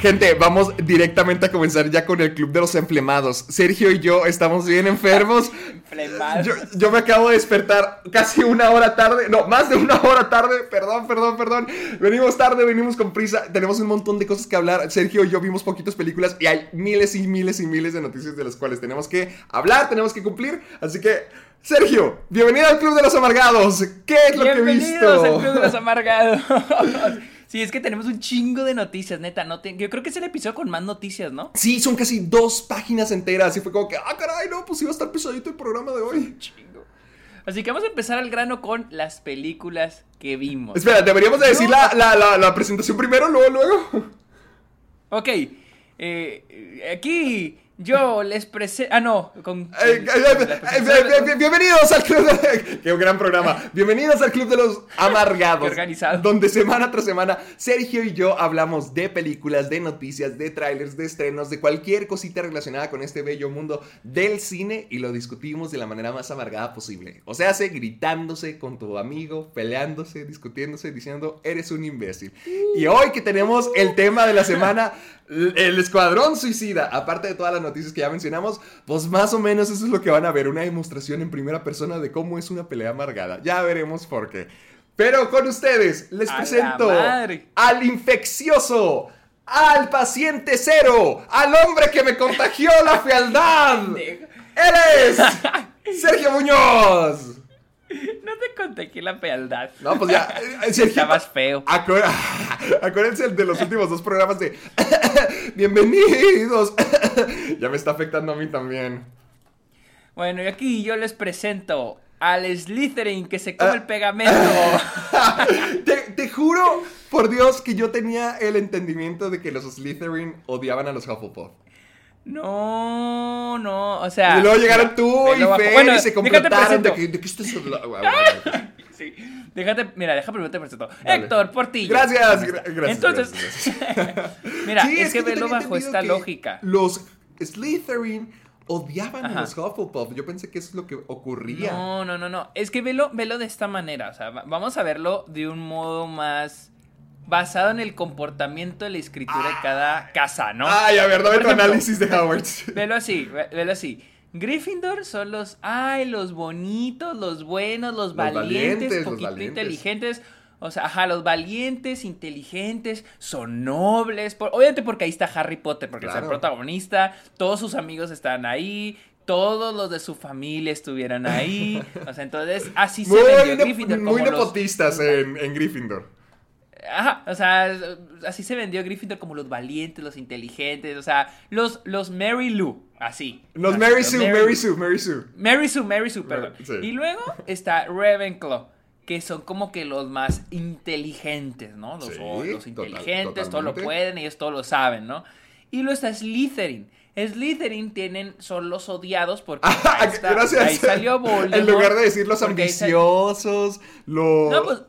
Gente, vamos directamente a comenzar ya con el club de los enflemados. Sergio y yo estamos bien enfermos. Yo, yo me acabo de despertar casi una hora tarde. No, más de una hora tarde. Perdón, perdón, perdón. Venimos tarde, venimos con prisa. Tenemos un montón de cosas que hablar. Sergio y yo vimos poquitas películas y hay miles y miles y miles de noticias de las cuales tenemos que hablar, tenemos que cumplir. Así que, Sergio, bienvenido al club de los amargados. ¿Qué es lo que he visto? Bienvenidos al Club de los Amargados. sí, es que tenemos un chingo de noticias, neta. No te- Yo creo que es el episodio con más noticias, ¿no? Sí, son casi dos páginas enteras. Y fue como que, ah, caray, no, pues iba a estar pesadito el programa de hoy. Chingo. Así que vamos a empezar al grano con las películas que vimos. Espera, deberíamos de decir No. la, la, la, la presentación primero, luego, luego. Ok, eh, eh, aquí yo les presento... Ah, no, con... Eh, eh, eh, Bienvenidos al club de... Qué gran programa. Bienvenidos al club de los amargados. Qué organizado. Donde semana tras semana Sergio y yo hablamos de películas, de noticias, de trailers, de estrenos, de cualquier cosita relacionada con este bello mundo del cine y lo discutimos de la manera más amargada posible. O sea, hace gritándose con tu amigo, peleándose, discutiéndose, diciendo eres un imbécil. Y hoy que tenemos el tema de la semana, el escuadrón suicida, aparte de todas las noticias que ya mencionamos, pues más o menos eso es lo que van a ver, una demostración en primera persona de cómo es una pelea amargada. Ya veremos por qué. Pero con ustedes les A presento al infeccioso, al paciente cero, al hombre que me contagió la fealdad. Él es Sergio Muñoz. No te conté que la fealdad. No, pues ya, eh, Sergio. Estabas feo. Acuérdense de los últimos dos programas de Bienvenidos. ya me está afectando a mí también. Bueno, y aquí yo les presento al Slytherin que se come el pegamento. te, te juro, por Dios, que yo tenía el entendimiento de que los Slytherin odiaban a los Hufflepuff. No, no, o sea. y luego llegaron tú y Fer Bueno, y se déjate complotaron de que, de que esto es... Sí, déjate, mira, deja primero te presento. Dale. Héctor Portillo. Gracias, gra- gracias. Entonces, gracias, mira, Sí, es, que yo velo bajo esta que lógica. Los Slytherin odiaban Ajá. a los Hufflepuff. Yo pensé que eso es lo que ocurría. No, no, no, no. Es que velo, velo de esta manera. O sea, va- vamos a verlo de un modo más basado en el comportamiento de la escritura de cada casa, ¿no? Ay, a ver, dame tu análisis de Howard. Velo así, ve- velo así. Gryffindor son los, ay, los bonitos, los buenos, los, Los valientes, valientes, los poquito valientes. inteligentes. O sea, ajá, los valientes, inteligentes, son nobles. por- obviamente porque ahí está Harry Potter, porque es el protagonista. Todos sus amigos están ahí. Todos los de su familia estuvieron ahí. O sea, entonces así se vendió Gryffindor. muy los- nepotistas en, en Gryffindor. Ajá, o sea, así se vendió Gryffindor como los valientes, los inteligentes, o sea, los, los Mary Lou, así. Los Así, Mary Sue, Mary. Sue, Mary Sue. Mary Sue, Mary Sue, perdón. Sí. Y luego está Ravenclaw, que son como que los más inteligentes, ¿no? Los, Sí, los total- inteligentes, todo lo pueden, ellos todo lo saben, ¿no? Y luego está Slytherin. Slytherin tienen, son los odiados porque ahí, está- Gracias. ahí salió Voldemort. En lugar de decir los ahí ambiciosos, los. no, pues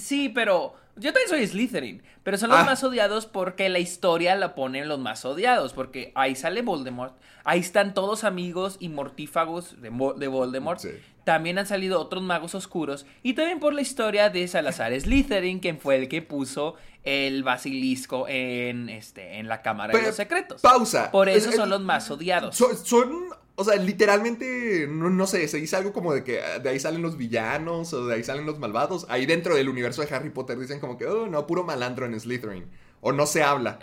sí, pero yo también soy Slytherin, pero son los Ah. más odiados porque la historia la ponen los más odiados, porque ahí sale Voldemort, ahí están todos amigos y mortífagos de, Mo- de Voldemort. Sí. También han salido otros magos oscuros y también por la historia de Salazar Slytherin, quien fue el que puso el basilisco en este en la cámara de los secretos. pausa. Por eso El- son los más odiados. Son, son, o sea, literalmente, no, no sé, se dice algo como de que ah, de ahí salen los villanos o de ahí salen los malvados. Ahí dentro del universo de Harry Potter dicen como que, oh, no, puro malandro en Slytherin. O no se habla.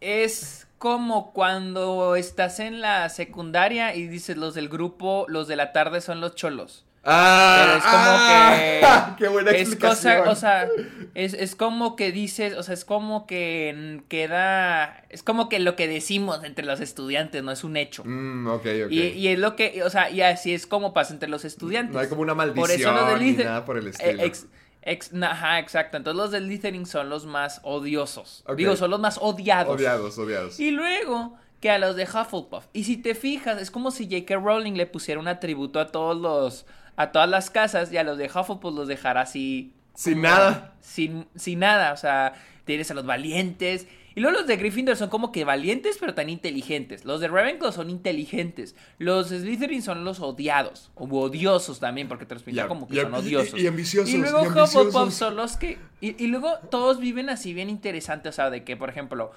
Es como cuando estás en la secundaria y dices los del grupo, los de la tarde son los cholos. Ah, Pero es como ah, que. Qué buena es cosa, o sea, es, es como que dices, o sea, es como que queda. Es como que lo que decimos entre los estudiantes, no es un hecho. Mm. Y, y es lo que, o sea, y así es como pasa entre los estudiantes. no hay como una Por eso los maldición ni nada por el eh, estilo. ex- ex- ajá, exacto. Entonces los de Slytherin son los más odiosos. Digo, son los más odiados. Odiados, odiados. Y luego que a los de Hufflepuff. Y si te fijas, es como si J.K. Rowling le pusiera un atributo a todos los. A todas las casas y a los de Hufflepuff los dejara así. Sin como- nada. Sin, sin nada. O sea, tienes a los valientes. Y luego los de Gryffindor son como que valientes, pero tan inteligentes. Los de Ravenclaw son inteligentes. Los de Slytherin son los odiados. O odiosos también, porque te los pintan como que y- son odiosos. y ambiciosos, Y luego y. Hufflepuff son los que. Y, luego todos viven así bien interesante. O sea, de que, por ejemplo,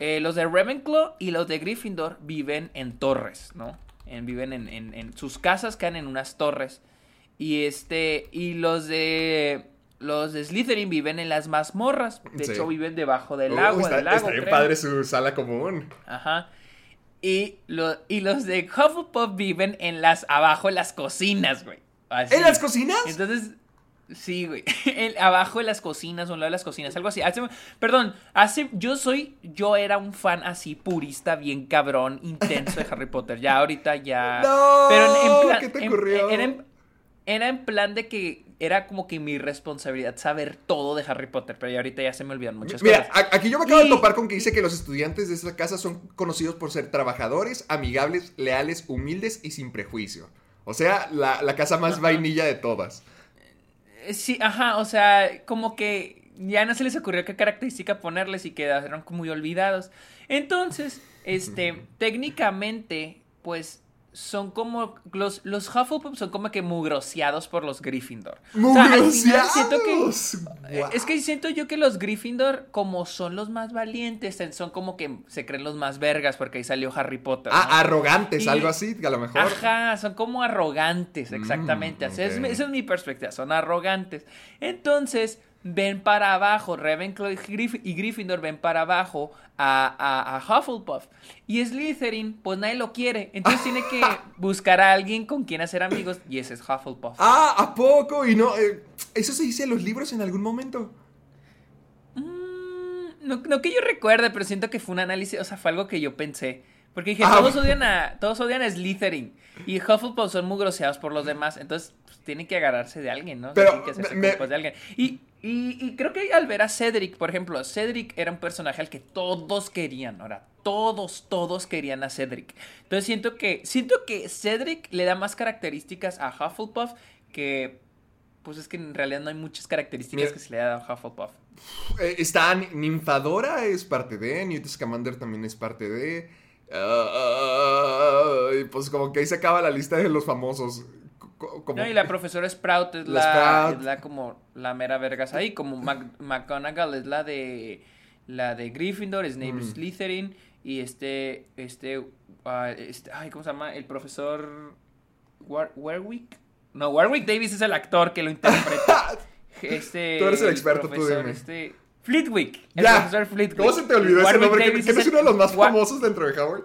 eh, los de Ravenclaw y los de Gryffindor viven en torres, ¿no? En- viven en, en- en- sus casas quedan en unas torres. Y este. Y los de. Los de Slytherin viven en las mazmorras. De Sí. hecho, viven debajo del Uh, agua, está, del lago. está bien creo. padre su sala común. Ajá. Y, lo- y los de Hufflepuff viven en las. abajo en las cocinas, güey. Así. ¿En las cocinas? Entonces, sí, güey. En- abajo de las cocinas, o un lado de las cocinas, algo así. Hace- perdón, hace, yo soy, yo era un fan así purista, bien cabrón, intenso de Harry Potter. Ya ahorita ya. No, ¿qué te en- ocurrió? Era en, era en plan de que era como que mi responsabilidad saber todo de Harry Potter, pero ya ahorita ya se me olvidan muchas Mira, cosas. a- aquí yo me acabo de Y- topar con que dice que los estudiantes de esta casa son conocidos por ser trabajadores, amigables, leales, humildes y sin prejuicio. O sea, la, la casa más vainilla de todas. Eh, Sí, ajá, o sea, como que ya no se les ocurrió qué característica ponerles y quedaron como muy olvidados. Entonces, este, técnicamente, pues son como los, los Hufflepuff son como que mugroseados por los Gryffindor. O sea, final siento que eh. Es que siento yo que los Gryffindor, como son los más valientes, son como que se creen los más vergas porque ahí salió Harry Potter. ¿no? Ah, arrogantes, Y- algo así, a lo mejor. Ajá, son como arrogantes, exactamente. Mm, es- ok. esa es mi perspectiva, son arrogantes. Entonces, ven para abajo, Ravenclaw y, Gryff- y Gryffindor ven para abajo a, a- a Hufflepuff. Y Slytherin, pues nadie lo quiere. Entonces tiene que buscar a alguien con quien hacer amigos y ese es Hufflepuff. Ah, ¿a poco? Y no, eh, eso se dice en los libros en algún momento. Mm, no, no que yo recuerde, pero siento que fue un análisis, o sea, fue algo que yo pensé. Porque dije, Ah, todos odian a, todos odian a Slytherin. Y Hufflepuff son muy groseados por los demás. Entonces, pues, tienen que agarrarse de alguien, ¿no? Pero, tienen que hacerse me- de alguien. Y, y, y creo que al ver a Cedric, por ejemplo, Cedric era un personaje al que todos querían, ahora. Todos, todos querían a Cedric. Entonces siento que, siento que Cedric le da más características a Hufflepuff que... Pues es que en realidad no hay muchas características Mira. que se le da a Hufflepuff. Eh, está Ni- Ninfadora, es parte de. Newt Scamander también es parte de. ah, y pues como que ahí se acaba la lista de los famosos. Co- Como, No, y la profesora Sprout es La la, Sprout. es la como la mera vergas ahí, como Mac- McGonagall es la de la de Gryffindor, Snape Mm. es Slytherin y este este, ah, este ay, ¿cómo se llama? El profesor War- Warwick. No, Warwick Davis es el actor que lo interpreta. Este Tú eres el experto, tú profesor, dime. Este Flitwick, el ya. profesor Flitwick. ¿Cómo se te olvidó ese Warwick nombre? ¿Que, Davis que no es el- uno de los más Wa- famosos dentro de Howard?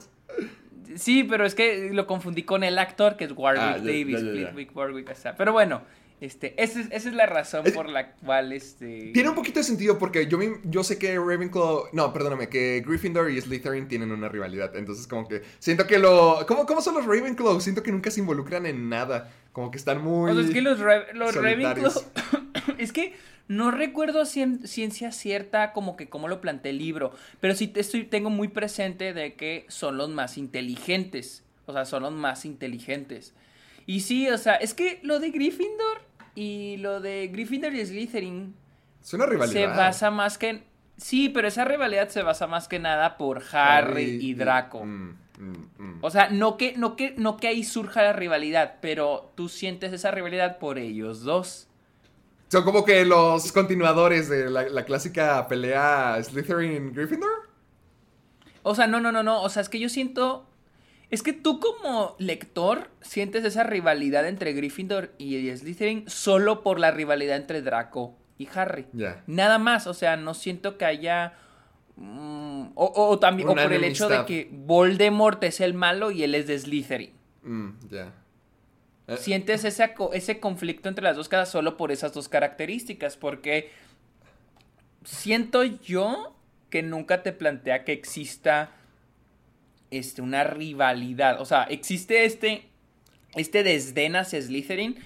Sí, pero es que lo confundí con el actor que es Warwick Ah, Davis, ya, ya, ya. Flitwick, Warwick, o sea, Pero bueno, este, esa es, esa es la razón Es- por la cual este. Tiene un poquito de sentido porque yo, yo sé que Ravenclaw... No, perdóname, que Gryffindor y Slytherin tienen una rivalidad. Entonces como que siento que lo... ¿Cómo, cómo son los Ravenclaw? Siento que nunca se involucran en nada. Como que están muy... O sea, es que los, los. Ravenclaw. es que no recuerdo cien- ciencia cierta como que cómo lo plantea el libro. Pero sí estoy, tengo muy presente de que son los más inteligentes. O sea, son los más inteligentes. Y sí, o sea, es que lo de Gryffindor y lo de Gryffindor y Slytherin Es una rivalidad. se basa más que en... Sí, pero esa rivalidad se basa más que nada por Harry, y Draco. Mm, mm, mm. O sea, no que, no, que, no que ahí surja la rivalidad, pero tú sientes esa rivalidad por ellos dos. Son como que los continuadores de la, la clásica pelea Slytherin-Gryffindor. O sea, no, no, no, no. O sea, es que yo siento. Es que tú como lector sientes esa rivalidad entre Gryffindor y Slytherin solo por la rivalidad entre Draco y Harry. Nada más, o sea, no siento que haya... mm, o, o- o también o por el hecho de que Voldemort es el malo y él es de Slytherin. Mm, ya. sientes ese, ese conflicto entre las dos casas solo por esas dos características, porque siento yo que nunca te plantea que exista este, una rivalidad, o sea, existe este, este desdén hacia Slytherin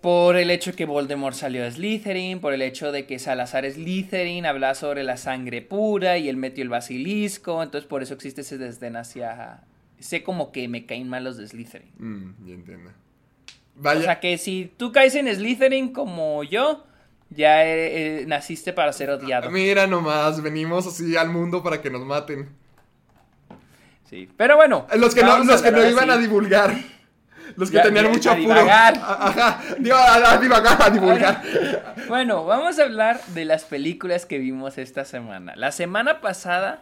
por el hecho que Voldemort salió de Slytherin, por el hecho de que Salazar Slytherin habla sobre la sangre pura y él metió el basilisco, entonces por eso existe ese desdén hacia... Sé como que me caen mal los de Slytherin. Mm, ya entiendo. O sea que si tú caes en Slytherin como yo, ya eh, eh, naciste para ser odiado. Mira nomás, venimos así al mundo para que nos maten. Sí. Pero bueno. Los que no, los que no iban a divulgar. Los que Ya, tenían ya, mucho a apuro. divagar. Ajá. Digo, a, a divagar, a divulgar. Bueno, vamos a hablar de las películas que vimos esta semana. La semana pasada,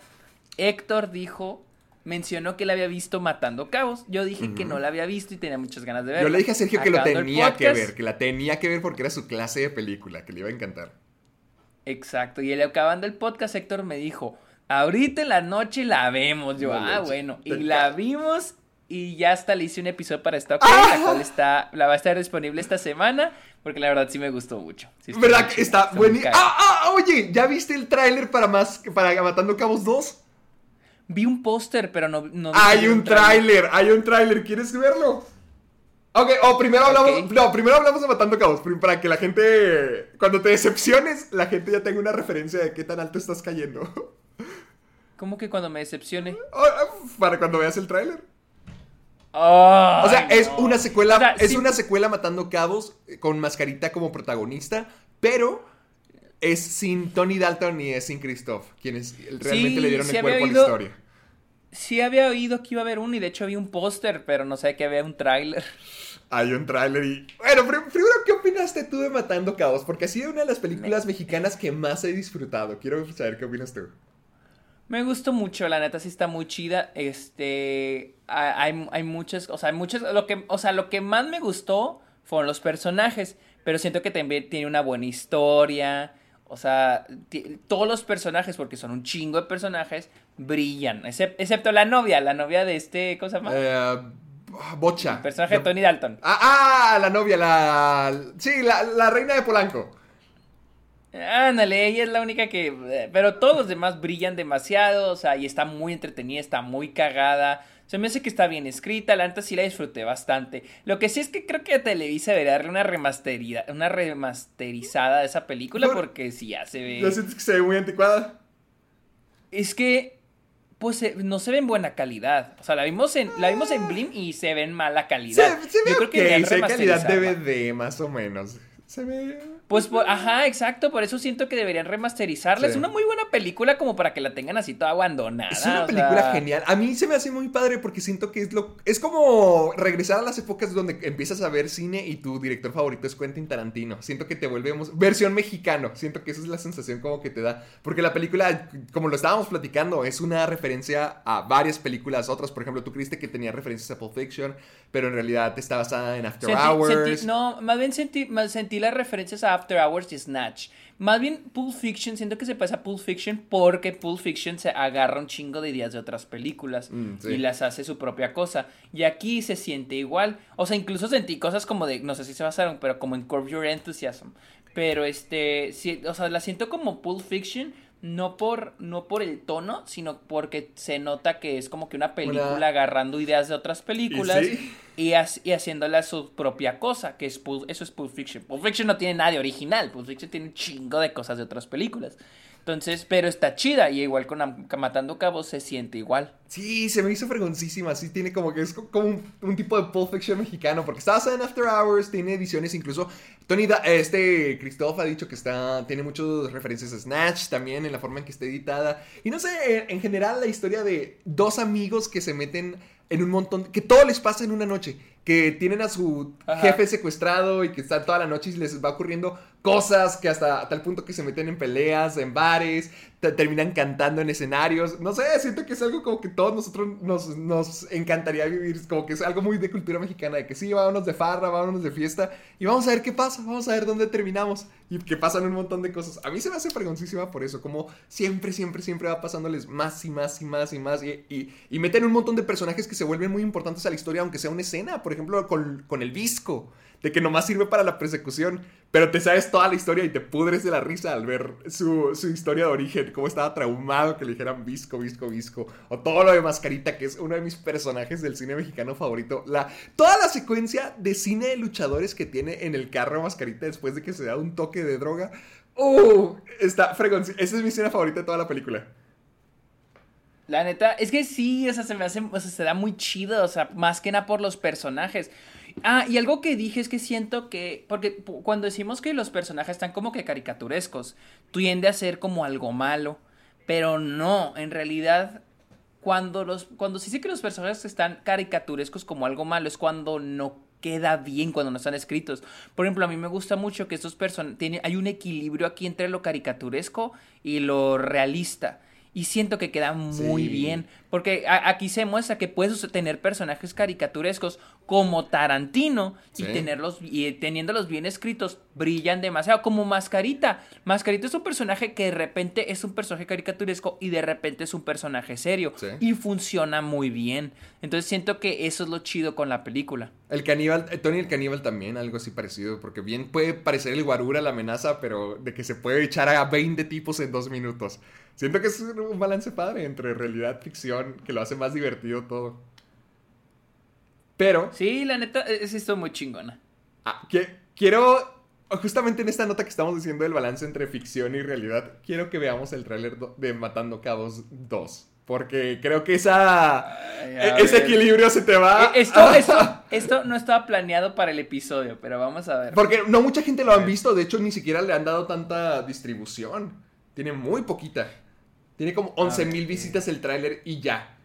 Héctor dijo, mencionó que la había visto Matando Cabos. Yo dije que no la había visto y tenía muchas ganas de verla. Yo le dije a Sergio que lo tenía que ver, que la tenía que ver porque era su clase de película, que le iba a encantar. Exacto. Y el- acabando el podcast, Héctor me dijo, ahorita en la noche la vemos. Yo, ah, bueno. Y la vimos y ya hasta le hice un episodio para esta, ok, ¡Ah! la cual está, la va a estar disponible esta semana, porque la verdad sí me gustó mucho. Sí ¿Verdad que está buenísimo? Ah, ah, oye, ¿ya viste el tráiler para más para Matando Cabos 2? Vi un póster, pero no, no Hay un tráiler, hay un tráiler, ¿quieres verlo? Ok, o primero hablamos, Ok. no, primero hablamos de Matando Cabos, para que la gente, cuando te decepciones, la gente ya tenga una referencia de qué tan alto estás cayendo. ¿Cómo que cuando me decepcione? Oh, ah, para cuando veas el tráiler. O sea, es una secuela, O sea, es sí- una secuela Matando Cabos eh, con Mascarita como protagonista, pero es sin Tony Dalton ni es sin Christoph, quienes realmente Sí, le dieron sí el cuerpo a la historia. Sí había oído que iba a haber uno y de hecho había un póster, pero no sé que había un tráiler. Hay un tráiler y... Bueno, prim- primero, ¿qué opinaste tú de Matando Cabos? Porque ha sido una de las películas mexicanas que más he disfrutado. Quiero saber qué opinas tú. Me gustó mucho, la neta sí está muy chida. Este, ha- hay, hay muchas, o sea, hay muchas, lo que, o sea, lo que más me gustó fueron los personajes, pero siento que también tiene una buena historia. O sea, todos los personajes, porque son un chingo de personajes, brillan. excep- excepto la novia, la novia de este, ¿cómo se llama? Eh, Bocha. El personaje de Tony Dalton. Ah, ah, la novia, la... Sí, la, la reina de Polanco. Ándale, ella es la única que. eh, Pero todos los demás brillan demasiado. O sea, y está muy entretenida, está muy cagada. Se me hace que está bien escrita. La neta sí la disfruté bastante. Lo que sí es que creo que a Televisa debería darle una remasterida, una remasterizada de esa película. Por- Porque sí ya se ve. ¿No sientes que se ve muy anticuada? Es que. Pues no se ve en buena calidad. O sea, la vimos en, la vimos en Blim y se ve en mala Se, calidad. se ve Yo creo que se ve calidad. DVD, más o menos. Se ve... Pues, por- ajá, exacto, por eso siento que deberían remasterizarla. Sí. Es una muy buena película como para que la tengan así toda abandonada. Es una película sea, genial. A mí se me hace muy padre porque siento que es lo. Es como regresar a las épocas donde empiezas a ver cine y tu director favorito es Quentin Tarantino. Siento que te volvemos. Versión mexicano. Siento que esa es la sensación como que te da. Porque la película, como lo estábamos platicando, es una referencia a varias películas otras. Por ejemplo, tú creíste que tenía referencias a Pulp Fiction, pero en realidad está basada en After sentí- Hours. sentí- no, más bien sentí, más sentí las referencias a After Hours y Snatch. Más bien Pulp Fiction, siento que se pasa a Pulp Fiction porque Pulp Fiction se agarra un chingo de ideas de otras películas Mm, sí. y las hace su propia cosa. Y aquí se siente igual. O sea, incluso sentí cosas como de, no sé si se basaron, pero como en Curb Your Enthusiasm. Pero este, sí, o sea, la siento como Pulp Fiction, no por, no por el tono, sino porque se nota que es como que una película Una- agarrando ideas de otras películas Y sí. y, hac- y haciéndola su propia cosa, que es eso es Pulp Fiction. Pulp Fiction no tiene nada de original, Pulp Fiction tiene un chingo de cosas de otras películas. Entonces, pero está chida y igual con Matando Cabos se siente igual. Sí, se me hizo fregoncísima. Sí, tiene como que es co- como un, tipo de Pulp Fiction mexicano. Porque está basada en After Hours, tiene ediciones incluso. Tony, Da- este Christoph ha dicho que está tiene muchas referencias a Snatch también en la forma en que está editada. Y no sé, en general la historia de dos amigos que se meten en un montón, que todo les pasa en una noche. Que tienen a su Ajá. jefe secuestrado y que están toda la noche y les va ocurriendo cosas que hasta tal punto que se meten en peleas, en bares. Te- terminan cantando en escenarios. No sé, siento que es algo como que todos nosotros nos, nos encantaría vivir. Como que es algo muy de cultura mexicana, de que sí, vámonos de farra, vámonos de fiesta. Y vamos a ver qué pasa, vamos a ver dónde terminamos. Y que pasan un montón de cosas. A mí se me hace fregoncísima por eso, como siempre, siempre, siempre va pasándoles más y más y más y más. Y, y, y meten un montón de personajes que se vuelven muy importantes a la historia, aunque sea una escena. Por ejemplo, con, con el visco de que nomás sirve para la persecución, pero te sabes toda la historia y te pudres de la risa al ver su, su historia de origen, cómo estaba traumado que le dijeran Visco, Visco, Visco, o todo lo de Mascarita, que es uno de mis personajes del cine mexicano favorito. La, toda la secuencia de cine de luchadores que tiene en el carro Mascarita después de que se da un toque de droga. ¡Uh! Está fregón. Esa es mi escena favorita de toda la película. La neta, es que sí, o sea, se me hace, o sea, se da muy chido, o sea, más que nada por los personajes. Ah, y algo que dije es que siento que, porque cuando decimos que los personajes están como que caricaturescos, tiende a ser como algo malo, pero no, en realidad, cuando los, cuando se dice que los personajes están caricaturescos como algo malo, es cuando no queda bien cuando no están escritos. Por ejemplo, a mí me gusta mucho que estos personajes, hay un equilibrio aquí entre lo caricaturesco y lo realista. Y siento que queda muy Sí. bien. Porque aquí se muestra que puedes tener personajes caricaturescos como Tarantino y tenerlos y teniéndolos bien escritos brillan demasiado. Como Mascarita. Mascarita es un personaje que de repente es un personaje caricaturesco y de repente es un personaje serio. Sí. Y funciona muy bien. Entonces siento que eso es lo chido con la película. El caníbal, eh, Tony el caníbal también, algo así parecido, porque bien puede parecer el guarura la amenaza, pero de que se puede echar a 20 tipos en dos minutos. Siento que es un balance padre entre realidad y ficción, que lo hace más divertido todo. Pero, Sí, la neta, es esto muy chingona. ah, que- quiero, justamente en esta nota que estamos diciendo del balance entre ficción y realidad, quiero que veamos el tráiler de Matando Cabos 2. Porque creo que esa, Ay, e- ese ver. equilibrio se te va. Eh, Esto, esto, esto no estaba planeado para el episodio, pero vamos a ver. Porque no mucha gente lo han visto, de hecho ni siquiera le han dado tanta distribución. Tiene muy poquita. Tiene como 11 mil ver. visitas el tráiler y ya.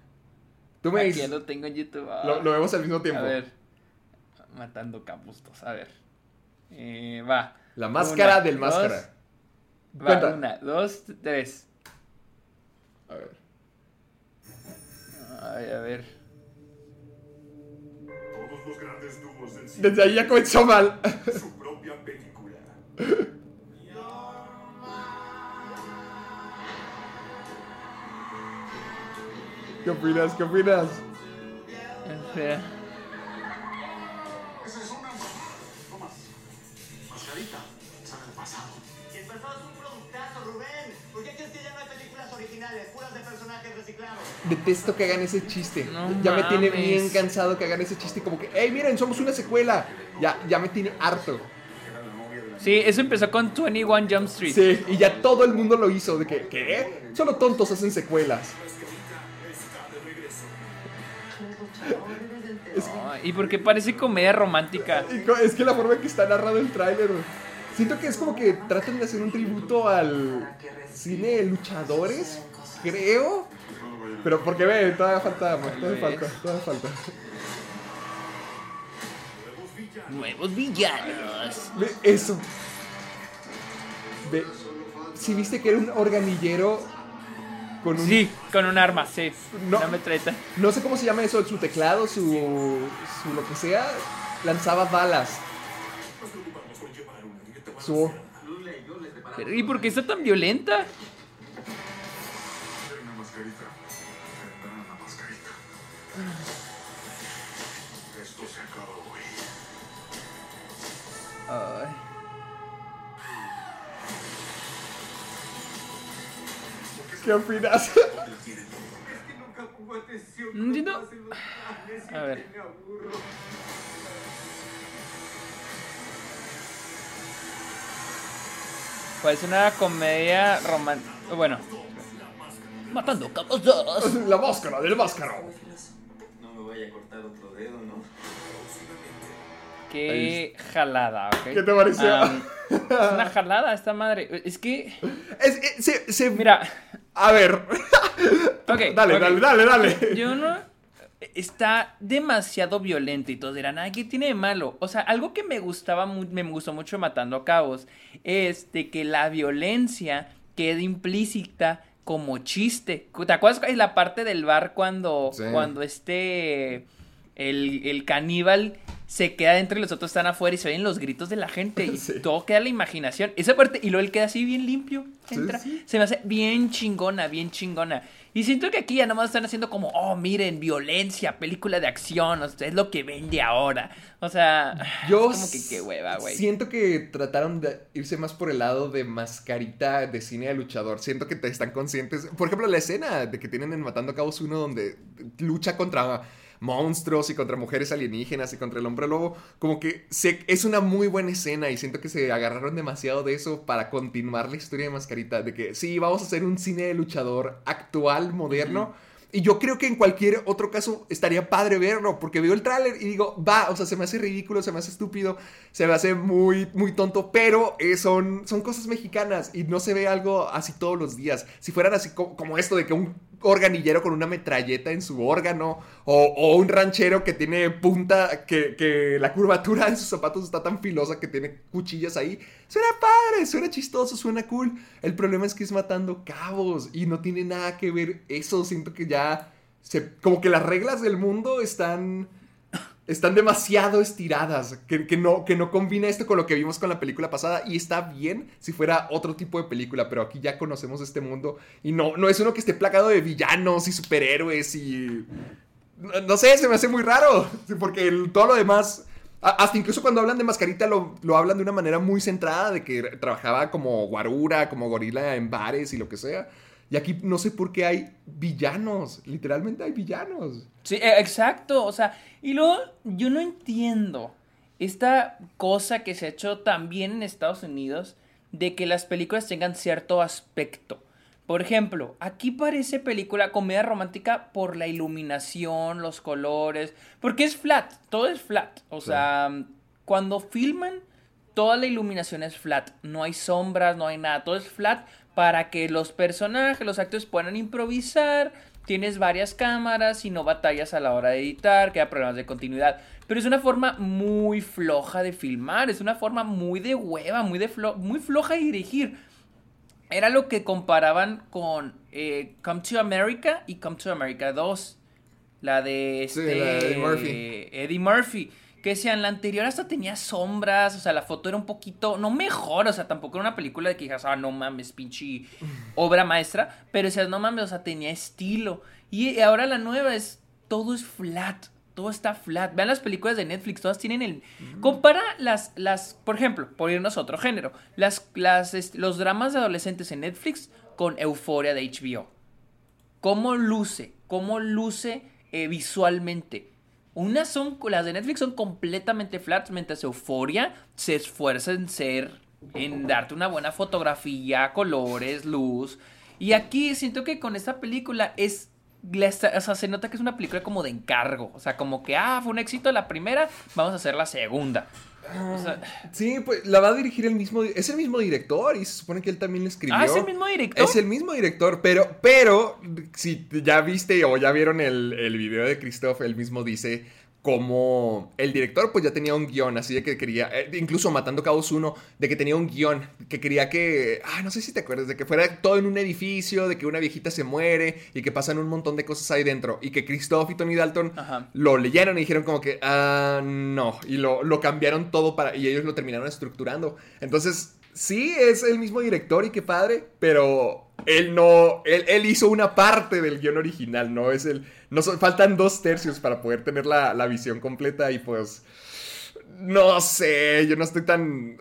Tú me dices, ya lo tengo en YouTube. Ah. lo, lo vemos al mismo tiempo. A ver. Matando capustos. A ver. Eh, va. La máscara Una, del dos, máscara. Va, Cuenta. una, dos, tres. A ver. Ay, a ver. Todos los grandes dúos del cine Desde ahí ya comenzó mal. su propia película. ¿Qué opinas? ¿Qué opinas? Esa es una. Tomás. Mascarita. Sabe del pasado. El pasado es un productazo, Rubén. ¿Por qué crees que ya no hay películas originales, puras de personajes reciclados? Detesto que hagan ese chiste. No ya me tiene bien cansado que hagan ese chiste como que, hey, miren, somos una secuela. Ya, ya me tiene harto. Sí, eso empezó con 21 Jump Street. Sí, y ya todo el mundo lo hizo. De que, ¿qué? Solo tontos hacen secuelas. Ay, y porque parece comedia romántica. Es que la forma en que está narrado el tráiler, siento que es como que tratan de hacer un tributo al cine de luchadores, creo. Pero porque ve, todavía falta, todavía falta, todavía falta. Nuevos villanos. Ve eso. Ve, si viste que era un organillero con un Sí, con un arma, sí. No. Una metralleta. no sé cómo se llama eso, su teclado, su, su lo que sea, lanzaba balas. Su ¿Y por qué está tan violenta? Esto se acabó. Ay. ¿Qué opinas? Es que nunca pongo atención. No A ver. aburro. Pues una comedia romántica. Bueno. Matando capos dos. La máscara del máscara. No me vaya a cortar otro dedo, ¿no? Qué jalada, ¿ok? ¿Qué te pareció? Es una jalada esta madre. Es que. Es, eh, se, se- Mira. A ver. Dale, dale, dale, dale. Yo no. Está demasiado violento y todos dirán, ay, ¿qué tiene de malo? O sea, algo que me gustaba, me gustó mucho Matando a Cabos es de que la violencia quede implícita como chiste. ¿Te acuerdas la parte del bar cuando, Sí. cuando este, el, el caníbal se queda dentro y los otros están afuera y se oyen los gritos de la gente y Sí. todo queda en la imaginación. Esa parte, y luego él queda así bien limpio, entra, sí. se me hace bien chingona, bien chingona. Y siento que aquí ya nomás están haciendo como, oh, miren, violencia, película de acción, o sea, es lo que vende ahora. O sea, Yo es como que qué hueva, güey. Siento que trataron de irse más por el lado de mascarita de cine de luchador. Siento que te están conscientes. Por ejemplo, la escena de que tienen en Matando Cabos uno donde lucha contra monstruos y contra mujeres alienígenas y contra el hombre lobo, como que se- es una muy buena escena y siento que se agarraron demasiado de eso para continuar la historia de Mascarita, de que sí, vamos a hacer un cine de luchador actual, moderno. Y yo creo que en cualquier otro caso estaría padre verlo, porque veo el tráiler y digo, va, o sea, se me hace ridículo, se me hace estúpido, se me hace muy, muy tonto, pero eh, son, son cosas mexicanas y no se ve algo así todos los días. Si fueran así co- como, esto de que un organillero con una metralleta en su órgano, o, un ranchero que tiene punta, que, que la curvatura de sus zapatos está tan filosa que tiene cuchillas ahí, suena padre, suena chistoso, suena cool. El problema es que es matando cabos y no tiene nada que ver eso. Siento que ya se, como que las reglas del mundo están están demasiado estiradas, que, que no, que no combina esto con lo que vimos con la película pasada y está bien si fuera otro tipo de película, pero aquí ya conocemos este mundo y no, no es uno que esté plagado de villanos y superhéroes y... No, sé, se me hace muy raro, porque el- todo lo demás... Hasta incluso cuando hablan de Mascarita lo, lo hablan de una manera muy centrada, de que trabajaba como guarura, como gorila en bares y lo que sea. Y aquí no sé por qué hay villanos, literalmente hay villanos. Sí, eh, exacto. O sea, y luego yo no entiendo esta cosa que se ha hecho también en Estados Unidos de que las películas tengan cierto aspecto. Por ejemplo, aquí parece película comedia romántica por la iluminación, los colores, porque es flat, todo es flat. O Sí. sea, cuando filman, toda la iluminación es flat, no hay sombras, no hay nada, todo es flat para que los personajes, los actores puedan improvisar. Tienes varias cámaras y no batallas a la hora de editar, que hay problemas de continuidad. Pero es una forma muy floja de filmar, es una forma muy de hueva, muy, de flo- muy floja de dirigir. Era lo que comparaban con eh, Come to America y Come to America 2. La de Sí, este, la de Eddie Murphy. Eddie Murphy. Que decían, la anterior hasta tenía sombras, o sea, la foto era un poquito, no mejor, o sea, tampoco era una película de que digas, ah, no mames, pinche obra maestra, pero decías, no mames, o sea, tenía estilo. Y ahora la nueva es, todo es flat, todo está flat. Vean las películas de Netflix, todas tienen el... Compara las, las, por ejemplo, por irnos a otro género, las, las, los dramas de adolescentes en Netflix con Euforia de HBO. ¿Cómo luce? ¿Cómo luce eh, visualmente? Unas son, las de Netflix son completamente flats, mientras Euforia se esfuerza en ser, en darte una buena fotografía, colores, luz. Y aquí siento que con esta película es, o sea, se nota que es una película como de encargo. O sea, como que, ah, fue un éxito la primera, vamos a hacer la segunda. O sea, Sí, pues la va a dirigir el mismo, es el mismo director y se supone que él también le escribió. ah, es el mismo director. Es el mismo director, pero, pero, si ya viste o ya vieron el, el video de Christoph, él mismo dice como el director pues ya tenía un guion, así de que quería, eh, incluso Matando Cabos 1, de que tenía un guion, que quería que, ah, no sé si te acuerdas, de que fuera todo en un edificio, de que una viejita se muere y que pasan un montón de cosas ahí dentro, y que Christoph y Tony Dalton Ajá. lo leyeron y dijeron como que, ah, no, y lo, lo cambiaron todo para, y ellos lo terminaron estructurando. Entonces, sí, es el mismo director y qué padre, pero él no, él, él hizo una parte del guion original, no es el, no faltan dos tercios para poder tener la, la visión completa y pues, no sé, yo no estoy tan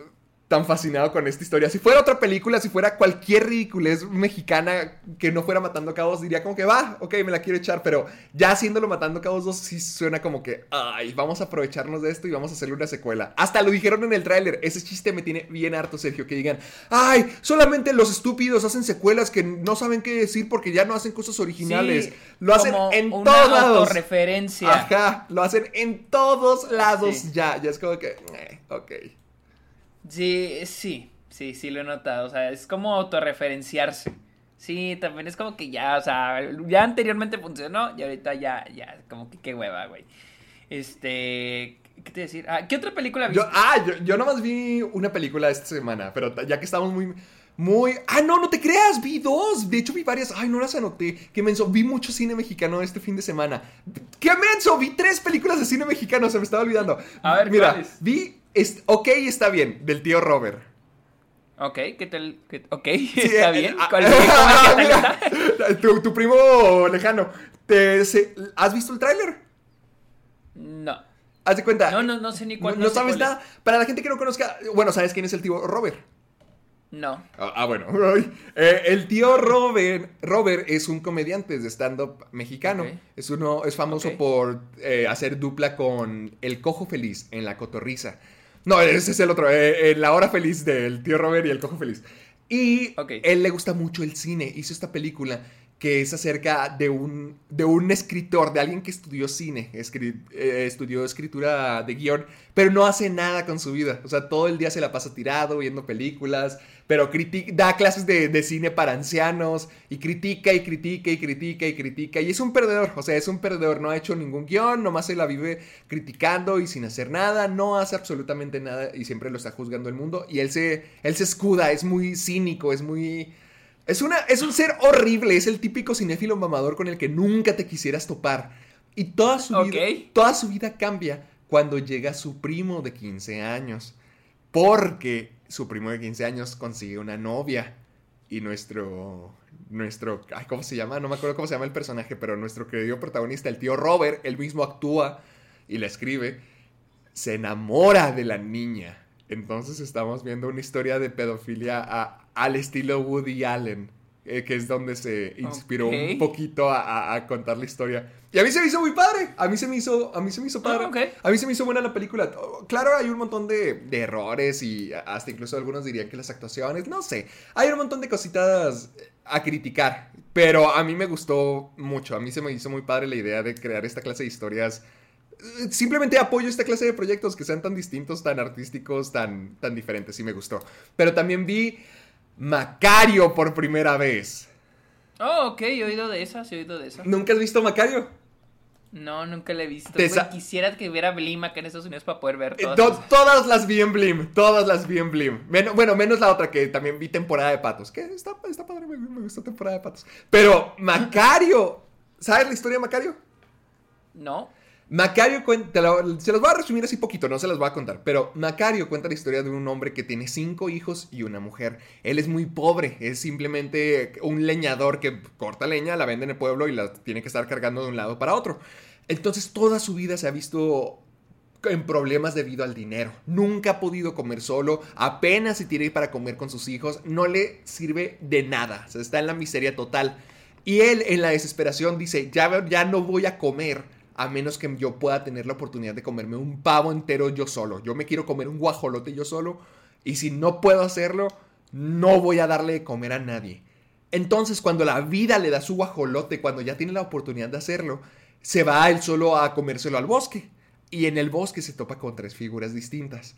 tan fascinado con esta historia. Si fuera otra película, si fuera cualquier ridiculez mexicana que no fuera Matando Cabos, diría como que va, ok, me la quiero echar, pero ya haciéndolo Matando Cabos 2 sí suena como que, ay, vamos a aprovecharnos de esto y vamos a hacerle una secuela. Hasta lo dijeron en el tráiler, ese chiste me tiene bien harto, Sergio, que digan, ay, solamente los estúpidos hacen secuelas que no saben qué decir porque ya no hacen cosas originales. Sí, lo hacen como en una todos lados. autorreferencia. Ajá, lo hacen en todos lados Sí. ya, ya es como que, eh, ok. Sí, sí, sí, sí lo he notado. O sea, es como autorreferenciarse. Sí, también es como que ya, o sea, ya anteriormente funcionó y ahorita ya, ya, como que qué hueva, güey. Este, ¿qué te decir? Ah, ¿Qué otra película viste? Yo, ah, yo, yo nomás vi una película esta semana, pero ya que estamos muy... Muy. Ah, no, no te creas, vi dos. De hecho, vi varias. Ay, no las anoté. Qué menso. Vi mucho cine mexicano este fin de semana. ¡Qué menso! Vi tres películas de cine mexicano, se me estaba olvidando. A ver, Mira, vi. Est- ok, está bien, del tío Robert. Ok, ¿qué tal? ¿Qué- Ok, Sí, está eh, bien. ah, ¿Cuál- qué- cómo es que mira, tu, tu primo lejano. Te, se- ¿Has visto el tráiler? No. Haz de cuenta. No, no, no sé ni cuál. No, no sabes cuál es. nada. Para la gente que no conozca, bueno, ¿sabes quién es el tío Robert? No. Ah, ah, bueno. Eh, el tío Robert, Robert es un comediante de stand-up mexicano. Es uno, es famoso por eh, hacer dupla con El Cojo Feliz en La Cotorriza. No, ese es el otro. eh, en La Hora Feliz del tío Robert y El Cojo Feliz. Y Ok. él le gusta mucho el cine. Hizo esta película que es acerca de un, de un escritor, de alguien que estudió cine, escri- eh, estudió escritura de guion, pero no hace nada con su vida. O sea, todo el día se la pasa tirado, viendo películas, pero criti- da clases de, de cine para ancianos y critica y critica y critica y critica. Y es un perdedor, o sea, es un perdedor. No ha hecho ningún guion, nomás se la vive criticando y sin hacer nada, no hace absolutamente nada y siempre lo está juzgando el mundo. Y él se, él se escuda, es muy cínico, es muy... Es, una, es un ser horrible, es el típico cinéfilo mamador con el que nunca te quisieras topar. Y toda su, vida, toda su vida cambia cuando llega su primo de 15 años. Porque su primo de 15 años consigue una novia. Y nuestro. Nuestro. ¿Cómo se llama? No me acuerdo cómo se llama el personaje, pero nuestro querido protagonista, el tío Robert, él mismo actúa y la escribe. Se enamora de la niña. Entonces estamos viendo una historia de pedofilia al estilo Woody Allen, eh, que es donde se inspiró un poquito a, a- a contar la historia. Y a mí se me hizo muy padre. A mí se me hizo, a mí se me hizo padre. Ah, ok. A mí se me hizo buena la película. Claro, hay un montón de, de errores y hasta incluso algunos dirían que las actuaciones, no sé. Hay un montón de cositas a criticar. Pero a mí me gustó mucho. A mí se me hizo muy padre la idea de crear esta clase de historias simplemente apoyo esta clase de proyectos que sean tan distintos, tan artísticos, tan, tan diferentes. Sí me gustó. Pero también vi Macario por primera vez. Oh, ok, he oído de esa, sí he oído de esa. ¿Nunca has visto Macario? No, nunca la he visto. Güey, quisiera que hubiera Blim acá en Estados Unidos para poder ver Eh, todas. todas las vi en Blim. Todas las vi en Blim. Men- bueno, menos la otra que también vi temporada de patos. Que está, está padre, me, me gustó temporada de patos. Pero Macario. ¿Sabes la historia de Macario? No. Macario cuenta, se las voy a resumir así poquito, no se las voy a contar, pero Macario cuenta la historia de un hombre que tiene cinco hijos y una mujer. Él es muy pobre, es simplemente un leñador que corta leña, la vende en el pueblo y la tiene que estar cargando de un lado para otro. Entonces toda su vida se ha visto en problemas debido al dinero. Nunca ha podido comer solo, apenas se tiene para comer con sus hijos, no le sirve de nada, está en la miseria total. Y él en la desesperación dice, ya, ya no voy a comer a menos que yo pueda tener la oportunidad de comerme un pavo entero yo solo. Yo me quiero comer un guajolote yo solo y si no puedo hacerlo, no voy a darle de comer a nadie. Entonces, cuando la vida le da su guajolote, cuando ya tiene la oportunidad de hacerlo, se va él solo a comérselo al bosque. Y en el bosque se topa con tres figuras distintas.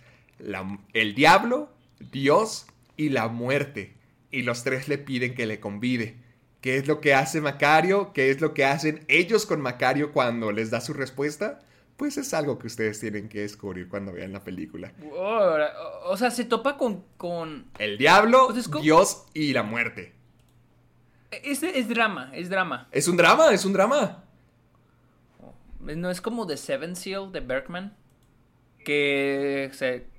El diablo, Dios y la muerte. Y los tres le piden que le convide. ¿Qué es lo que hace Macario? ¿Qué es lo que hacen ellos con Macario cuando les da su respuesta? Pues es algo que ustedes tienen que descubrir cuando vean la película. O, sea, se topa con. con... El diablo, Pues Dios y la muerte. Es, es drama, es drama. Es un drama, es un drama. No es como The Seven Seal de Bergman. Que,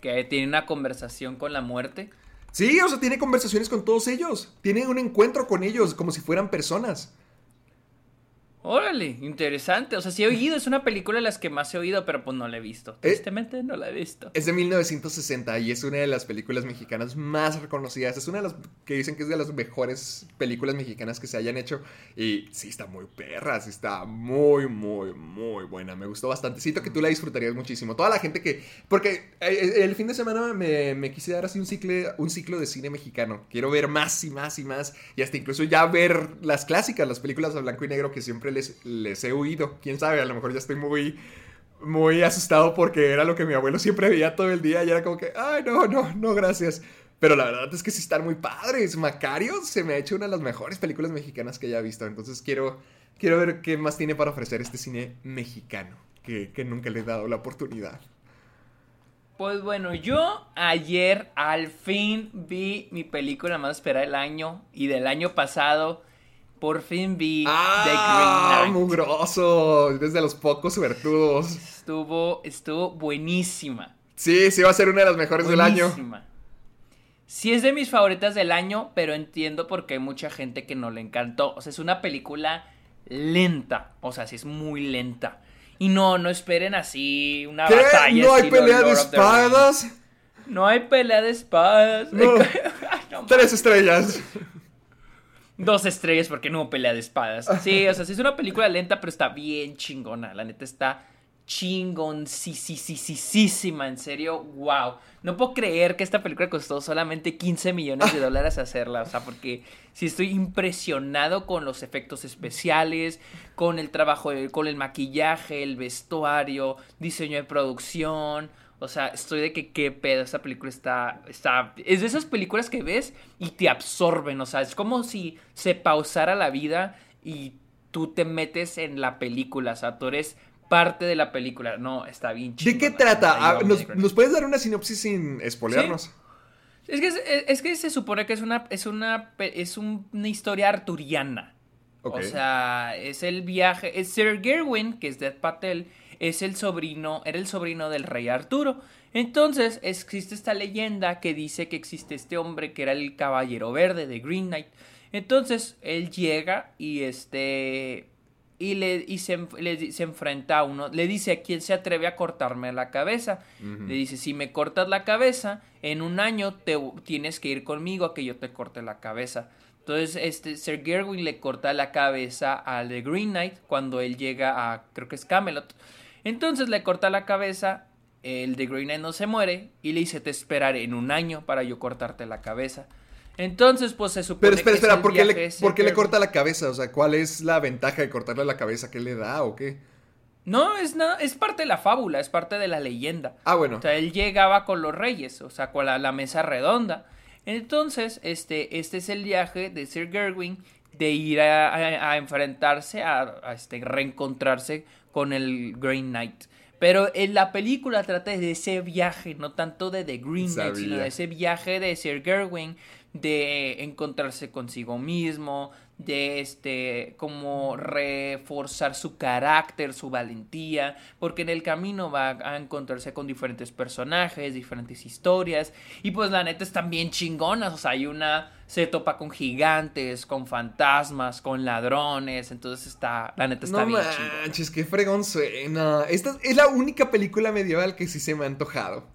que tiene una conversación con la muerte. Sí, o sea, tiene conversaciones con todos ellos. Tiene un encuentro con ellos como si fueran personas. Órale, interesante. O sea, sí he oído, es una película de las que más he oído, pero pues no la he visto. Tristemente no la he visto. Es de 1960 y es una de las películas mexicanas más reconocidas. Es una de las que dicen que es de las mejores películas mexicanas que se hayan hecho. Y sí, está muy perra, sí está muy, muy, muy buena. Me gustó bastante. Siento que tú la disfrutarías muchísimo. Toda la gente que... Porque eh, el fin de semana me, me quise dar así un ciclo, un ciclo de cine mexicano. Quiero ver más y más y más. Y hasta incluso ya ver las clásicas, las películas a blanco y negro que siempre les, he oído. Quién sabe, a lo mejor ya estoy muy muy asustado porque era lo que mi abuelo siempre veía todo el día y era como que, ay, no, no, no, gracias. Pero la verdad es que sí están muy padres. Macario se me ha hecho una de las mejores películas mexicanas que haya visto. Entonces quiero, quiero ver qué más tiene para ofrecer este cine mexicano, que, que nunca le he dado la oportunidad. Pues bueno, yo ayer al fin vi mi película más esperada del año y del año pasado. Por fin vi ¡Ah! The Green Knight. mugroso! Eres de los pocos suertudos. Estuvo, estuvo buenísima. Sí, sí va a ser una de las mejores del año. Buenísima. Sí es de mis favoritas del año, pero entiendo por qué hay mucha gente que no le encantó. O sea, es una película lenta. O sea, sí es muy lenta. Y no, no esperen así una ¿Qué? batalla. ¿No hay pelea de Lord espadas? No hay pelea de espadas. No Tres estrellas. Dos estrellas porque no hubo pelea de espadas. Sí, o sea, sí es una película lenta, pero está bien chingona. La neta está chingoncísima, en serio, wow. No puedo creer que esta película costó solamente 15 millones de dólares hacerla, o sea, porque sí estoy impresionado con los efectos especiales, con el trabajo, con el maquillaje, el vestuario, diseño de producción. O sea, estoy de que qué pedo, esta película está, está... Es de esas películas que ves y te absorben, o sea, es como si se pausara la vida y tú te metes en la película, o sea, tú eres parte de la película. No, está bien ¿De chingona, qué trata? Ah, ¿nos, puedes dar una sinopsis sin espolearnos? es que, es, es que se supone que es una, es una, es un- una historia arturiana. O sea, es el viaje. Es Sir Gerwin, que es Death Patel, es el sobrino, era el sobrino del rey Arturo. Entonces, existe esta leyenda que dice que existe este hombre que era el caballero verde de Green Knight. Entonces, él llega y este. Y, le, y se, le se enfrenta a uno. Le dice a quién se atreve a cortarme la cabeza. Le dice: Si me cortas la cabeza, en un año te tienes que ir conmigo a que yo te corte la cabeza. Entonces, este, Sir Gerwin le corta la cabeza al de Green Knight cuando él llega a, creo que es Camelot. Entonces le corta la cabeza, el de Green Knight no se muere y le dice, te esperaré en un año para yo cortarte la cabeza. Entonces, pues se supone Pero espera, que es espera, ¿por qué, le, por qué le corta la cabeza? O sea, ¿cuál es la ventaja de cortarle la cabeza? ¿Qué le da o qué? No, es nada, es parte de la fábula, es parte de la leyenda. Ah, bueno. O sea, él llegaba con los reyes, o sea, con la, la mesa redonda. Entonces, este, este es el viaje de Sir Gerwin de ir a, a- a enfrentarse, a, a, este, reencontrarse con el Green Knight. Pero en la película trata de ese viaje, no tanto de The Green Knight, sino de ese viaje de Sir Gerwin, de encontrarse consigo mismo, de este como reforzar su carácter, su valentía, porque en el camino va a encontrarse con diferentes personajes, diferentes historias, y pues la neta están bien chingonas, o sea, hay una se topa con gigantes, con fantasmas, con ladrones, entonces está, la neta está No bien chingona. manches, qué fregón suena. Esta es la única película medieval que sí se me ha antojado.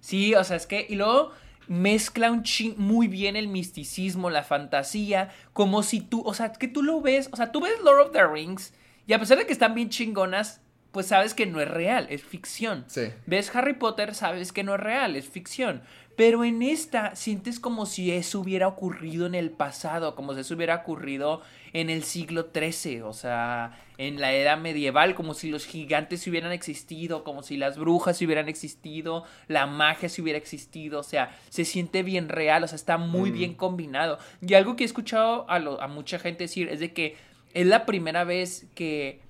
Sí, o sea, es que. Y luego mezcla un chin muy bien el misticismo, la fantasía, como si tú. O sea, que tú lo ves. O sea, tú ves Lord of the Rings y a pesar de que están bien chingonas, pues sabes que no es real, es ficción. Sí. Ves Harry Potter, sabes que no es real, es ficción. Pero en esta sientes como si eso hubiera ocurrido en el pasado, como si eso hubiera ocurrido en el siglo XIII, o sea, en la era medieval, como si los gigantes hubieran existido, como si las brujas hubieran existido, la magia se hubiera existido, o sea, se siente bien real, o sea, está muy bien combinado. Y algo que he escuchado a, lo- a mucha gente decir es de que es la primera vez que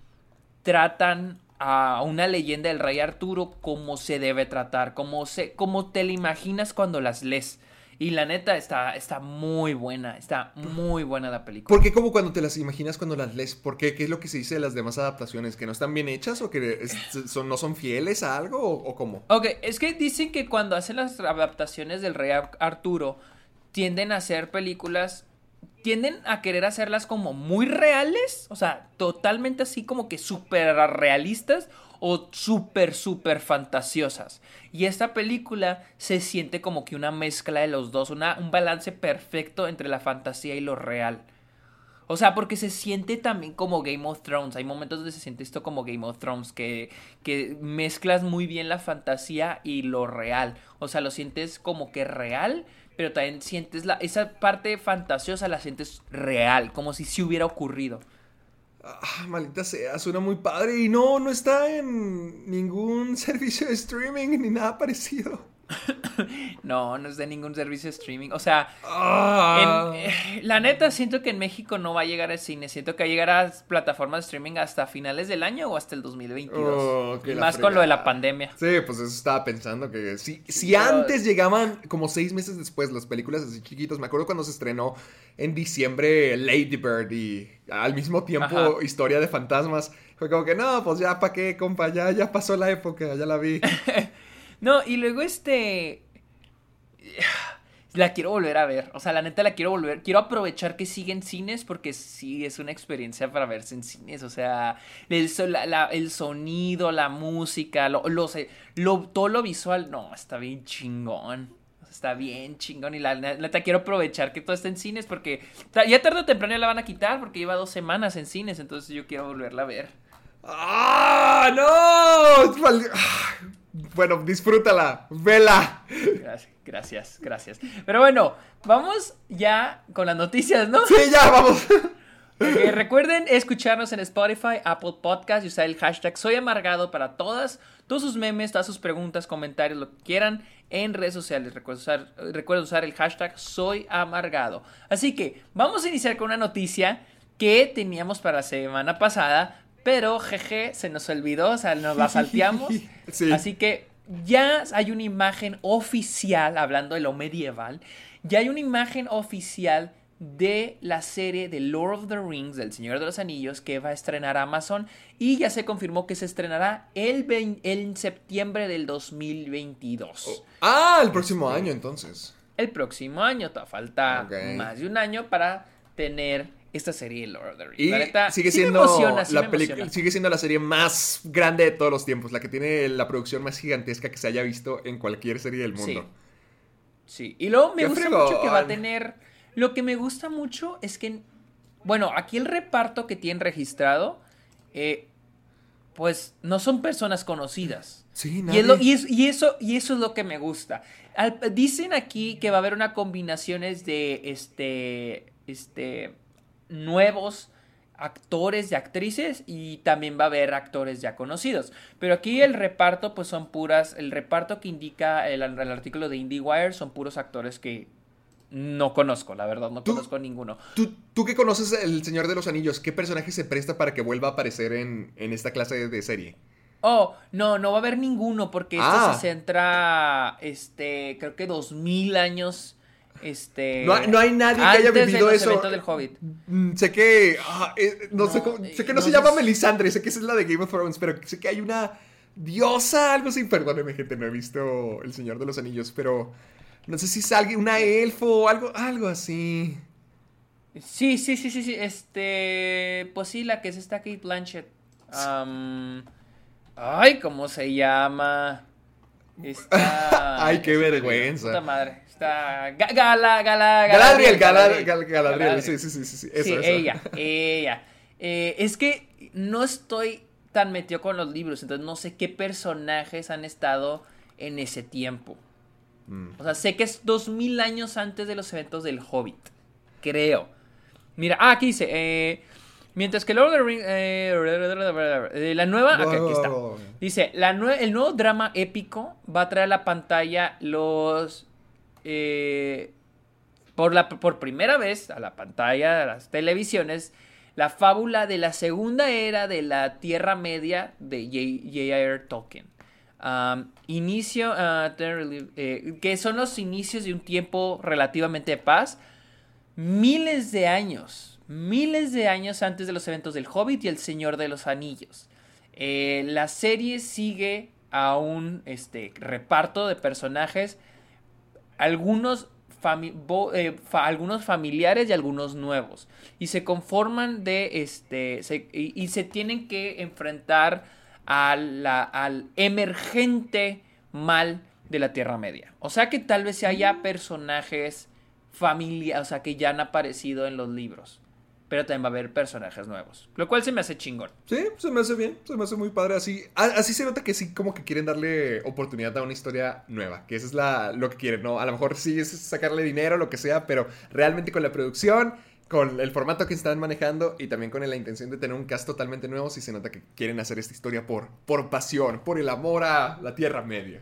tratan a una leyenda del rey Arturo como se debe tratar, como, se, como te la imaginas cuando las lees. Y la neta está, está muy buena, está muy buena la película. ¿Por qué como cuando te las imaginas cuando las lees? ¿Por qué? ¿Qué es lo que se dice de las demás adaptaciones? ¿Que no están bien hechas o que es- son, no son fieles a algo o, o cómo? Ok, es que dicen que cuando hacen las adaptaciones del rey Ar- Arturo, tienden a hacer películas, tienden a querer hacerlas como muy reales, o sea, totalmente así como que súper realistas o súper, súper fantasiosas. Y esta película se siente como que una mezcla de los dos, una, un balance perfecto entre la fantasía y lo real. O sea, porque se siente también como Game of Thrones. Hay momentos donde se siente esto como Game of Thrones, que, que mezclas muy bien la fantasía y lo real. O sea, lo sientes como que real, pero también sientes la, esa parte fantasiosa, la sientes real, como si sí hubiera ocurrido. Ah, maldita sea, suena muy padre y no, no está en ningún servicio de streaming ni nada parecido. No, no es de ningún servicio de streaming. O sea, en- eh, la neta siento que en México no va a llegar al cine. Siento que va a llegar a plataformas de streaming hasta finales del año o hasta el 2022. Oh, que y más con lo de la pandemia. Sí, pues eso estaba pensando que si, si pero- antes llegaban como seis meses después las películas así chiquitos, me acuerdo cuando se estrenó en diciembre Lady Bird y al mismo tiempo Ajá. Historia de Fantasmas, fue como que no, pues ya pa' qué, compa, ya, ya pasó la época, ya la vi. No, y luego este. La quiero volver a ver. O sea, la neta la quiero volver. Quiero aprovechar que sigue en cines porque sí es una experiencia para verse en cines. O sea, el, sonido, la música, lo, todo lo visual. No, está bien chingón. Está bien chingón. Y la neta quiero aprovechar que todo está en cines porque ya tarde o temprano la van a quitar porque lleva dos semanas en cines. Entonces yo quiero volverla a ver. ¡Ah, no! Bueno, disfrútala, vela. Gracias, gracias, gracias. Pero bueno, vamos ya con las noticias, ¿no? Sí, ya, vamos. Recuerden escucharnos en Spotify, Apple Podcast y usar el hashtag Soy Amargado para todas, todos sus memes, todas sus preguntas, comentarios, lo que quieran en redes sociales. Recuerden usar, recuerden usar el hashtag Soy Amargado. Así que vamos a iniciar con una noticia que teníamos para la semana pasada, pero jeje, se nos olvidó, o sea, nos la salteamos. Sí. Así que ya hay una imagen oficial, hablando de lo medieval, ya hay una imagen oficial de la serie de Lord of the Rings, del Señor de los Anillos, que va a estrenar Amazon y ya se confirmó que se estrenará el en septiembre del 2022. Ah, el próximo año entonces. El próximo año, te falta Ok. más de un año para tener esta serie Lord of the Rings. Y La neta, sigue sí me siendo emociona, sí la película sigue siendo la serie más grande de todos los tiempos, la que tiene la producción más gigantesca que se haya visto en cualquier serie del mundo. Sí, y luego me gusta mucho que va a tener. Lo que me gusta mucho es que. Bueno, aquí el reparto que tienen registrado. eh, pues no son personas conocidas. Sí, Y, nadie. es lo- y es- y eso, y eso es lo que me gusta. Al- dicen aquí que va a haber una combinaciones de este. Este. Nuevos actores y actrices y también va a haber actores ya conocidos. Pero aquí el reparto pues son puras, el reparto que indica el, el artículo de IndieWire son puros actores que no conozco, la verdad, no conozco ninguno. ¿Tú, tú que conoces El Señor de los Anillos, ¿qué personaje se presta para que vuelva a aparecer en, en esta clase de, serie? Oh, no, no va a haber ninguno porque esto Ah. se centra, este, creo que dos mil años, este... No hay- no hay nadie que haya de vivido los eso. eventos del Hobbit. Sé que. ah, eh, no, sé cómo- sé que no, no se llama Melisandre, sé que esa es la de Game of Thrones, pero sé que hay una diosa, algo así. Perdóneme, gente, no he visto El Señor de los Anillos, pero. No sé si es alguien, una elfo o algo, algo así. Sí, sí, sí, sí, sí, este, pues sí, la que es esta Kate Blanchett. Ay, ¿cómo se llama? Ay, qué vergüenza. Puta madre. Está... Ga- Gala, Gala, Galadriel, Galadriel, Galadriel. Gal- Galadriel, Galadriel. sí, sí, sí, sí, sí, eso, ella, ella. Eh, es que no estoy tan metido con los libros, entonces no sé qué personajes han estado en ese tiempo. Mm. O sea, sé que es dos mil años antes de los eventos del Hobbit. Creo. Mira, ah, aquí dice. eh, mientras que Lord of the Rings. eh, la nueva. aquí está. Dice: la nue- el nuevo drama épico va a traer a la pantalla los. Eh, por, la, por primera vez a la pantalla de las televisiones. La fábula de la segunda era de la Tierra Media de J.R. Tolkien. Inicio, ah, eh, que son los inicios de un tiempo relativamente de paz, miles de años, miles de años antes de los eventos del Hobbit y el Señor de los Anillos. Eh, la serie sigue a un este, reparto de personajes, algunos, fami- bo- eh, fa- algunos familiares y algunos nuevos, y se conforman de, este, se- y, y se tienen que enfrentar a la- al emergente mal de la Tierra Media. O sea que tal vez haya personajes familia, o sea que ya han aparecido en los libros. Pero también va a haber personajes nuevos. Lo cual se me hace chingón. Sí, se me hace bien, se me hace muy padre. Así, así se nota que sí, como que quieren darle oportunidad a una historia nueva, que eso es la, lo que quieren, ¿no? A lo mejor sí es sacarle dinero, lo que sea, pero realmente con la producción, con el formato que están manejando y también con la intención de tener un cast totalmente nuevo, sí se nota que quieren hacer esta historia por, por pasión, por el amor a la Tierra Media.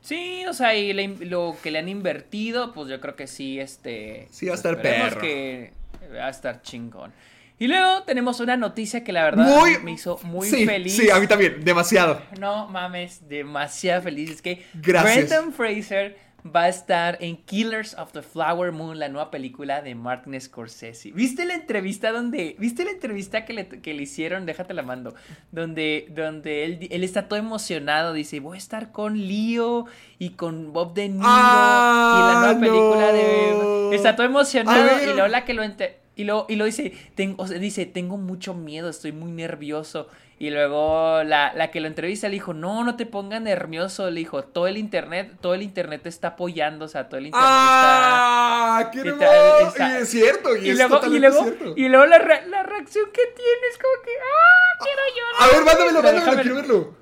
Sí, o sea, y le- lo que le han invertido, pues yo creo que sí, este... Sí, va a estar perro. que va a estar chingón. Y luego tenemos una noticia que la verdad Muy- me hizo muy sí, feliz. Sí, a mí también, demasiado. No mames, demasiado feliz. Es que Gracias. Brendan Fraser va a estar en Killers of the Flower Moon, la nueva película de Martin Scorsese. ¿Viste la entrevista donde, viste la entrevista que le, que le hicieron? Déjate la mando. Donde, donde él, él está todo emocionado, dice, voy a estar con Leo y con Bob De Niro Ah, y la nueva película no. de... Está todo emocionado y luego la que lo ente- y luego, y luego dice, tengo, o sea, dice, tengo mucho miedo, estoy muy nervioso. Y luego la, la que lo entrevista le dijo, no, no te pongas nervioso. Le dijo, todo el internet, todo el internet te está apoyando, o sea, todo el internet ¡Ah! ¡Qué está... Y es cierto, y, y es luego, y luego, cierto. y luego la, re- la reacción que tiene es como que, ¡ah! Quiero llorar. A ver, mándamelo, mándamelo, déjame- quiero verlo.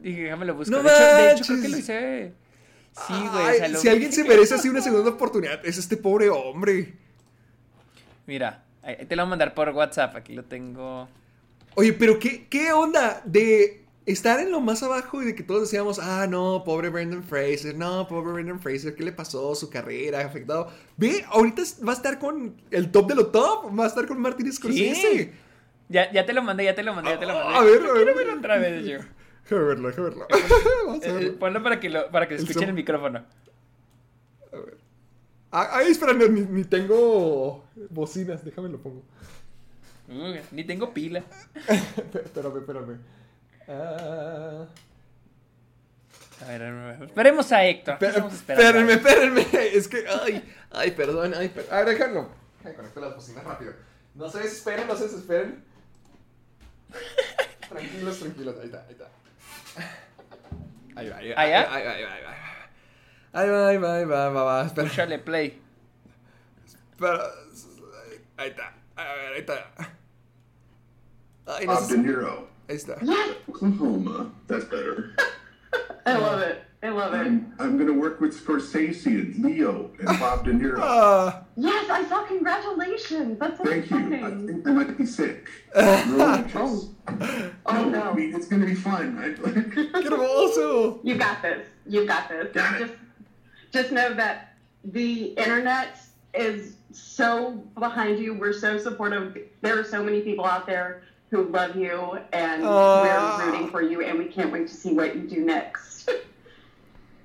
Dije, déjame lo busco. No de, hecho, de hecho, creo que lo hice. Sí, güey. Ay, o sea, lo si alguien se merece así una segunda oportunidad, es este pobre hombre. Mira, te lo voy a mandar por WhatsApp. Aquí lo tengo. Oye, pero ¿qué, qué onda de estar en lo más abajo y de que todos decíamos, ah, no, pobre Brendan Fraser, no, pobre Brendan Fraser, ¿qué le pasó? Su carrera, afectado. Ve, ahorita va a estar con el top de lo top, va a estar con Martin Scorsese. Sí. Ya, ya te lo mandé, ya te lo mandé, ya te lo mandé. A ver, a Quiero ver. verlo otra vez yo. Déjame verlo, déjame verlo. Vamos a Eh, verlo. ponlo para que, lo, para que El escuchen zoom. el micrófono. Ah, Ay, espera, no, ni, ni tengo bocinas, déjame lo pongo. Ni tengo pila. Espérame, espérame. Ah, A ver, a ver, esperemos a Héctor. espérenme, espérenme. Es que, ay, ay, perdón, ay, perdón. A ver, déjalo. Conecto las bocinas rápido. No se desesperen, no se desesperen. Tranquilos, tranquilos. Ahí está, ahí está. Ahí va, ahí va. ¿Ah? Ahí va, ahí va, ahí va. Ahí va, ahí va, ahí va, va, va. Espera. Púchale play. espera. Ahí está. A ver, ahí está. Ay, no Bob sé De si- Niro. Ahí está. Oklahoma. That's better. I love it. I love it. I'm, I'm going to work with Scorsese and Leo and Bob De Niro. Ah, Yes, I saw. Congratulations. That's so Thank you. I think I might be sick. I'm real anxious. Oh I no. mean, it's going to be fun, right? qué hermoso. You got this. You got this. Got it. Just, just know that the internet is so behind you. We're so supportive. There are so many people out there who love you, and Aw. we're rooting for you. And we can't wait to see what you do next.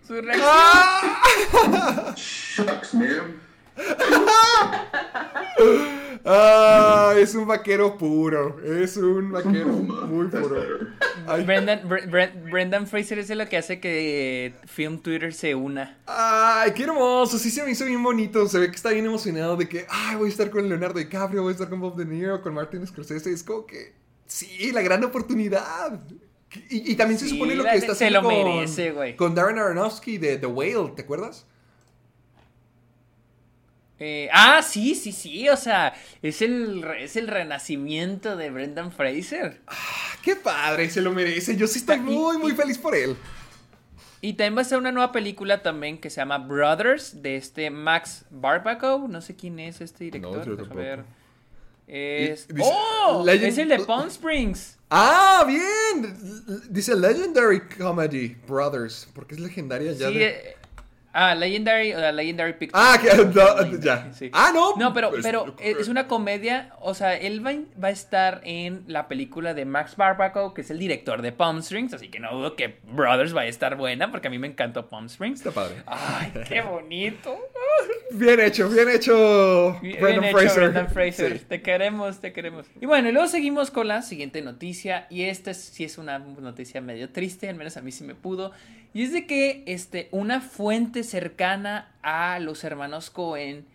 Su reacción. Ah. Shucks, man. Ah, es un vaquero puro. Es un vaquero muy puro. Brendan, Bre- Bre- Brendan Fraser es lo que hace que Film Twitter se una. ay, qué hermoso. Sí se me hizo bien bonito. Se ve que está bien emocionado de que, ay, voy a estar con Leonardo DiCaprio, voy a estar con Bob De Niro, con Martin Scorsese. Es como que, sí, la gran oportunidad. Y, y también se Sí, supone lo que está se haciendo lo con, merece, güey. con Darren Aronofsky de The Whale, ¿te acuerdas? Eh, ah, sí, sí, sí. O sea, es el, es el renacimiento de Brendan Fraser. Ah, qué padre, se lo merece. Yo sí estoy muy, muy feliz por él. Y también va a ser una nueva película también que se llama Brothers de este Max Barbaco. No sé quién es este director. tampoco. ver. Es... Dice- ¡Oh! Legend- Es el de Palm Springs. Ah, bien. Dice Legendary Comedy Brothers, porque es legendaria ya. Sí, de- eh, ah, Legendary, o sea, Legendary Pictures. Ah, que no, ya. Sí. Ah, no. No, pero, Pues, pero es una comedia, o sea, él va, va a estar en la película de Max Barbaco, que es el director de Palm Springs, así que no dudo que Brothers vaya a estar buena, porque a mí me encantó Palm Springs. Está padre. Ay, qué bonito. Bien hecho, bien hecho. Bien Brendan hecho, Fraser. Brendan Fraser. Sí. Te queremos, te queremos. Y bueno, y luego seguimos con la siguiente noticia. Y esta es- sí es una noticia medio triste, al menos a mí sí me pudo. Y es de que este, una fuente cercana a los hermanos Cohen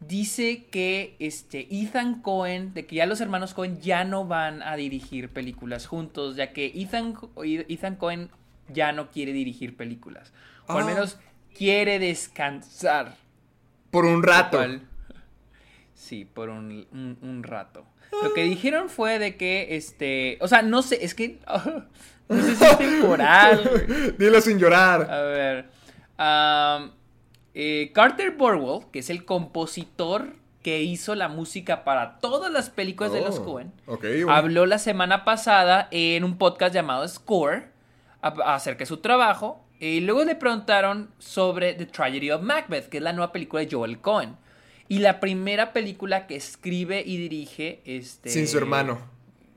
dice que este, Ethan Cohen, de que ya los hermanos Cohen ya no van a dirigir películas juntos, ya que Ethan, Ethan Cohen ya no quiere dirigir películas. O al Ah. menos quiere descansar. Por un rato. Cual- Sí, por un, un- un rato. Lo que dijeron fue de que, este, o sea, no sé, es que, sé si es temporal. güey. Dilo sin llorar. A ver, eh, Carter Burwell, que es el compositor que hizo la música para todas las películas de los Oh, Cohen, bueno. habló la semana pasada en un podcast llamado Score acerca de su trabajo Y luego le preguntaron sobre The Tragedy of Macbeth, que es la nueva película de Joel Cohen. Y la primera película que escribe y dirige este, Sin su hermano.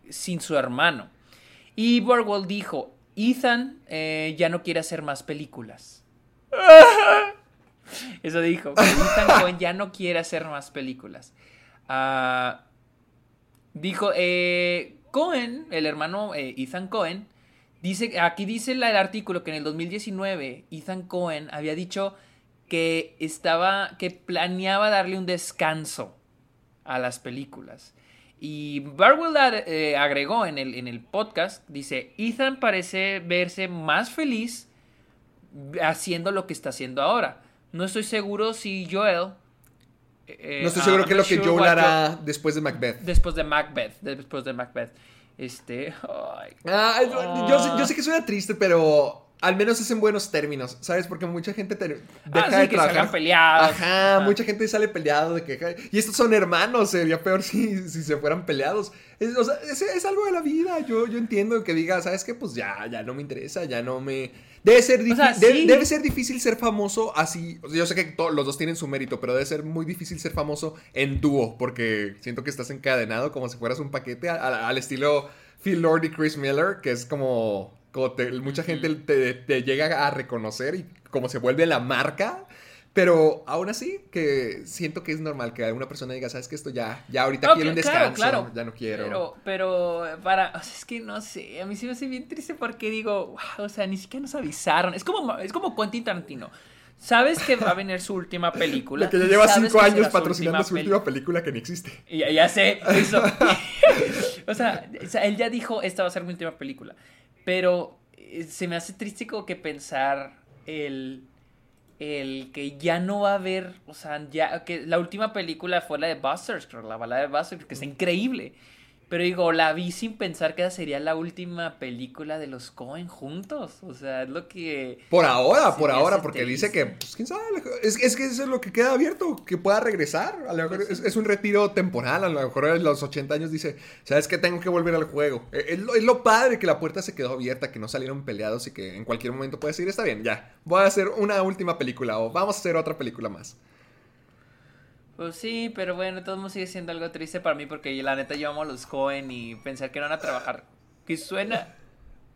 Sin su hermano. Y Burwell dijo, Ethan eh, ya no quiere hacer más películas. Eso dijo. Ethan Cohen ya no quiere hacer más películas. Ah, dijo, eh, Cohen, el hermano eh, Ethan Cohen, dice, aquí dice el artículo que en el 2019 Ethan Cohen había dicho que estaba, que planeaba darle un descanso a las películas. Y Barwell eh, agregó en el, en el podcast, dice, Ethan parece verse más feliz haciendo lo que está haciendo ahora. No estoy seguro si Joel... eh, no estoy seguro I'm que es lo que sure Joel hará después de Macbeth. Después de Macbeth, después de Macbeth. Este... Ah, yo, yo sé, yo sé que suena triste, pero al menos es en buenos términos, ¿sabes? Porque mucha gente te deja Ah, sí, de que trabajar. salgan peleados. Ajá, mucha gente sale peleado de que y estos son hermanos, sería peor si, si se fueran peleados. Es, o sea, es, es algo de la vida. Yo, yo entiendo que diga, ¿sabes qué? Pues ya, ya no me interesa, ya no me. Debe ser, difí- sea, debe, sí. debe ser difícil ser famoso así. o sea, yo sé que los dos tienen su mérito, pero debe ser muy difícil ser famoso en dúo, porque siento que estás encadenado como si fueras un paquete a- a- al estilo Phil Lord y Chris Miller, que es como, como te- mucha gente te, te llega a reconocer y como se vuelve la marca. Pero aún así, que siento que es normal que alguna persona diga, ¿sabes que Esto ya, ya ahorita quiero un descanso, claro. ya no quiero. Pero, pero para, o sea, es que no sé, a mí sí me hace bien triste porque digo, wow, o sea, ni siquiera nos avisaron. Es como, es como Quentin Tarantino. Sabes que va a venir su última película. La que ya lleva cinco años su patrocinando su última película que ni existe. Ya, ya sé, eso. o, sea, o sea, él ya dijo, esta va a ser mi última película. Pero eh, se me hace triste como que pensar el, el que ya no va a haber, o sea, ya que la última película fue la de Busters, creo, la balada de Busters, que es increíble. Pero digo, la vi sin pensar que esa sería la última película de los Cohen juntos. O sea, es lo que... Por ahora, por ahora, porque triste. dice que, pues quién sabe, es, es que eso es lo que queda abierto, que pueda regresar. A lo mejor es, es un retiro temporal, a lo mejor a los 80 años dice, ¿sabes qué? Tengo que volver al juego. Eh, Es lo, es lo padre que la puerta se quedó abierta, que no salieron peleados y que en cualquier momento puedes decir, está bien, ya, voy a hacer una última película o vamos a hacer otra película más. Pues sí, pero bueno, todo sigue siendo algo triste para mí porque la neta yo a los Cohen y pensar que no van a trabajar. Que suena...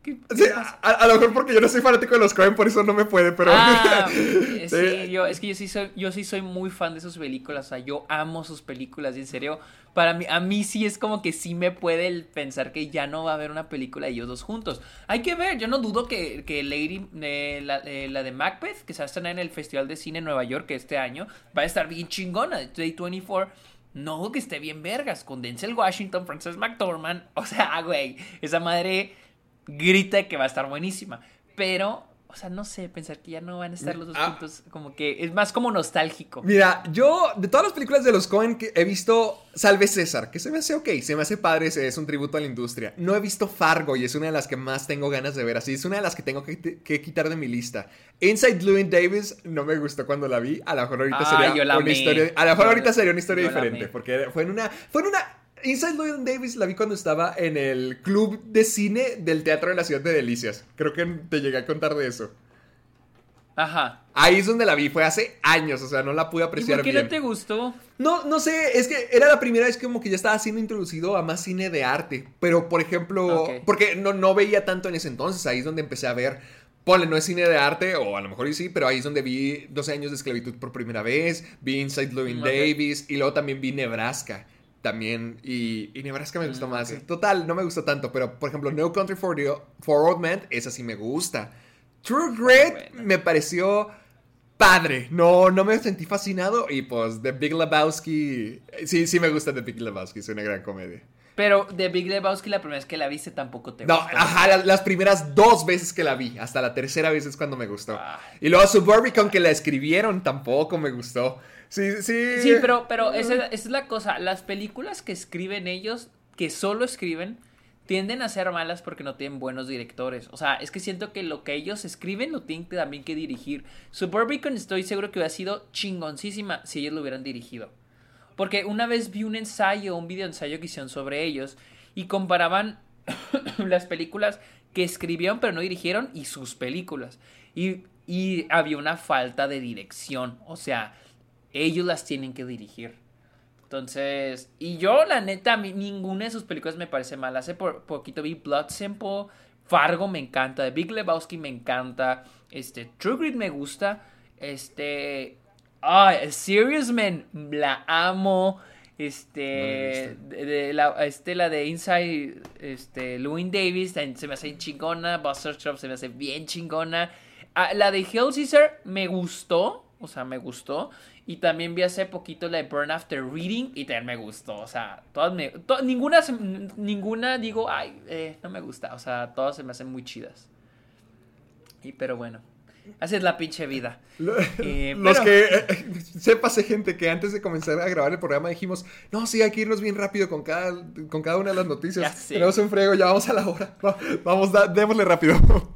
¿Qué, qué Sí, a, a lo mejor porque yo no soy fanático de los Cohen, por eso no me puede, pero... Ah, Sí. sí, yo, es que yo sí soy, yo sí soy muy fan de sus películas, o sea, yo amo sus películas, y en serio, para mí, a mí sí es como que sí me puede el pensar que ya no va a haber una película de ellos dos juntos. Hay que ver, yo no dudo que, que Lady, eh, la, eh, la de Macbeth, que se va a estrenar en el Festival de Cine en Nueva York este año, va a estar bien chingona, Day 24. No dudo que esté bien vergas, con Denzel Washington, Frances McDormand, o sea, güey, esa madre grita que va a estar buenísima. Pero, o sea, no sé, pensar que ya no van a estar los dos Ah. juntos, como que es más como nostálgico. Mira, yo de todas las películas de los Cohen que he visto, Salve César, que se me hace ok, se me hace padre, es un tributo a la industria. No he visto Fargo y es una de las que más tengo ganas de ver, así es una de las que tengo que, que quitar de mi lista. Inside Llewyn Davis no me gustó cuando la vi, a lo mejor ahorita Ah, sería una amé. historia, a lo mejor ahorita sería una historia yo diferente, porque fue en una, fue en una Inside Llewyn Davis la vi cuando estaba en el club de cine del Teatro de la Ciudad de Delicias. Creo que te llegué a contar de eso. Ajá. Ahí es donde la vi, fue hace años, o sea, no la pude ¿Y apreciar por qué bien. no te gustó? No, no sé, es que era la primera vez que como que ya estaba siendo introducido a más cine de arte. Pero, por ejemplo, porque no, no veía tanto en ese entonces, ahí es donde empecé a ver, ponle, no es cine de arte, o a lo mejor sí, pero ahí es donde vi 12 años de esclavitud por primera vez, vi Inside Llewyn Ok. Davis, y luego también vi Nebraska. También, y, y Nebraska me gustó Mm, más. Total, no me gustó tanto, pero por ejemplo, No Country for, the- for Old Men, esa sí me gusta. True Grit me pareció padre. No, no me sentí fascinado. Y pues The Big Lebowski. Sí, sí me gusta The Big Lebowski. Es una gran comedia. Pero de Big Lebowski la primera vez que la viste tampoco te No, gustó. ajá, la- las primeras dos veces que la vi. Hasta la tercera vez es cuando me gustó. Ah. Y luego Suburbicon que la escribieron tampoco me gustó. Sí, sí. Sí, pero, pero esa, es la cosa. Las películas que escriben ellos, que solo escriben, tienden a ser malas porque no tienen buenos directores. O sea, es que siento que lo que ellos escriben lo tienen también que dirigir. Suburbicon estoy seguro que hubiera sido chingoncísima si ellos lo hubieran dirigido. Porque una vez vi un ensayo, un video ensayo que hicieron sobre ellos y comparaban las películas que escribieron pero no dirigieron y sus películas. Y, y había una falta de dirección. O sea, ellos las tienen que dirigir. Entonces, y yo, la neta, ninguna de sus películas me parece mal. Hace por, poquito vi Blood Simple, Fargo me encanta, The Big Lebowski me encanta, este, True Grit me gusta, este, ah, Serious Man, la amo, este, de, de la, este, la de Inside, este, Louis Davis, se me hace chingona, Buster Scruggs se me hace bien chingona, Ah, la de Hail Caesar me gustó, o sea, me gustó. Y también vi hace poquito la de Burn After Reading y también me gustó. O sea, todas me, to- ninguna, ninguna digo, ay, eh, no me gusta. O sea, todas se me hacen muy chidas. Y pero bueno, así es la pinche vida. Lo- Eh, Los pero- que, eh, sépase gente, que antes de comenzar a grabar el programa dijimos, no, sí, hay que irnos bien rápido con cada, con cada una de las noticias. Tenemos un frego, ya vamos a la hora. Va- Vamos, da- démosle rápido.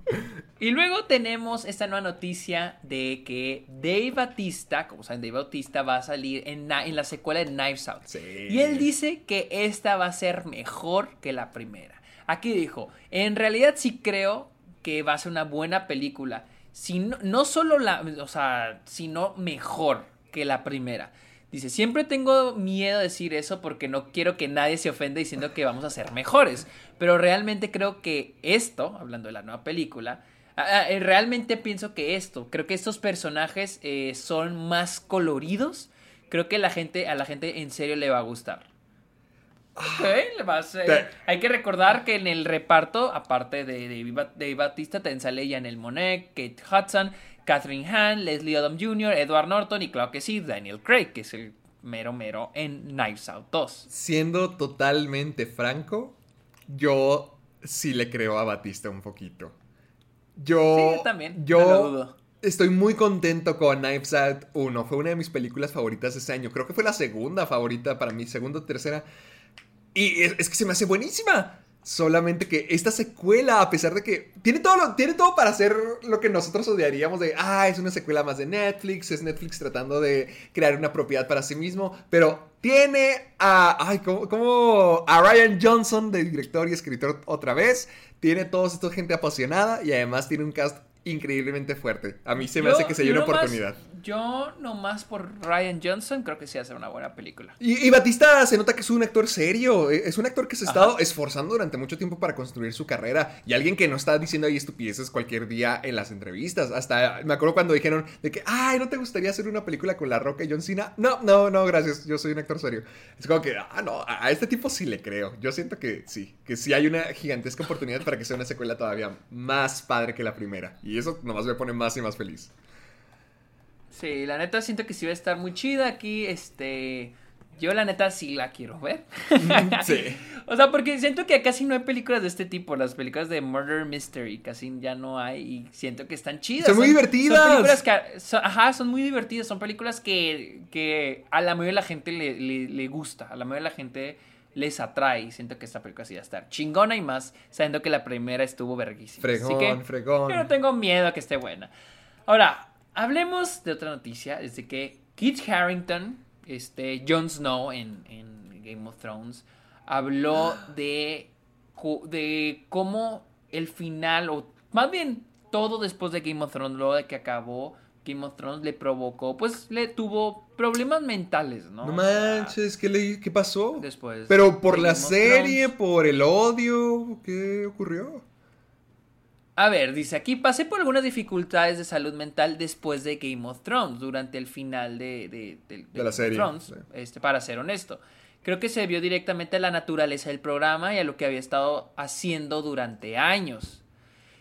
Y luego tenemos esta nueva noticia de que Dave Batista, como saben, Dave Batista va a salir en, en la secuela de Knives Out. Sí. Y él dice que esta va a ser mejor que la primera. Aquí dijo, en realidad sí creo que va a ser una buena película. Si no, no solo la, o sea, sino mejor que la primera. Dice, siempre tengo miedo de decir eso porque no quiero que nadie se ofenda diciendo que vamos a ser mejores. Pero realmente creo que esto, hablando de la nueva película, realmente pienso que esto, creo que estos personajes eh, son más coloridos. Creo que la gente, a la gente en serio le va a gustar. Ok, le va a ser- Te- Hay que recordar que en el reparto, aparte de Dave Batista, también sale Janelle Monet, Kate Hudson, Catherine Hahn, Leslie Odom Jr., Edward Norton y claro que sí, Daniel Craig, que es el mero mero en Knives Out 2. Siendo totalmente franco, yo sí le creo a Batista un poquito. Yo, Sí, yo también, Yo no lo dudo. estoy muy contento con Knives Out 1. Fue una de mis películas favoritas de ese año. Creo que fue la segunda favorita para mí, segunda o tercera. Y es, es que se me hace buenísima. Solamente que esta secuela, a pesar de que tiene todo, lo- tiene todo para hacer lo que nosotros odiaríamos de, ah, es una secuela más de Netflix, es Netflix tratando de crear una propiedad para sí mismo, pero tiene a, ay, como, como a Ryan Johnson de director y escritor otra vez, tiene toda esta gente apasionada y además tiene un cast increíblemente fuerte. A mí se me Yo- hace que yo una nomás- oportunidad. Yo nomás por Ryan Johnson creo que sí hace una buena película. Y, y Batista se nota que es un actor serio, eh, es un actor que se ha Ajá. estado esforzando durante mucho tiempo para construir su carrera y alguien que no está diciendo ahí estupideces cualquier día en las entrevistas. Hasta me acuerdo cuando dijeron de que, ay, ¿no te gustaría hacer una película con La Roca y John Cena? No, no, no, gracias, yo soy un actor serio. Es como que, ah, no, a a este tipo sí le creo. Yo siento que sí, que sí hay una gigantesca oportunidad para que sea una secuela todavía más padre que la primera. Y eso nomás me pone más y más feliz. Sí, la neta siento que sí va a estar muy chida aquí, este... Yo la neta sí la quiero ver. Sí. O sea, porque siento que casi no hay películas de este tipo. Las películas de Murder Mystery casi ya no hay y siento que están chidas. Son muy divertidas. Son películas que, son- ajá, son muy divertidas. Son películas que, que a la mayoría de la gente le, le- le gusta. A la mayoría de la gente les atrae. Y siento que esta película sí va a estar chingona y más sabiendo que la primera estuvo verguísima. Fregón, Así que fregón. yo no tengo miedo a que esté buena. Ahora, hablemos de otra noticia. Es de que Kit Harrington, este, Jon Snow en, en Game of Thrones, habló de, de cómo el final, o más bien todo después de Game of Thrones, luego de que acabó Game of Thrones, le provocó, pues le tuvo problemas mentales, ¿no? No manches, ¿qué, le, qué pasó? Después Pero por la serie, Thrones. por el odio, ¿qué ocurrió? A ver, dice aquí, pasé por algunas dificultades de salud mental después de Game of Thrones, durante el final de, de, de- de De la Game serie, Thrones, sí. este, para ser honesto. Creo que se vio directamente a la naturaleza del programa y a lo que había estado haciendo durante años.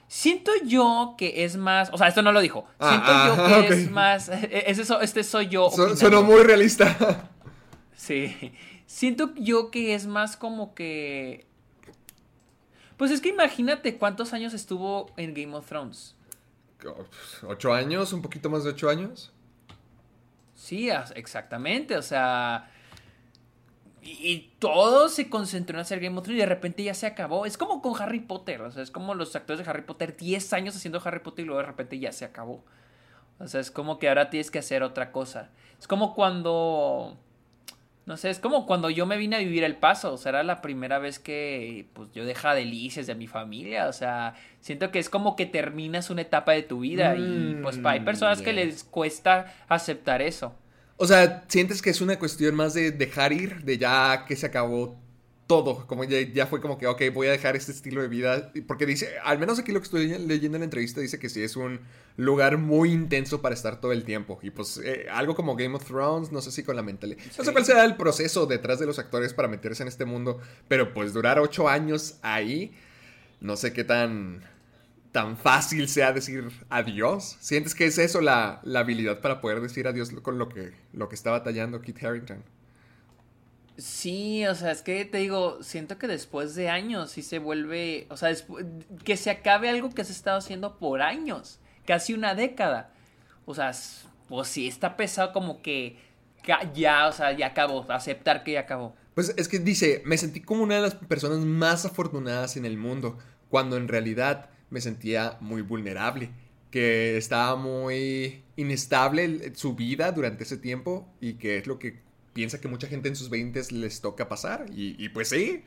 Siento yo que es más, o sea, esto no lo dijo. Ah, Siento yo ah, que es más, ese so- este soy yo. Su- muy realista. Sí. Siento yo que es más como que. Pues es que imagínate cuántos años estuvo en Game of Thrones. ¿Ocho años? ¿Un poquito más de ocho años? Sí, exactamente. O sea. Y, y todo se concentró en hacer Game of Thrones y de repente ya se acabó. Es como con Harry Potter. O sea, es como los actores de Harry Potter, 10 años haciendo Harry Potter y luego de repente ya se acabó. O sea, es como que ahora tienes que hacer otra cosa. Es como cuando. No sé, es como cuando yo me vine a vivir El Paso, o sea, era la primera vez que pues yo dejaba delicias de mi familia, o sea, siento que es como que terminas una etapa de tu vida y pues hay personas que Mm, les cuesta aceptar eso. O sea, sientes que es una cuestión más de dejar ir, de ya que se acabó todo, como ya, ya fue como que, ok, voy a dejar este estilo de vida, porque dice, al menos aquí lo que estoy leyendo en la entrevista dice que sí es un lugar muy intenso para estar todo el tiempo, y pues eh, algo como Game of Thrones, no sé si con la mentalidad, no sé cuál será el proceso detrás de los actores para meterse en este mundo, pero pues durar ocho años ahí, no sé qué tan... Tan fácil sea decir adiós. ¿Sientes que es eso la, la habilidad para poder decir adiós con lo que, lo que está batallando Kit Harrington? Sí, o sea, es que te digo, siento que después de años sí se vuelve, o sea, que se acabe algo que se ha estado haciendo por años, casi una década. O sea, pues sí, está pesado como que ya, o sea, ya acabó, aceptar que ya acabó. Pues es que dice, me sentí como una de las personas más afortunadas en el mundo, cuando en realidad me sentía muy vulnerable, que estaba muy inestable su vida durante ese tiempo y que es lo que piensa que mucha gente en sus 20 les toca pasar. Y, y pues sí,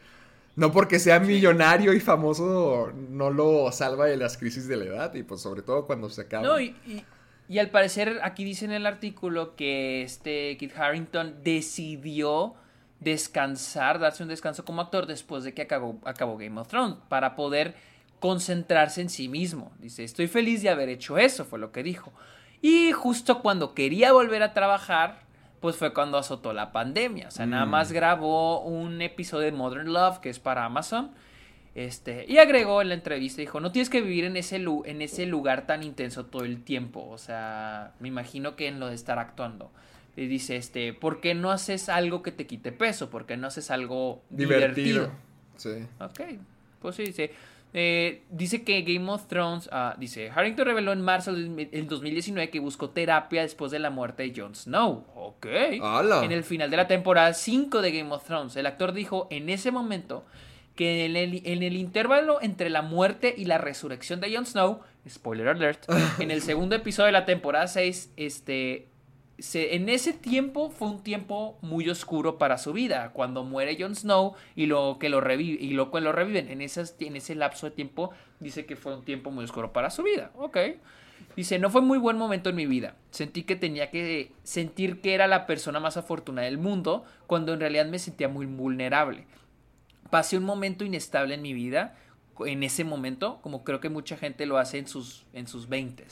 no porque sea millonario y famoso no lo salva de las crisis de la edad y pues sobre todo cuando se acaba. No, y, y- y al parecer aquí dice en el artículo que este Kit Harrington decidió descansar, darse un descanso como actor después de que acabó, acabó Game of Thrones, para poder concentrarse en sí mismo. Dice, estoy feliz de haber hecho eso, fue lo que dijo. Y justo cuando quería volver a trabajar, pues fue cuando azotó la pandemia. O sea, nada más grabó un episodio de Modern Love, que es para Amazon. Este, y agregó en la entrevista, dijo, no tienes que vivir en ese, lu- en ese lugar tan intenso todo el tiempo. O sea, me imagino que en lo de estar actuando. Y dice, este, ¿por qué no haces algo que te quite peso? ¿Por qué no haces algo divertido? divertido. Sí. Ok, pues sí, dice. Eh, dice que Game of Thrones, ah, dice, Harrington reveló en marzo del del 2019 que buscó terapia después de la muerte de Jon Snow. Ok. ¡Hala! En el final de la temporada 5 de Game of Thrones, el actor dijo en ese momento que en el, en el intervalo entre la muerte y la resurrección de Jon Snow, spoiler alert, en el segundo episodio de la temporada 6, este, se- en ese tiempo fue un tiempo muy oscuro para su vida. Cuando muere Jon Snow y lo que lo revive y lo que lo reviven en, en ese lapso de tiempo, dice que fue un tiempo muy oscuro para su vida. Ok. Dice, no fue muy buen momento en mi vida. Sentí que tenía que sentir que era la persona más afortunada del mundo, cuando en realidad me sentía muy vulnerable. Pasé un momento inestable en mi vida, en ese momento, como creo que mucha gente lo hace en sus, en sus 20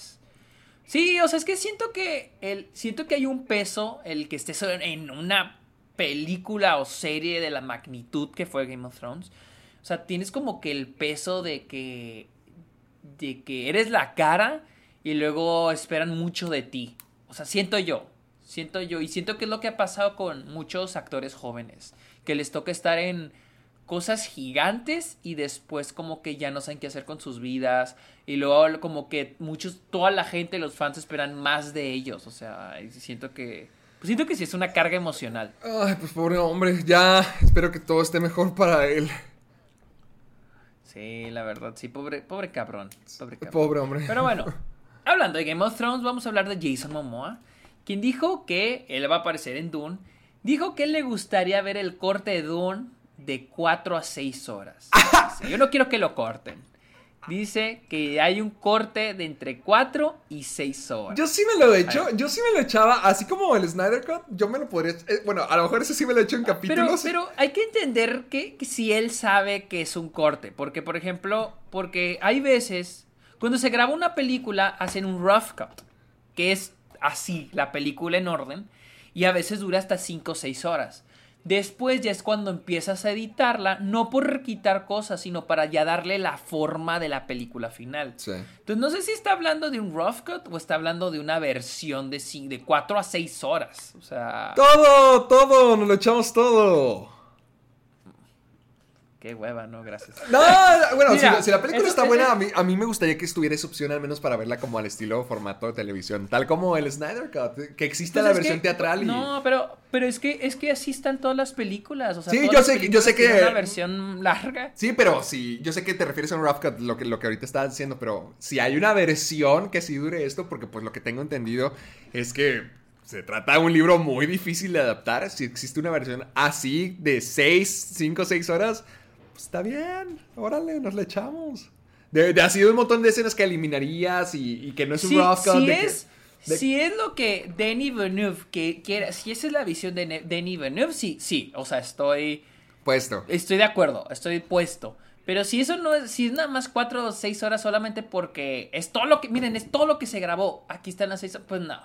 Sí, o sea, es que siento que el, siento que hay un peso el que estés en una película o serie de la magnitud que fue Game of Thrones. O sea, tienes como que el peso de que de que eres la cara y luego esperan mucho de ti. O sea, siento yo, siento yo y siento que es lo que ha pasado con muchos actores jóvenes, que les toca estar en cosas gigantes y después como que ya no saben qué hacer con sus vidas. Y luego como que muchos toda la gente los fans esperan más de ellos. O sea siento que pues siento que sí es una carga emocional. Ay, pues pobre hombre, ya espero que todo esté mejor para él. sí la verdad sí pobre pobre cabrón pobre cabrón. Pobre hombre. pero bueno hablando de Game of Thrones vamos a hablar de Jason Momoa quien dijo que él va a aparecer en Dune. Dijo que él le gustaría ver el corte de Dune de 4 a 6 horas Dice, yo no quiero que lo corten Dice que hay un corte de entre 4 y 6 horas. Yo sí me lo he hecho, yo sí me lo echaba, así como el Snyder Cut, yo me lo podría... eh, bueno, a lo mejor ese sí me lo he hecho en Pero, capítulos. pero hay que entender que, que si él sabe que es un corte. Porque, por ejemplo, porque hay veces, cuando se graba una película, hacen un rough cut, que es así, la película en orden, y a veces dura hasta 5 o 6 horas. Después ya es cuando empiezas a editarla, no por quitar cosas, sino para ya darle la forma de la película final. Sí. Entonces no sé si está hablando de un rough cut o está hablando de una versión de, de 4 a 6 horas. O sea... Todo, todo, nos lo echamos todo. Qué hueva, no, gracias. No, bueno, Mira, si, la- si la película eso- está eso- buena, a mí, a mí me gustaría que estuviera esa opción al menos para verla como al estilo formato de televisión, tal como el Snyder Cut, que existe Pues la versión que- teatral y... No, pero, pero es que es que así están todas las películas. O sea, Sí, yo sé que- yo sé que- una versión larga. Sí, pero sí, yo sé que te refieres a un rough cut, lo que, lo que ahorita estás diciendo, pero si hay una versión que sí dure esto, porque pues lo que tengo entendido es que se trata de un libro muy difícil de adaptar. Si existe una versión así de 6, 5, 6 horas, pues está bien. Órale, nos le echamos. De, de así de un montón de escenas que eliminarías y, y que no es un rough cut. si de que- es, de- si es lo que Denis Villeneuve que quiere, si esa es la visión de Ne- Denis Villeneuve, sí, sí, o sea, estoy, Puesto. estoy de acuerdo, estoy puesto. Pero si eso no es, si es nada más cuatro o seis horas solamente porque es todo lo que, miren, es todo lo que se grabó, aquí están las seis horas, pues no,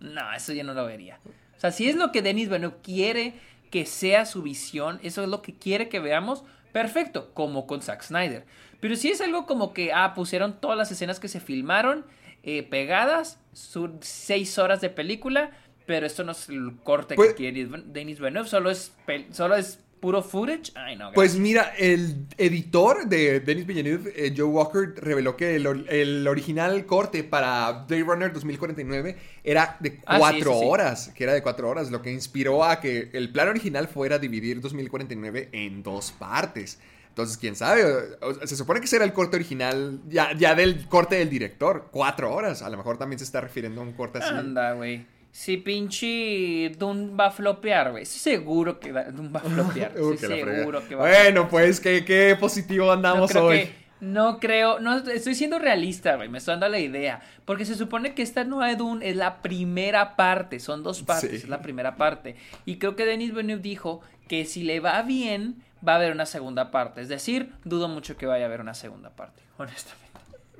no, eso yo no lo vería. O sea, si es lo que Denis Villeneuve quiere que sea su visión, eso es lo que quiere que veamos, perfecto, como con Zack Snyder. Pero si es algo como que, ah, pusieron todas las escenas que se filmaron eh, pegadas, son seis horas de película, pero esto no es el corte Pues- que quiere Denis Villeneuve, solo es, solo es puro footage. Ay, no, Pues mira, el editor de Denis Villeneuve, eh, Joe Walker, reveló que el, or- el original corte para Blade Runner 2049 era de Ah, sí, cuatro sí. horas, que era de cuatro horas, lo que inspiró a que el plan original fuera dividir 2049 en dos partes. Entonces, quién sabe, O- se supone que ese era el corte original, ya, ya del corte del director, cuatro horas. A lo mejor también se está refiriendo a un corte así. Anda, güey. Si pinche Dune va a flopear, güey. Estoy seguro que va- a flopear. Uh, Estoy frega. seguro que va a Bueno, pues qué, qué positivo andamos hoy. que- no creo, no estoy siendo realista, güey, me estoy dando la idea, porque se supone que esta nueva Dune es la primera parte, son dos partes, Sí. es la primera parte, y creo que Denis Villeneuve dijo que si le va bien va a haber una segunda parte, es decir, dudo mucho que vaya a haber una segunda parte, honestamente.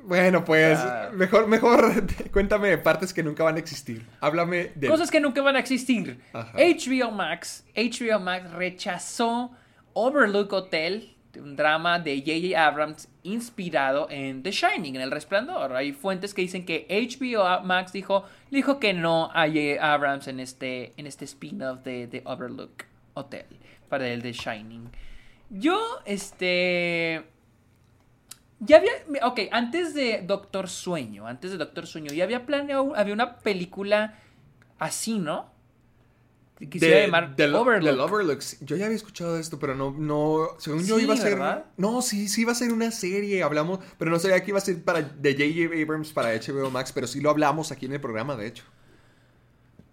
Bueno, pues Ah. mejor, mejor cuéntame partes que nunca van a existir. Háblame de Cosas que nunca van a existir. Ajá. HBO Max, HBO Max rechazó Overlook Hotel, un drama de J.J. Abrams inspirado en The Shining, en El Resplandor. Hay fuentes que dicen que HBO Max dijo, dijo que no a J.J. Abrams en este, en este spin-off de, de Overlook Hotel para el The Shining. Yo, este... Ya había, ok, antes de Doctor Sueño, antes de Doctor Sueño, ya había planeado, había una película así, ¿no? Que se iba a llamar del- Overlook. del Overlooks. Yo ya había escuchado esto, pero no, no, según yo iba a ser, ¿verdad? no, sí, sí iba a ser una serie, hablamos, pero no sabía que iba a ser para de J.J. Abrams para HBO Max, pero sí lo hablamos aquí en el programa, de hecho.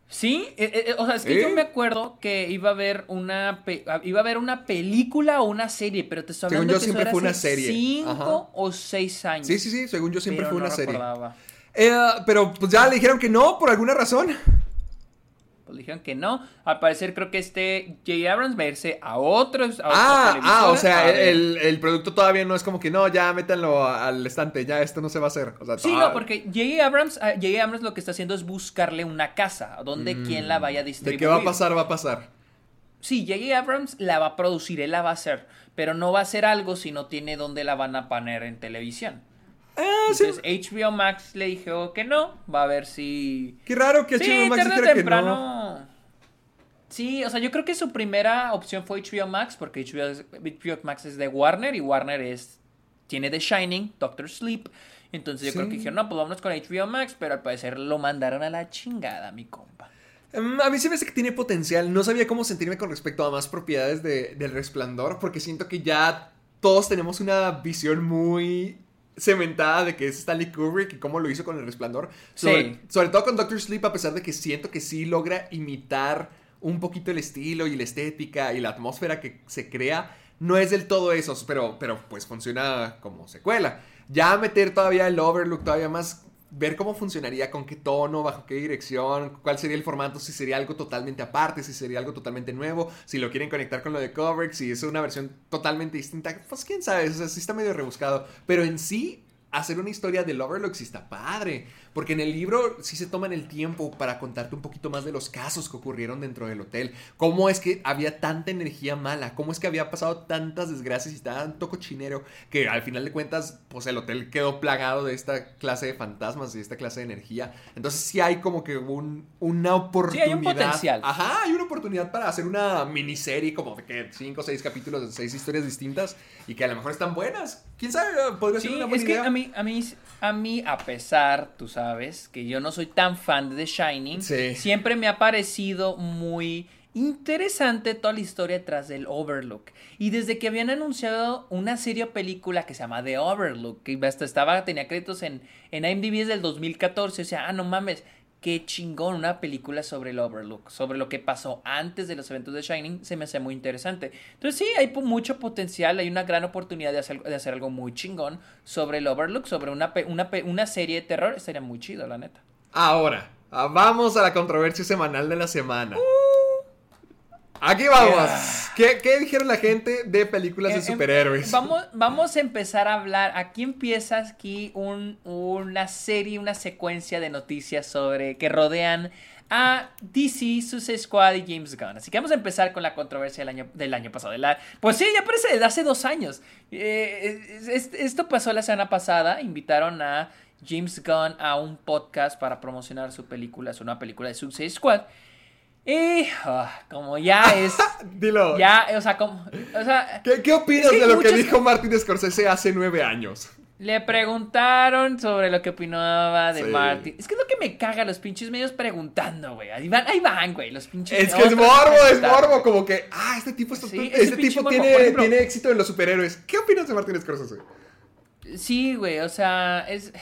Sí, eh, eh, o sea, es que ¿Eh? yo me acuerdo que iba a haber una pe- ah, iba a haber una película o una serie, pero te estoy Según hablando yo, que siempre fue una serie. Cinco Ajá. o seis años. Sí, sí, sí, según yo siempre pero fue no una serie. recordaba. Eh, pero pues ya le dijeron que no, por alguna razón. Pues dijeron que no. Al parecer creo que este J. Abrams va a irse a otros. a Ah, ah, o sea, a ver. el, el producto todavía no es como que no, ya métanlo al estante, ya esto no se va a hacer. O sea, Sí, no, porque J.A. Abrams, ah, J.A. Abrams lo que está haciendo es buscarle una casa donde quien la vaya a Mm, De distribuir. qué va a pasar, va a pasar. Sí, J.A. Abrams la va a producir, él la va a hacer, pero no va a hacer algo si no tiene dónde la van a poner en televisión. Ah, sí. Entonces HBO Max le dijo que no, va a ver si... Qué raro que Sí, HBO Max tarde dijera que no. temprano... Sí, o sea, yo creo que su primera opción fue HBO Max, porque HBO, Max es de Warner y Warner es tiene The Shining, Doctor Sleep. Entonces yo creo que dijeron, no, pues vámonos con HBO Max, pero al parecer lo mandaron a la chingada, mi compa. Mm, A mí se me hace que tiene potencial. No sabía cómo sentirme con respecto a más propiedades de- del resplandor, porque siento que ya todos tenemos una visión muy cementada de que es Stanley Kubrick y cómo lo hizo con el resplandor. Sobre, Sí. sobre todo con Doctor Sleep, a pesar de que siento que sí logra imitar un poquito el estilo y la estética y la atmósfera que se crea. No es del todo eso, pero, pero pues funciona como secuela. Ya meter todavía el Overlook, todavía más ver cómo funcionaría, con qué tono, bajo qué dirección, cuál sería el formato, si sería algo totalmente aparte, si sería algo totalmente nuevo, si lo quieren conectar con lo de Kubrick, si es una versión totalmente distinta, pues quién sabe, o sea, sí está medio rebuscado, pero en sí hacer una historia del Overlook sí está padre, porque en el libro sí se toman el tiempo para contarte un poquito más de los casos que ocurrieron dentro del hotel, cómo es que había tanta energía mala, cómo es que había pasado tantas desgracias y tanto cochinero que al final de cuentas, pues el hotel quedó plagado de esta clase de fantasmas y de esta clase de energía. Entonces sí hay como que un, una oportunidad. Sí, hay un potencial. Ajá, hay una oportunidad para hacer una miniserie como de que cinco o seis capítulos de seis historias distintas y que a lo mejor están buenas. ¿Quién sabe? Podría ser Sí, una buena es que idea. a mí, a mí, a mí, a pesar, tú sabes, que yo no soy tan fan de The Shining, Sí. siempre me ha parecido muy interesante toda la historia detrás del Overlook. Y desde que habían anunciado una serie o película que se llama The Overlook, que hasta estaba, tenía créditos en, en IMDb desde el 2014, o sea, ah, no mames, qué chingón una película sobre el Overlook, sobre lo que pasó antes de los eventos de Shining, se me hace muy interesante. Entonces sí, hay mucho potencial, hay una gran oportunidad de hacer, de hacer algo muy chingón sobre el Overlook, sobre una, una, una serie de terror, estaría muy chido, la neta. Ahora, ah, vamos a la controversia semanal de la semana. Aquí vamos. ¿Qué, dijeron la gente de películas de eh, em, superhéroes? Vamos, vamos a empezar a hablar. Aquí empieza aquí una serie, una secuencia de noticias sobre que rodean a DC, Suicide Squad y James Gunn. Así que vamos a empezar con la controversia del año, del año pasado. pues sí, ya parece desde hace dos años. Eh, esto pasó la semana pasada. Invitaron a James Gunn a un podcast para promocionar su película, su nueva película de Suicide Squad. Y como ya es. Dilo. Ya, o sea, como. O sea, ¿Qué, opinas de lo que dijo Martin Scorsese hace nueve años? Le preguntaron sobre lo que opinaba de Martin. Es que es lo que me caga los pinches medios preguntando, güey. Ahí van, ahí van, güey, los pinches. Es que es morbo, es morbo, como que, ah, este tipo, este tipo tiene, tiene éxito en los superhéroes. ¿Qué opinas de Martin Scorsese? Sí, güey, o sea, es.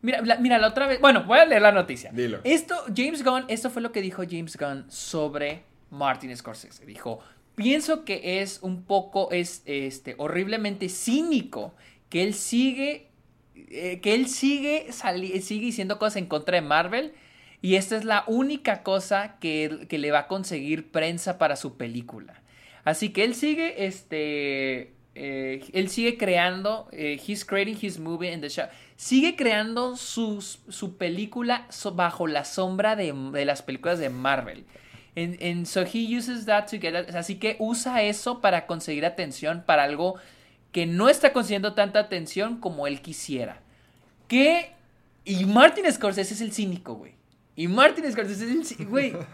Mira la, mira, la otra vez. Bueno, voy a leer la noticia. Dilo. Esto, James Gunn, esto fue lo que dijo James Gunn sobre Martin Scorsese. Dijo: Pienso que es un poco, es este, horriblemente cínico que él sigue. Eh, que él sigue, sigue diciendo cosas en contra de Marvel. Y esta es la única cosa que, que le va a conseguir prensa para su película. Así que él sigue, este. Eh, él sigue creando. Eh, he's creating his movie in the show sigue creando su película bajo la sombra de, las películas de Marvel. En so he uses that to get así que usa eso para conseguir atención para algo que no está consiguiendo tanta atención como él quisiera. Que y Martin Scorsese es el cínico, güey. Y Martin Scorsese es el cínico, güey.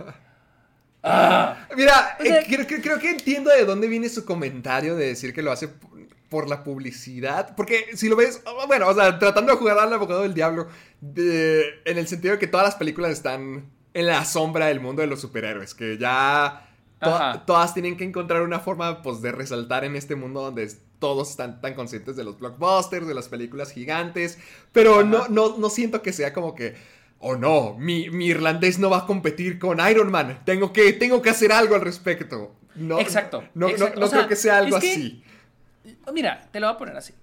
Ah. Mira, eh, creo, que entiendo de dónde viene su comentario de decir que lo hace por la publicidad. Porque si lo ves, ah, bueno, o sea, tratando de jugar al abogado del diablo, en el sentido de que todas las películas están en la sombra del mundo de los superhéroes, que ya todas tienen que encontrar una forma pues de resaltar en este mundo donde todos están tan conscientes de los blockbusters, de las películas gigantes, pero no, no, no siento que sea como que oh no, mi, irlandés no va a competir con Iron Man. Tengo que, tengo que hacer algo al respecto. No, exacto. No, no, creo que sea algo así. Mira, te lo voy a poner así.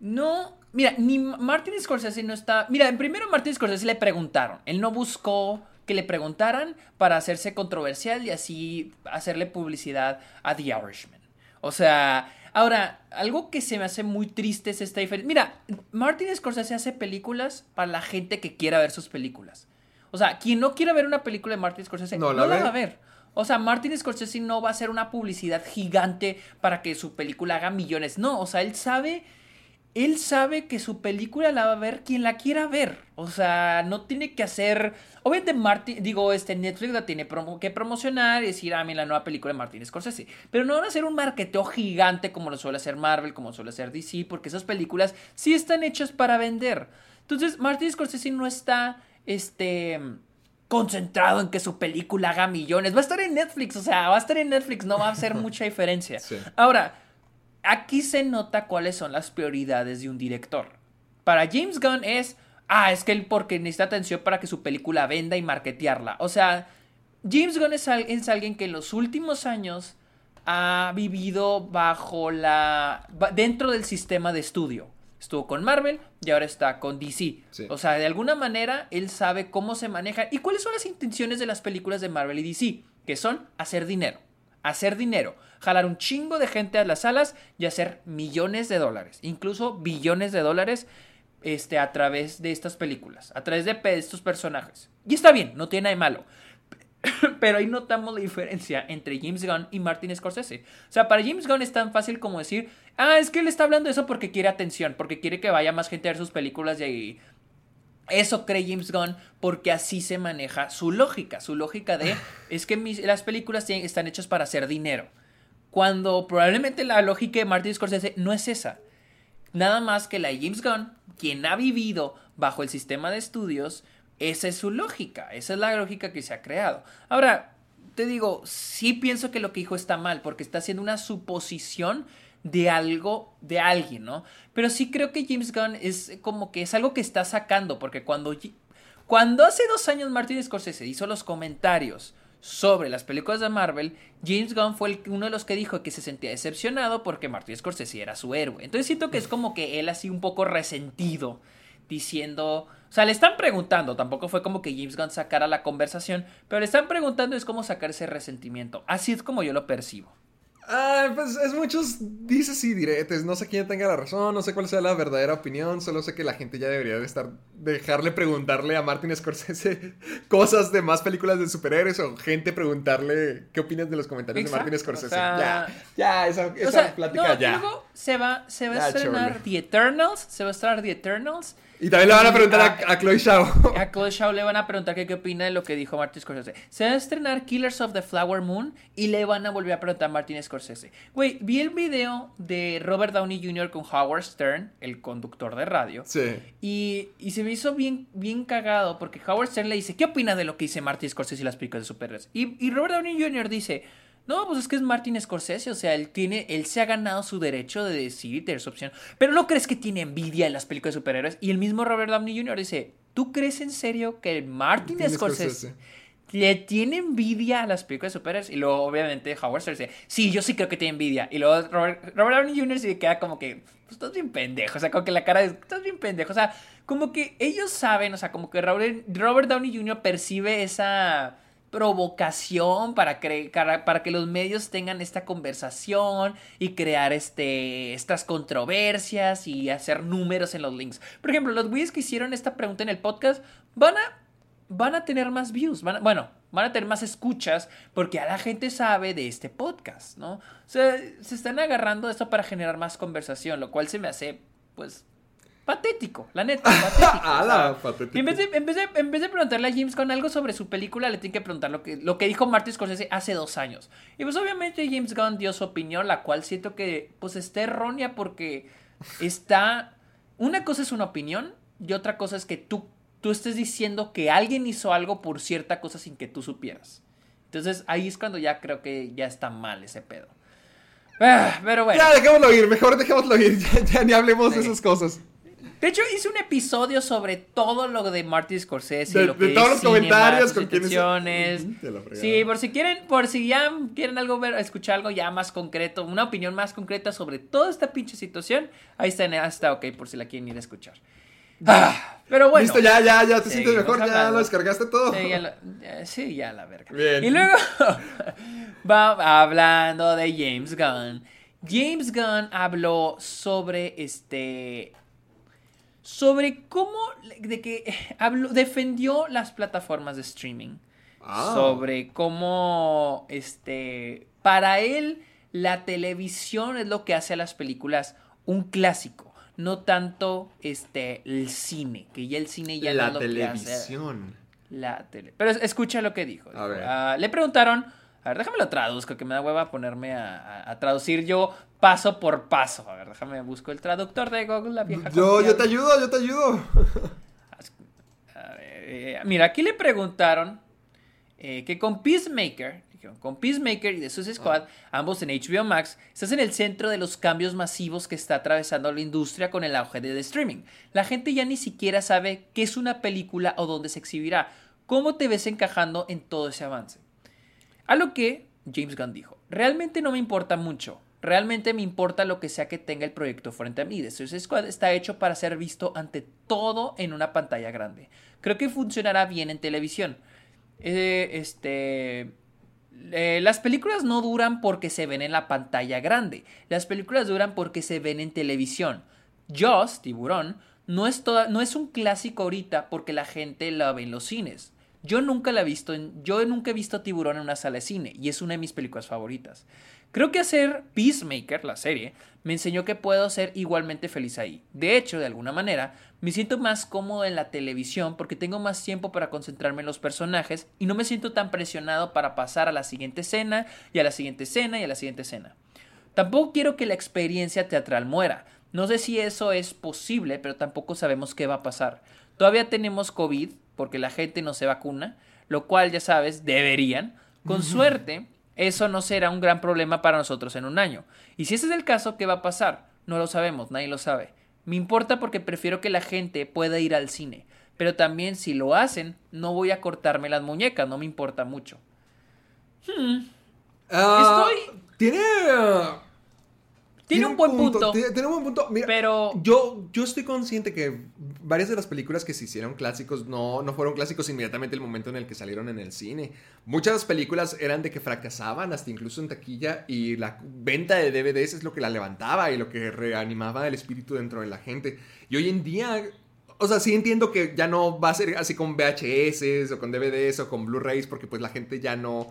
No, mira, ni Martin Scorsese no está. Mira, en primero Martin Scorsese le preguntaron. Él no buscó que le preguntaran para hacerse controversial y así hacerle publicidad a The Irishman. O sea, ahora, algo que se me hace muy triste es esta diferencia. Mira, Martin Scorsese hace películas para la gente que quiera ver sus películas. O sea, quien no quiera ver una película de Martin Scorsese no, la, va a ver. O sea, Martin Scorsese no va a hacer una publicidad gigante para que su película haga millones. No, o sea, él sabe él sabe que su película la va a ver quien la quiera ver. O sea, no tiene que hacer. Obviamente, Martin, digo, este Netflix la tiene que promocionar y decir, ah, mira, la nueva película de Martin Scorsese. Pero no van a hacer un marketeo gigante como lo suele hacer Marvel, como suele hacer DC, porque esas películas sí están hechas para vender. Entonces, Martin Scorsese no está, este concentrado en que su película haga millones. Va a estar en Netflix, o sea, va a estar en Netflix, no va a hacer mucha diferencia. Ahora, aquí se nota cuáles son las prioridades de un director. Para James Gunn es, ah, es que él porque necesita atención para que su película venda y marketearla. O sea, James Gunn es, alguien que en los últimos años ha vivido bajo la... dentro del sistema de estudio. Estuvo con Marvel y ahora está con DC. O sea, de alguna manera él sabe cómo se maneja y cuáles son las intenciones de las películas de Marvel y DC, que son hacer dinero hacer dinero, jalar un chingo de gente a las salas y hacer millones de dólares, incluso billones de dólares este, a través de estas películas, a través de estos personajes. Y está bien, no tiene nada de malo. Pero ahí notamos la diferencia entre James Gunn y Martin Scorsese. O sea, para James Gunn es tan fácil como decir, ah, es que él está hablando de eso porque quiere atención, porque quiere que vaya más gente a ver sus películas y eso cree James Gunn porque así se maneja su lógica. Su lógica de es que las películas están hechas para hacer dinero. Cuando probablemente la lógica de Martin Scorsese no es esa. Nada más que la de James Gunn, quien ha vivido bajo el sistema de estudios, esa es su lógica. Esa es la lógica que se ha creado. Ahora, te digo, sí pienso que lo que dijo está mal porque está haciendo una suposición de algo, de alguien, ¿no? Pero sí creo que James Gunn es como que es algo que está sacando, porque cuando, Cuando hace dos años Martin Scorsese hizo los comentarios sobre las películas de Marvel, James Gunn fue uno de los que dijo que se sentía decepcionado porque Martin Scorsese era su héroe. Entonces siento que es como que él así un poco resentido, diciendo... O sea, le están preguntando, tampoco fue como que James Gunn sacara la conversación, pero le están preguntando es cómo sacar ese resentimiento. Así es como yo lo percibo. Ah, pues es muchos dices y diretes. No sé quién tenga la razón, no sé cuál sea la verdadera opinión. Solo sé que la gente ya debería de estar. Dejarle preguntarle a Martin Scorsese cosas de más películas de superhéroes o gente preguntarle qué opinas de los comentarios Exacto, de Martin Scorsese. o sea- ya, ya, esa, esa O sea, plática no, ya. luego se va, se va a estrenar chole. The Eternals, se va a estrenar The Eternals. Y también le van a preguntar a, a Chloe Shao. A Chloe Shaw le van a preguntar que qué opina de lo que dijo Martin Scorsese. Se va a estrenar Killers of the Flower Moon y le van a volver a preguntar a Martin Scorsese. Güey, vi el video de Robert Downey Jr. con Howard Stern, el conductor de radio. Sí. Y, y se me hizo bien, bien cagado porque Howard Stern le dice, ¿qué opina de lo que dice Martin Scorsese y las películas de superhéroes? Y, y Robert Downey Jr. dice, no, pues es que es Martin Scorsese, o sea, él tiene, él se ha ganado su derecho de decir y tener su opción. Pero ¿no crees que tiene envidia en las películas de superhéroes? Y el mismo Robert Downey Jr. dice, ¿tú crees en serio que Martin Scorsese, Scorsese. le tiene envidia a las películas de superhéroes? Y luego, obviamente, Howard Stern dice, sí, yo sí creo que tiene envidia. Y luego Robert, Robert Downey Jr. se queda como que, pues estás bien pendejo, o sea, como que la cara de, estás bien pendejo, o sea, como que ellos saben, o sea, como que Robert, Robert Downey Jr. percibe esa provocación para, cre- para, que los medios tengan esta conversación y crear este, estas controversias y hacer números en los links. Por ejemplo, los güeyes que hicieron esta pregunta en el podcast van a, van a tener más views, van a- bueno, van a tener más escuchas porque a la gente sabe de este podcast, ¿no? O sea, se están agarrando esto para generar más conversación, lo cual se me hace, pues, patético, la neta, patético. Ala, patético. y en vez, de, en, vez de, en vez de preguntarle a James Gunn algo sobre su película, le tienen que preguntar lo que, lo que dijo Martin Scorsese hace dos años. Y pues obviamente James Gunn dio su opinión, la cual siento que pues está errónea porque está... Una cosa es una opinión y otra cosa es que tú, tú estés diciendo que alguien hizo algo por cierta cosa sin que tú supieras. Entonces ahí es cuando ya creo que ya está mal ese pedo. Ah, pero bueno. Ya, dejémoslo ir, mejor dejémoslo ir. Ya, ya ni hablemos de esas cosas. De hecho, hice un episodio sobre todo lo de Martin Scorsese. De- lo que de todos los comentarios, con quienes-. Sí, por si quieren, por si ya quieren algo ver, escuchar algo ya más concreto, una opinión más concreta sobre toda esta pinche situación, ahí está, en- ahí está ok, por si la quieren ir a escuchar. Ah, pero bueno. Listo, ya, ya, ya te sientes mejor, ya lo descargaste todo. Sí, ya, lo- ya- sí, ya la verga. Bien. Y luego, va hablando de James Gunn. James Gunn habló sobre este. Sobre cómo. De que habló, defendió las plataformas de streaming. Ah. Sobre cómo. Este. Para él, la televisión es lo que hace a las películas un clásico. No tanto este el cine. Que ya el cine ya no la es lo que hace. televisión. La tele. Pero es- escucha lo que dijo. A Dijo, ver. ah, le preguntaron. A ver, déjame lo traduzco, que me da hueva ponerme a, a- a traducir yo paso por paso. A ver, déjame busco el traductor de Google, la vieja. Yo, yo te ayudo, yo te ayudo. A ver, eh, mira, aquí le preguntaron eh, que con Peacemaker, dijeron, con Peacemaker y The Suicide Squad, ambos en HBO Max, estás en el centro de los cambios masivos que está atravesando la industria con el auge del streaming. La gente ya ni siquiera sabe qué es una película o dónde se exhibirá. ¿Cómo te ves encajando en todo ese avance? A lo que James Gunn dijo, realmente no me importa mucho. Realmente me importa lo que sea que tenga el proyecto frente a mí. The Suicide Squad está hecho para ser visto ante todo en una pantalla grande. Creo que funcionará bien en televisión. Eh, este... eh, las películas no duran porque se ven en la pantalla grande. Las películas duran porque se ven en televisión. Jaws, Tiburón, no es, no es un clásico ahorita porque la gente la ve en los cines. Yo nunca la he visto en, yo nunca he visto Tiburón en una sala de cine y es una de mis películas favoritas. Creo que hacer Peacemaker, la serie, me enseñó que puedo ser igualmente feliz ahí. De hecho, de alguna manera, me siento más cómodo en la televisión porque tengo más tiempo para concentrarme en los personajes y no me siento tan presionado para pasar a la siguiente escena y a la siguiente escena y a la siguiente escena. Tampoco quiero que la experiencia teatral muera. No sé si eso es posible, pero tampoco sabemos qué va a pasar. Todavía tenemos COVID porque la gente no se vacuna, lo cual ya sabes, deberían. Con suerte, eso no será un gran problema para nosotros en un año. Y si ese es el caso, ¿qué va a pasar? No lo sabemos, nadie lo sabe. Me importa porque prefiero que la gente pueda ir al cine. Pero también si lo hacen, no voy a cortarme las muñecas, no me importa mucho. Ah, Estoy- Tiene. Tiene un buen punto. Tiene, tiene un buen punto. Mira, Pero- Yo, yo estoy consciente que varias de las películas que se hicieron clásicos no, no fueron clásicos inmediatamente el momento en el que salieron en el cine. Muchas películas eran de que fracasaban, hasta incluso en taquilla, y la venta de DVDs es lo que la levantaba y lo que reanimaba el espíritu dentro de la gente. Y hoy en día. O sea, sí entiendo que ya no va a ser así con VHS o con DVDs o con Blu-rays, porque pues la gente ya no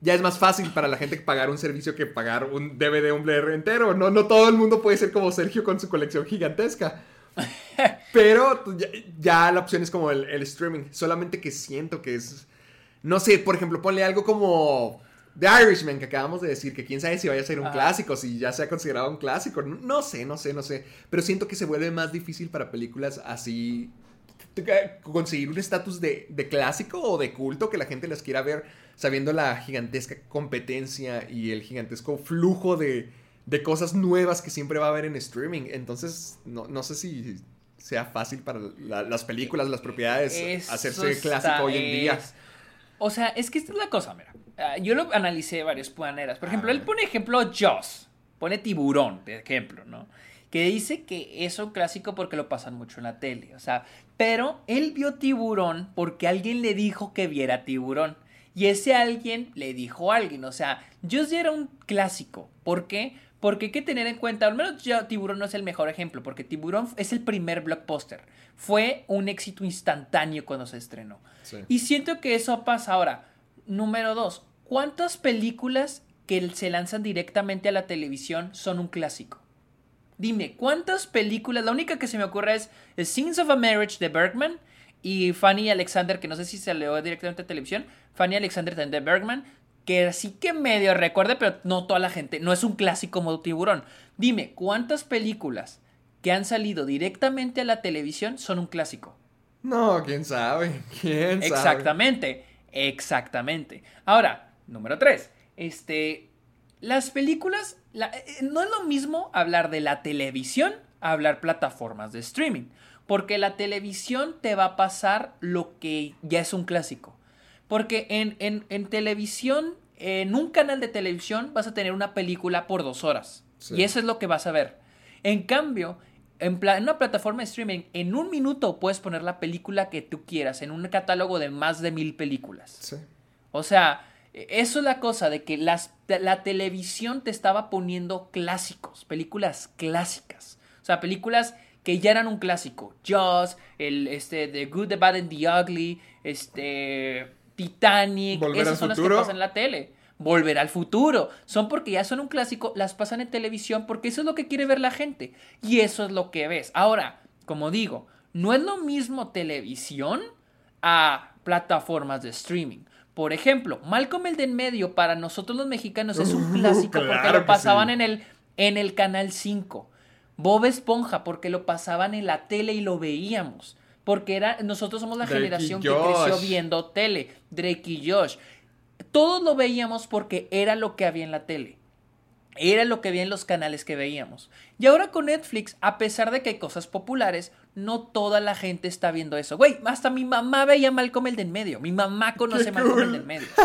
ya es más fácil para la gente pagar un servicio que pagar un DVD, un Blu-ray entero. No, no todo el mundo puede ser como Sergio con su colección gigantesca. Pero ya, ya la opción es como el, el streaming. Solamente que siento que es. No sé, por ejemplo, ponle algo como The Irishman, que acabamos de decir, que quién sabe si vaya a ser un Ajá. clásico, si ya se ha considerado un clásico. No, no sé, no sé, no sé. Pero siento que se vuelve más difícil para películas así conseguir un estatus de, de clásico o de culto que la gente las quiera ver sabiendo la gigantesca competencia y el gigantesco flujo de, de cosas nuevas que siempre va a haber en streaming. Entonces, no, no sé si sea fácil para la- las películas, las propiedades, Eso hacerse clásico hoy en día. es- O sea, es que esta es la cosa, mira. Ah, yo lo analicé de varias maneras. Por ejemplo, A él pone ejemplo Jaws. Pone tiburón, de ejemplo, ¿no? Que dice que es un clásico porque lo pasan mucho en la tele. O sea, pero él vio tiburón porque alguien le dijo que viera tiburón. Y ese alguien le dijo a alguien. O sea, ya era un clásico. ¿Por qué? Porque hay que tener en cuenta, al menos ya Tiburón no es el mejor ejemplo, porque Tiburón es el primer blockbuster. Fue un éxito instantáneo cuando se estrenó. Sí. Y siento que eso pasa ahora. Número dos, ¿cuántas películas que se lanzan directamente a la televisión son un clásico? Dime, ¿cuántas películas? La única que se me ocurre es The Scenes of a Marriage de Bergman y Fanny Alexander, que no sé si se leo directamente a televisión. Fanny Alexander de Bergman, que sí que medio recuerde, pero no toda la gente. No es un clásico como Tiburón. Dime, ¿cuántas películas que han salido directamente a la televisión son un clásico? No, quién sabe, quién sabe. Exactamente, exactamente. Ahora, número tres. Este, las películas, la- eh, no es lo mismo hablar de la televisión a hablar plataformas de streaming, porque la televisión te va a pasar lo que ya es un clásico. Porque en, en- en televisión, en un canal de televisión, vas a tener una película por dos horas. Sí. Y eso es lo que vas a ver. En cambio, en, en una plataforma de streaming, en un minuto puedes poner la película que tú quieras, en un catálogo de más de mil películas. Sí. O sea, e- eso es la cosa de que las, la televisión te estaba poniendo clásicos, películas clásicas. O sea, películas que ya eran un clásico. Jaws, el, este, The Good, The Bad and The Ugly, este, Titanic. Volver esas son las que pasan en la tele. Volver al futuro. Son porque ya son un clásico, las pasan en televisión porque eso es lo que quiere ver la gente. Y eso es lo que ves. Ahora, como digo, no es lo mismo televisión a plataformas de streaming. Por ejemplo, Malcolm el de en medio para nosotros los mexicanos es un Uh, clásico porque lo pasaban sí. en el en el canal 5. Bob Esponja porque lo pasaban en la tele y lo veíamos. Porque era nosotros somos la Drake generación que creció viendo tele, Drake y Josh. Todos lo veíamos porque era lo que había en la tele. Era lo que había en los canales que veíamos. Y ahora con Netflix, a pesar de que hay cosas populares, no toda la gente está viendo eso. Güey, hasta mi mamá veía Malcolm el de en medio. Mi mamá conoce Qué Malcolm el cool. de en medio.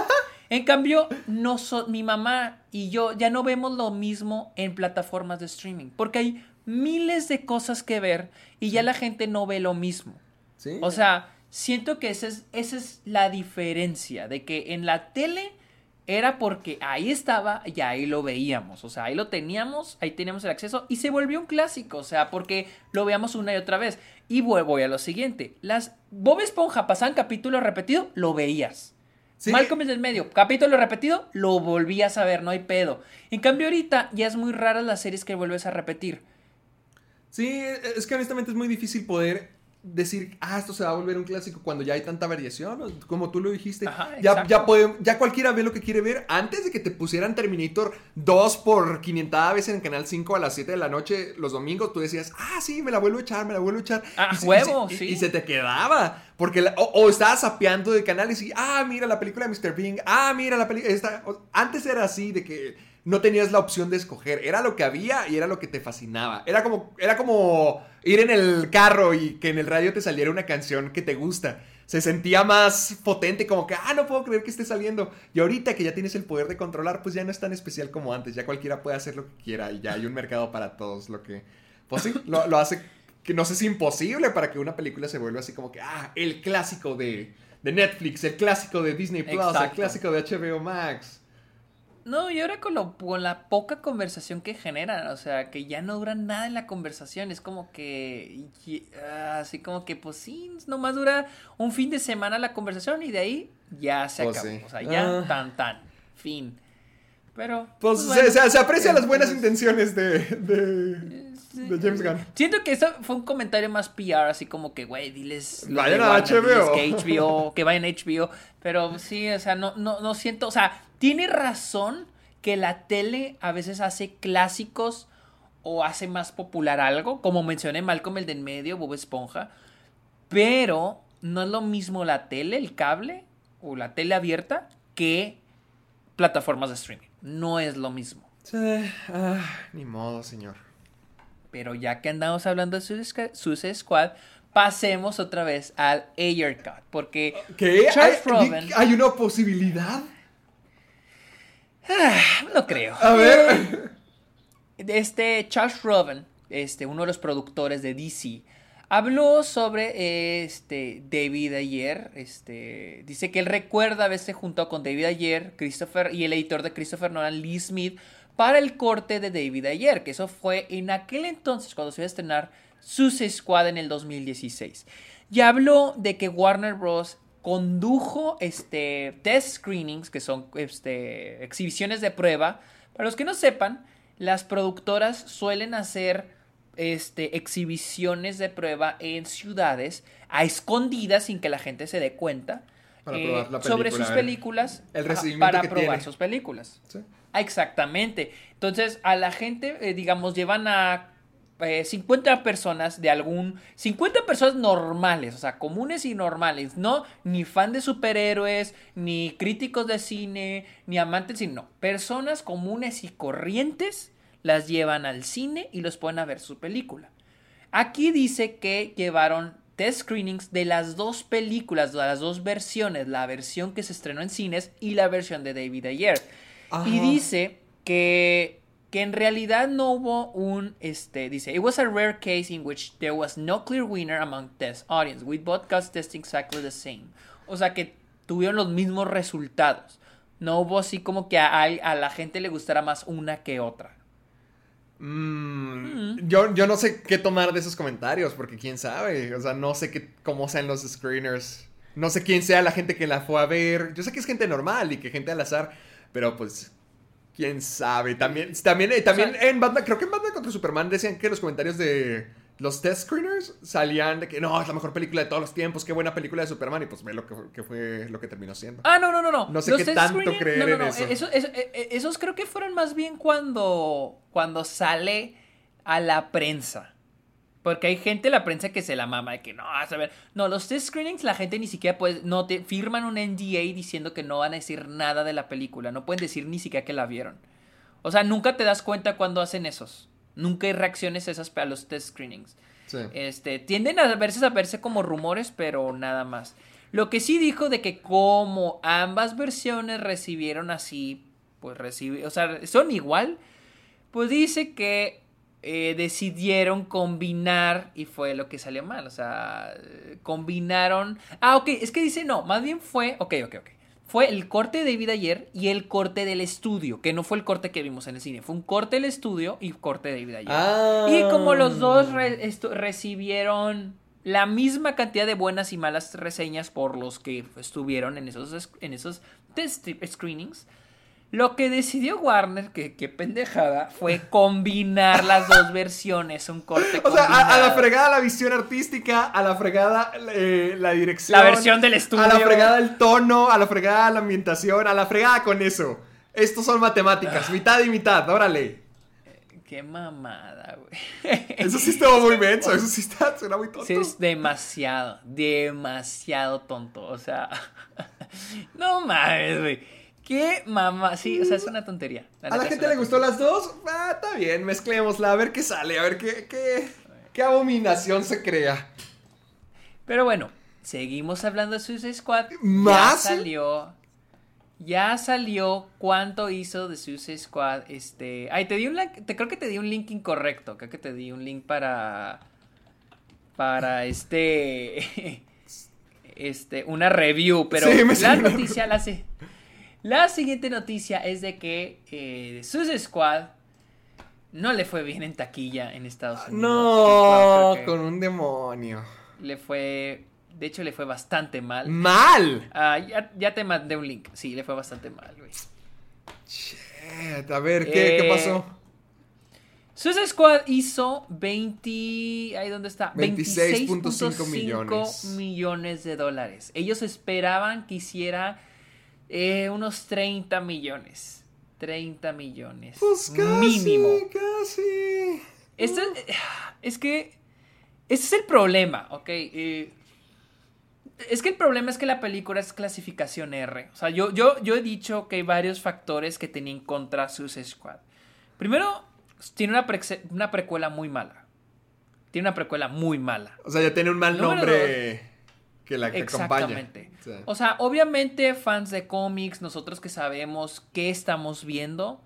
En cambio, no so- mi mamá y yo ya no vemos lo mismo en plataformas de streaming. Porque hay miles de cosas que ver y ya la gente no ve lo mismo. Sí. O sea, siento que esa es, esa es la diferencia, de que en la tele era porque ahí estaba y ahí lo veíamos, o sea, ahí lo teníamos, ahí teníamos el acceso y se volvió un clásico, o sea, porque lo veíamos una y otra vez. Y voy, voy a lo siguiente, las Bob Esponja pasaban capítulo repetido, lo veías. Sí. Malcolm en el medio, capítulo repetido, lo volvías a ver, no hay pedo. En cambio ahorita ya es muy raras las series que vuelves a repetir. Sí, es que honestamente es muy difícil poder decir, ah, esto se va a volver un clásico cuando ya hay tanta variación, como tú lo dijiste. Ajá, ya, ya, puede- ya cualquiera ve lo que quiere ver. Antes de que te pusieran Terminator 2 por 500 veces en Canal 5 a las 7 de la noche los domingos, tú decías, ah, sí, me la vuelvo a echar, me la vuelvo a echar. Ah, huevo, y sí. y- y se te quedaba. Porque la- o, o estabas sapeando de canales y, ah, mira la película de Mr. Bean, ah, mira la película. esta". O- Antes era así, de que no tenías la opción de escoger. Era lo que había y era lo que te fascinaba. Era como, era como ir en el carro y que en el radio te saliera una canción que te gusta. Se sentía más potente, como que, ah, no puedo creer que esté saliendo. Y ahorita que ya tienes el poder de controlar, pues ya no es tan especial como antes. Ya cualquiera puede hacer lo que quiera y ya hay un mercado para todos. Lo que, pues sí, lo, lo hace que no sé si imposible para que una película se vuelva así como que, ah, el clásico de, de Netflix, el clásico de Disney Plus, el clásico de HBO Max. No, y ahora con, lo- con la poca conversación que generan, o sea, que ya no dura nada en la conversación, es como que, y- ah, así como que, pues sí, nomás dura un fin de semana la conversación y de ahí ya se Pues acabó, sí. o sea, ya Ah. tan tan, fin. Pero, Pues, se, bueno. se- se aprecian las buenas intenciones de, de, de James Gunn. Siento que eso fue un comentario más PR, así como que, güey, diles. Vayan a Warner, HBO. diles Que HBO, que vayan a HBO. Pero sí, o sea, no, no, no siento. O sea, tiene razón que la tele a veces hace clásicos o hace más popular algo. Como mencioné, Malcolm el de en medio, Bob Esponja. Pero no es lo mismo la tele, el cable o la tele abierta que plataformas de streaming. No es lo mismo. Sí, ah, ni modo, señor. Pero ya que andamos hablando de Suicide Squad, pasemos otra vez al Ayer Cut. Porque ¿Qué? Charles ¿Hay, Robin, ¿Hay una posibilidad? No creo. A ver. Este Charles Robin, este, uno de los productores de DC, habló sobre este David Ayer. Este, dice que él recuerda haberse juntado con David Ayer, Christopher y el editor de Christopher Nolan, Lee Smith, para el corte de David Ayer, que eso fue en aquel entonces cuando se iba a estrenar Suicide Squad en el 2016. Y habló de que Warner Bros. Condujo este, test screenings, que son este, exhibiciones de prueba. Para los que no sepan, las productoras suelen hacer este, exhibiciones de prueba en ciudades a escondidas sin que la gente se dé cuenta Para eh, probar la sobre película, sus eh. películas El recibimiento para que probar tiene. sus películas. Sí. Ah, Exactamente. Entonces, a la gente, eh, digamos, llevan a eh, 50 personas de algún... 50 personas normales, o sea, comunes y normales, no ni fan de superhéroes, ni críticos de cine, ni amantes, sino personas comunes y corrientes las llevan al cine y los ponen a ver su película. Aquí dice que llevaron test screenings de las dos películas, de las dos versiones, la versión que se estrenó en cines y la versión de David Ayer. Y dice que, que en realidad no hubo un, este, dice, it was a rare case in which there was no clear winner among test audience, with both cuts testing exactly the same. O sea que tuvieron los mismos resultados. No hubo así como que a, a la gente le gustara más una que otra. Mm, yo, yo no sé qué tomar de esos comentarios, porque quién sabe. O sea, no sé qué, cómo sean los screeners. No sé quién sea la gente que la fue a ver. Yo sé que es gente normal y que gente al azar, pero pues. Quién sabe. También, también, eh, también O sea- en Batman, creo que en Batman contra Superman decían que los comentarios de los test screeners salían de que no, es la mejor película de todos los tiempos, qué buena película de Superman. Y pues ve lo que, que fue lo que terminó siendo. Ah, no, no, no, no. No sé Los qué tanto creer no, no, en no. eso. Eso- eso- eh, eh, esos creo que fueron más bien cuando, cuando sale a la prensa. Porque hay gente en la prensa que se la mama de que no, a saber. No, los test screenings la gente ni siquiera puede. No te firman un NDA diciendo que no van a decir nada de la película. No pueden decir ni siquiera que la vieron. O sea, nunca te das cuenta cuando hacen esos. Nunca hay reacciones esas a los test screenings. Sí. Este, tienden a verse, a verse como rumores, pero nada más. Lo que sí dijo de que como ambas versiones recibieron así, pues recibi- o sea, son igual, pues dice que eh, decidieron combinar y fue lo que salió mal, o sea, combinaron... Ah, ok, es que dice no, más bien fue, ok, ok, ok. Fue el corte de David ayer y el corte del estudio, que no fue el corte que vimos en el cine, fue un corte del estudio y corte de David ayer. Ah. Y como los dos re- recibieron la misma cantidad de buenas y malas reseñas por los que estuvieron en esos, es- en esos test screenings, lo que decidió Warner, que qué pendejada, fue combinar las dos versiones, un corte O sea, a, a la fregada la visión artística, a la fregada eh, la dirección. La versión del estudio. A la fregada el tono, a la fregada la ambientación, a la fregada con eso. Estos son matemáticas, mitad y mitad, órale. Qué mamada, güey. Eso sí estuvo muy menso, eso sí está, suena muy tonto. Sí, es demasiado, demasiado tonto. O sea, no mames, güey. Qué mamá, sí, o sea, es una tontería. ¿A la gente le gustó las dos? Ah, está bien, mezclémosla, a ver qué sale, a ver qué, qué, qué abominación se crea. Pero bueno, seguimos hablando de Suicide Squad. ¿Más? Ya salió. Ya salió cuánto hizo de Suicide Squad. Este. Ay, te di un link. Te creo que te di un link incorrecto. Creo que te di un link para. Para este. Este. Una review. Pero Sí, la salió. noticia la sé. La siguiente noticia es de que eh, Suicide Squad no le fue bien en taquilla en Estados Unidos. No, con un demonio. Le fue. De hecho, le fue bastante mal. ¡Mal! Ah, ya, ya te mandé un link. Sí, le fue bastante mal, güey. Shit, a ver, ¿qué, qué Eh, pasó? Suicide Squad hizo 20. ¿Ahí dónde está? 26.5 millones. millones de dólares. Ellos esperaban que hiciera eh, unos 30 millones. 30 millones. Pues casi, mínimo. casi. Esto es, que. Ese es el problema, ¿ok? Eh, es que el problema es que la película es clasificación R. O sea, yo, yo, yo he dicho que hay varios factores que tenían contra Suicide Squad. Primero, tiene una, una precuela muy mala. Tiene una precuela muy mala. O sea, ya tiene un mal Número nombre que la que acompaña. Exactamente. O sea, O sea, obviamente fans de cómics, nosotros que sabemos qué estamos viendo,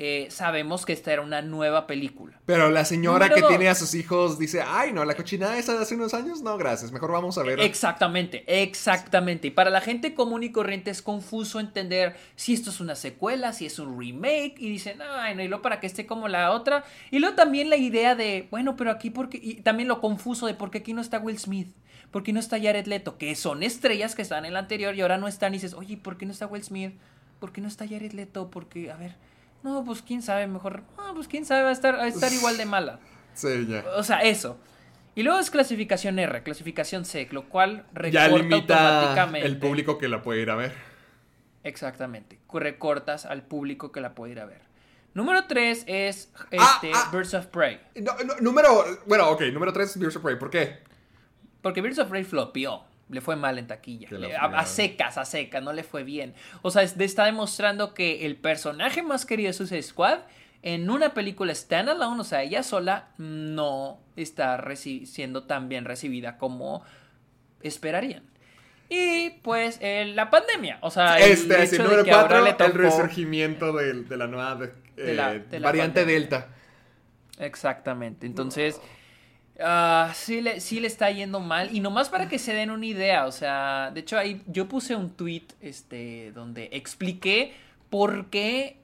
eh, sabemos que esta era una nueva película. Pero la señora Número que dos. tiene a sus hijos dice, ay, no, la cochinada esa de hace unos años, no, gracias, mejor vamos a ver. Exactamente, exactamente. Y para la gente común y corriente es confuso entender si esto es una secuela, si es un remake, y dicen, ay, no, y luego para que esté como la otra. Y luego también la idea de, bueno, pero aquí porque, y también lo confuso de por qué aquí no está Will Smith, por qué no está Jared Leto, que son estrellas que están en la anterior y ahora no están, y dices, oye, ¿por qué no está Will Smith? ¿Por qué no está Jared Leto? Porque, a ver, no, pues quién sabe, mejor, no, pues quién sabe, va a estar, va a estar igual de mala. Sí, ya. O sea, eso. Y luego es clasificación R, clasificación C, lo cual Ya recorta limita automáticamente. el público que la puede ir a ver. Exactamente. Recortas al público que la puede ir a ver. Número 3 es este, Ah, ah. Birds of Prey. No, no, número, bueno, ok, número 3, Birds of Prey, ¿por qué? Porque Birds of Prey flopeó. Le fue mal en taquilla. Le- a, a secas, a secas, no le fue bien. O sea, es- está demostrando que el personaje más querido de Suicide Squad en una película standalone, o sea, ella sola, no está siendo tan bien recibida como esperarían. Y pues eh, la pandemia, o sea, el este, sí, hecho de que ahora 4, le el resurgimiento de, la nueva eh, De la- de la variante pandemia. Delta. Exactamente. Entonces, ah, sí, le, sí le está yendo mal. Y nomás para que se den una idea, o sea, de hecho ahí yo puse un tweet este, donde expliqué por qué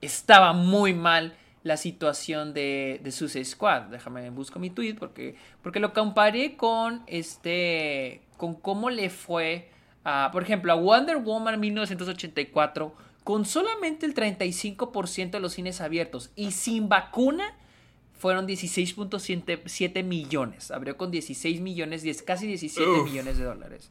estaba muy mal la situación de, de Suicide Squad. Déjame busco mi tweet porque, porque lo comparé con este con cómo le fue a, por ejemplo, a Wonder Woman 1984 con solamente el 35% de los cines abiertos y sin vacuna fueron 16.7 millones. Abrió con 16 millones, 10, casi 17 Uf. millones de dólares.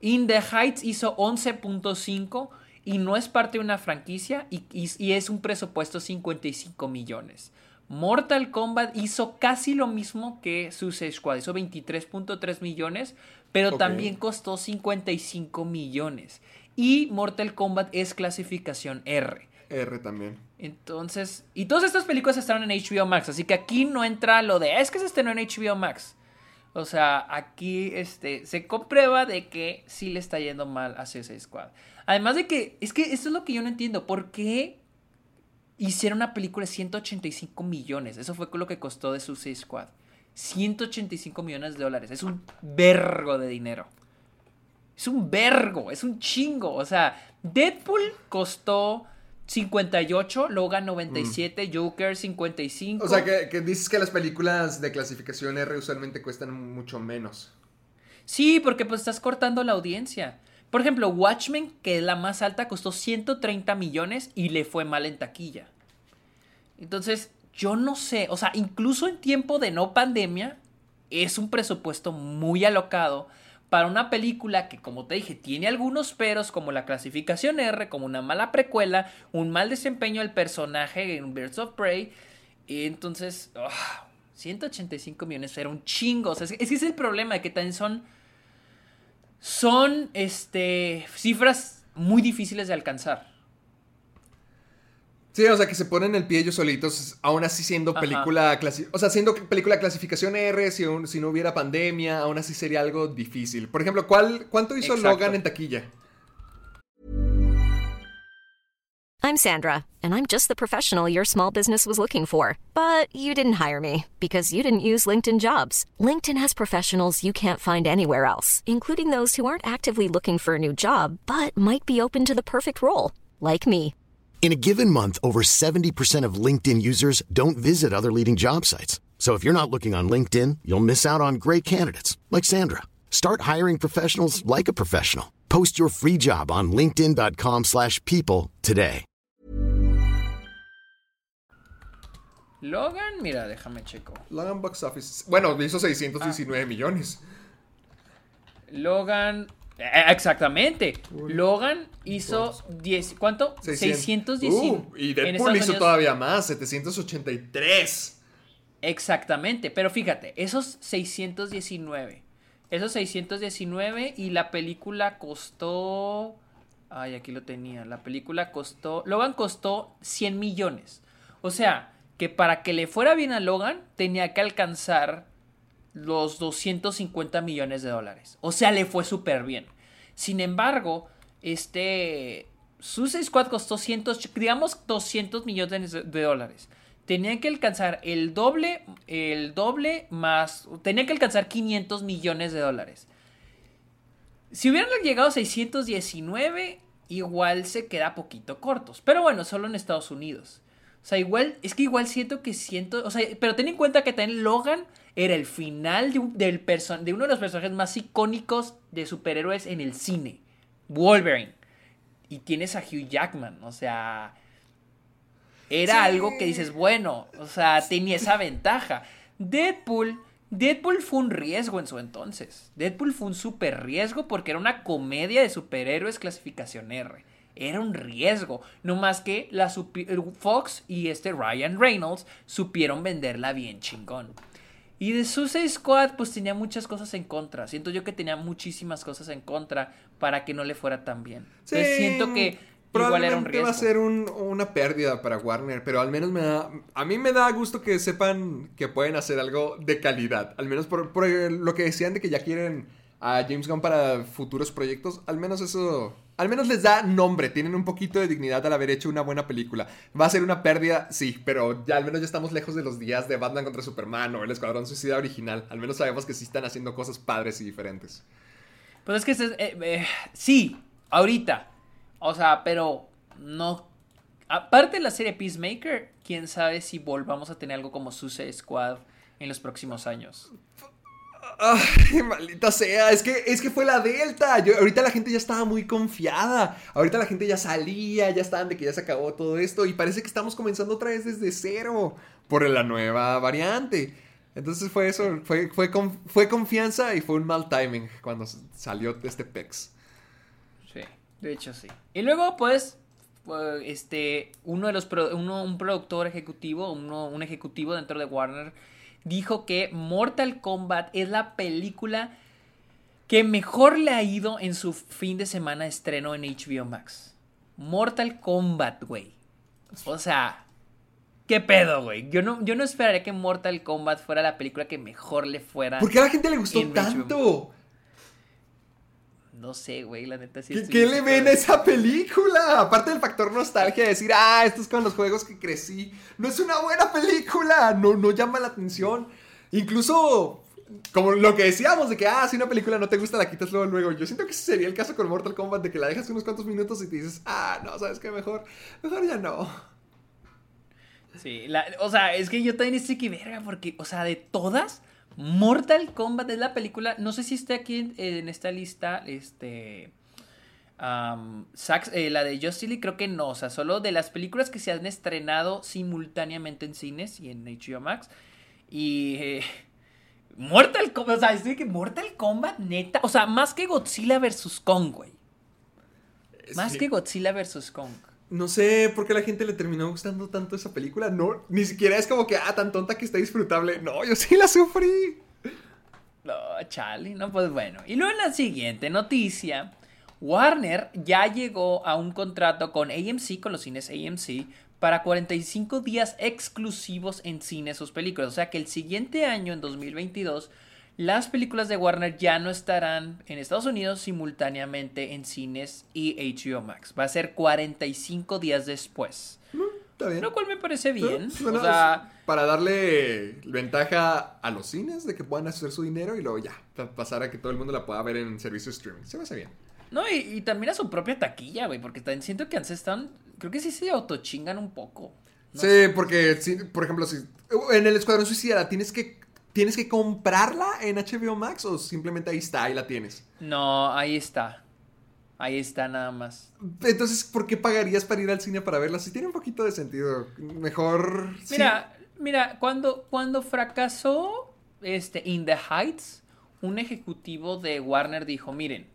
In the Heights hizo 11.5 y no es parte de una franquicia y, y- y es un presupuesto 55 millones. Mortal Kombat hizo casi lo mismo que Suicide Squad, hizo 23.3 millones, pero también costó 55 millones. Y Mortal Kombat es clasificación R. R también. Entonces, y todas estas películas estaban en HBO Max, así que aquí no entra lo de, "Ah, es que se estrenó en HBO Max. O sea, aquí este, se comprueba de que sí le está yendo mal a Suicide Squad. Además de que, es que esto es lo que yo no entiendo, ¿por qué hicieron una película de 185 millones? Eso fue lo que costó de Suicide Squad. 185 millones de dólares, es un vergo de dinero. Es un vergo, es un chingo. O sea, Deadpool costó 58, Logan 97, Joker 55. O sea, que, que dices que las películas de clasificación R usualmente cuestan mucho menos. Sí, porque pues estás cortando la audiencia. Por ejemplo, Watchmen, que es la más alta, costó 130 millones y le fue mal en taquilla. Entonces, yo no sé, o sea, incluso en tiempo de no pandemia, es un presupuesto muy alocado para una película que, como te dije, tiene algunos peros, como la clasificación R, como una mala precuela, un mal desempeño del personaje en Birds of Prey. Y entonces, ah, 185 millones era un chingo. O sea, es, que ese es el problema, de que también son. Son este. cifras muy difíciles de alcanzar. Sí, o sea, que se ponen el pie ellos solitos, aún así siendo Ajá. película, clasi- o sea, siendo película clasificación R, si, un- si no hubiera pandemia, aún así sería algo difícil. Por ejemplo, ¿cuál, ¿cuánto hizo Exacto. Logan en taquilla? I'm Sandra, and I'm just the professional your small business was looking for. But you didn't hire me because you didn't use LinkedIn jobs. LinkedIn has professionals you can't find anywhere else, including those who aren't actively looking for a new job but might be open to the perfect role, like me. In a given month, over 70% of LinkedIn users don't visit other leading job sites. So if you're not looking on LinkedIn, you'll miss out on great candidates like Sandra. Start hiring professionals like a professional. Post your free job on linkedin.com/people slash people today. Logan, mira, déjame checo. Logan Box Office. Bueno, hizo Ah. 619 millones. Logan. Eh, exactamente. Logan hizo 10. ¿Cuánto? 619. Uh, y Deadpool hizo todavía más, 783. Exactamente. Pero fíjate, esos 619. Esos 619 y la película costó. Ay, aquí lo tenía. La película costó. Logan costó 100 millones. O sea, que para que le fuera bien a Logan, tenía que alcanzar los 250 millones de dólares. O sea, le fue súper bien. Sin embargo, este. Suicide Squad costó 100, digamos 200 millones de, dólares. Tenían que alcanzar el doble, el doble más. Tenían que alcanzar 500 millones de dólares. Si hubieran llegado a 619, igual se queda poquito cortos. Pero bueno, solo en Estados Unidos. O sea, igual, es que igual siento que siento. O sea, pero ten en cuenta que también Logan era el final de, un- del perso- de uno de los personajes más icónicos de superhéroes en el cine: Wolverine. Y tienes a Hugh Jackman. O sea, era algo que dices, bueno, o sea, tenía esa ventaja. Deadpool, Deadpool fue un riesgo en su entonces. Deadpool fue un super riesgo porque era una comedia de superhéroes clasificación R. Era un riesgo. No más que la Fox y este Ryan Reynolds supieron venderla bien chingón. Y de Suicide Squad, pues tenía muchas cosas en contra. Siento yo que tenía muchísimas cosas en contra para que no le fuera tan bien. Entonces siento que igual era un probablemente riesgo. va a ser un- una pérdida para Warner, pero al menos me da, a mí me da gusto que sepan que pueden hacer algo de calidad. Al menos por, por lo que decían de que ya quieren a James Gunn para futuros proyectos, al menos eso, al menos les da nombre, tienen un poquito de dignidad al haber hecho una buena película. Va a ser una pérdida, sí, pero ya al menos ya estamos lejos de los días de Batman contra Superman o el Escuadrón Suicida original. Al menos sabemos que sí están haciendo cosas padres y diferentes. Pues es que eh, eh, sí, ahorita. O sea, pero no. Aparte de la serie Peacemaker, quién sabe si volvamos a tener algo como Suicide Squad en los próximos años. Ay, maldita sea, es que, es que fue la Delta. Yo, ahorita la gente ya estaba muy confiada. Ahorita la gente ya salía, ya estaban de que ya se acabó todo esto. Y parece que estamos comenzando otra vez desde cero por la nueva variante. Entonces fue eso, fue, fue, con- fue confianza y fue un mal timing cuando salió este PEX. Sí, de hecho sí. Y luego, pues, eh, este, uno de los, pro- uno, un productor ejecutivo, uno, un ejecutivo dentro de Warner, dijo que Mortal Kombat es la película que mejor le ha ido en su fin de semana de estreno en HBO Max. Mortal Kombat, güey. O sea, ¿qué pedo, güey? Yo no, yo no esperaría que Mortal Kombat fuera la película que mejor le fuera. ¿Por qué a la gente le gustó En HBO. No sé, güey, la neta sí ¿Qué, qué le ven a esa película? Aparte del factor nostalgia de decir, ah, esto es con los juegos que crecí. No es una buena película, no, no llama la atención. Incluso, como lo que decíamos, de que, ah, si una película no te gusta, la quitas luego, luego. Yo siento que ese sería el caso con Mortal Kombat, de que la dejas unos cuantos minutos y te dices, ah, no, ¿sabes qué? Mejor, mejor ya no. Sí, la- o sea, es que yo también estoy que verga, porque, o sea, de todas, Mortal Kombat es la película, no sé si está aquí en, en esta lista, este, eh, la de Justice League, creo que no, o sea, solo de las películas que se han estrenado simultáneamente en cines y en HBO Max, y eh, Mortal Kombat, o sea, estoy que Mortal Kombat, neta, o sea, más que Godzilla vs. Kong, güey, más Sí. que Godzilla vs. Kong. No sé por qué la gente le terminó gustando tanto esa película. No, ni siquiera es como que, ah, tan tonta que está disfrutable. No, yo sí la sufrí. No, chale, no, pues bueno. Y luego en la siguiente noticia, Warner ya llegó a un contrato con AMC, con los cines AMC, para 45 días exclusivos en cine sus películas. O sea que el siguiente año, en 2022, las películas de Warner ya no estarán en Estados Unidos simultáneamente en cines y HBO Max. Va a ser 45 días después. Está bien. Lo cual me parece bien. O sea, para darle ventaja a los cines de que puedan hacer su dinero y luego ya, pa- pasar a que todo el mundo la pueda ver en servicio de streaming. Se me hace bien. no, y, y también a su propia taquilla, güey, porque también siento que antes están, creo que sí se autochingan un poco. No sí, porque, por ejemplo, si en el Escuadrón Suicida tienes que, tienes que comprarla en HBO Max o simplemente ahí está, ahí la tienes. No, ahí está. Ahí está nada más. Entonces, ¿por qué pagarías para ir al cine para verla? Si tiene un poquito de sentido. Mejor. sí. Mira, mira, cuando, cuando fracasó este In the Heights, un ejecutivo de Warner dijo, miren,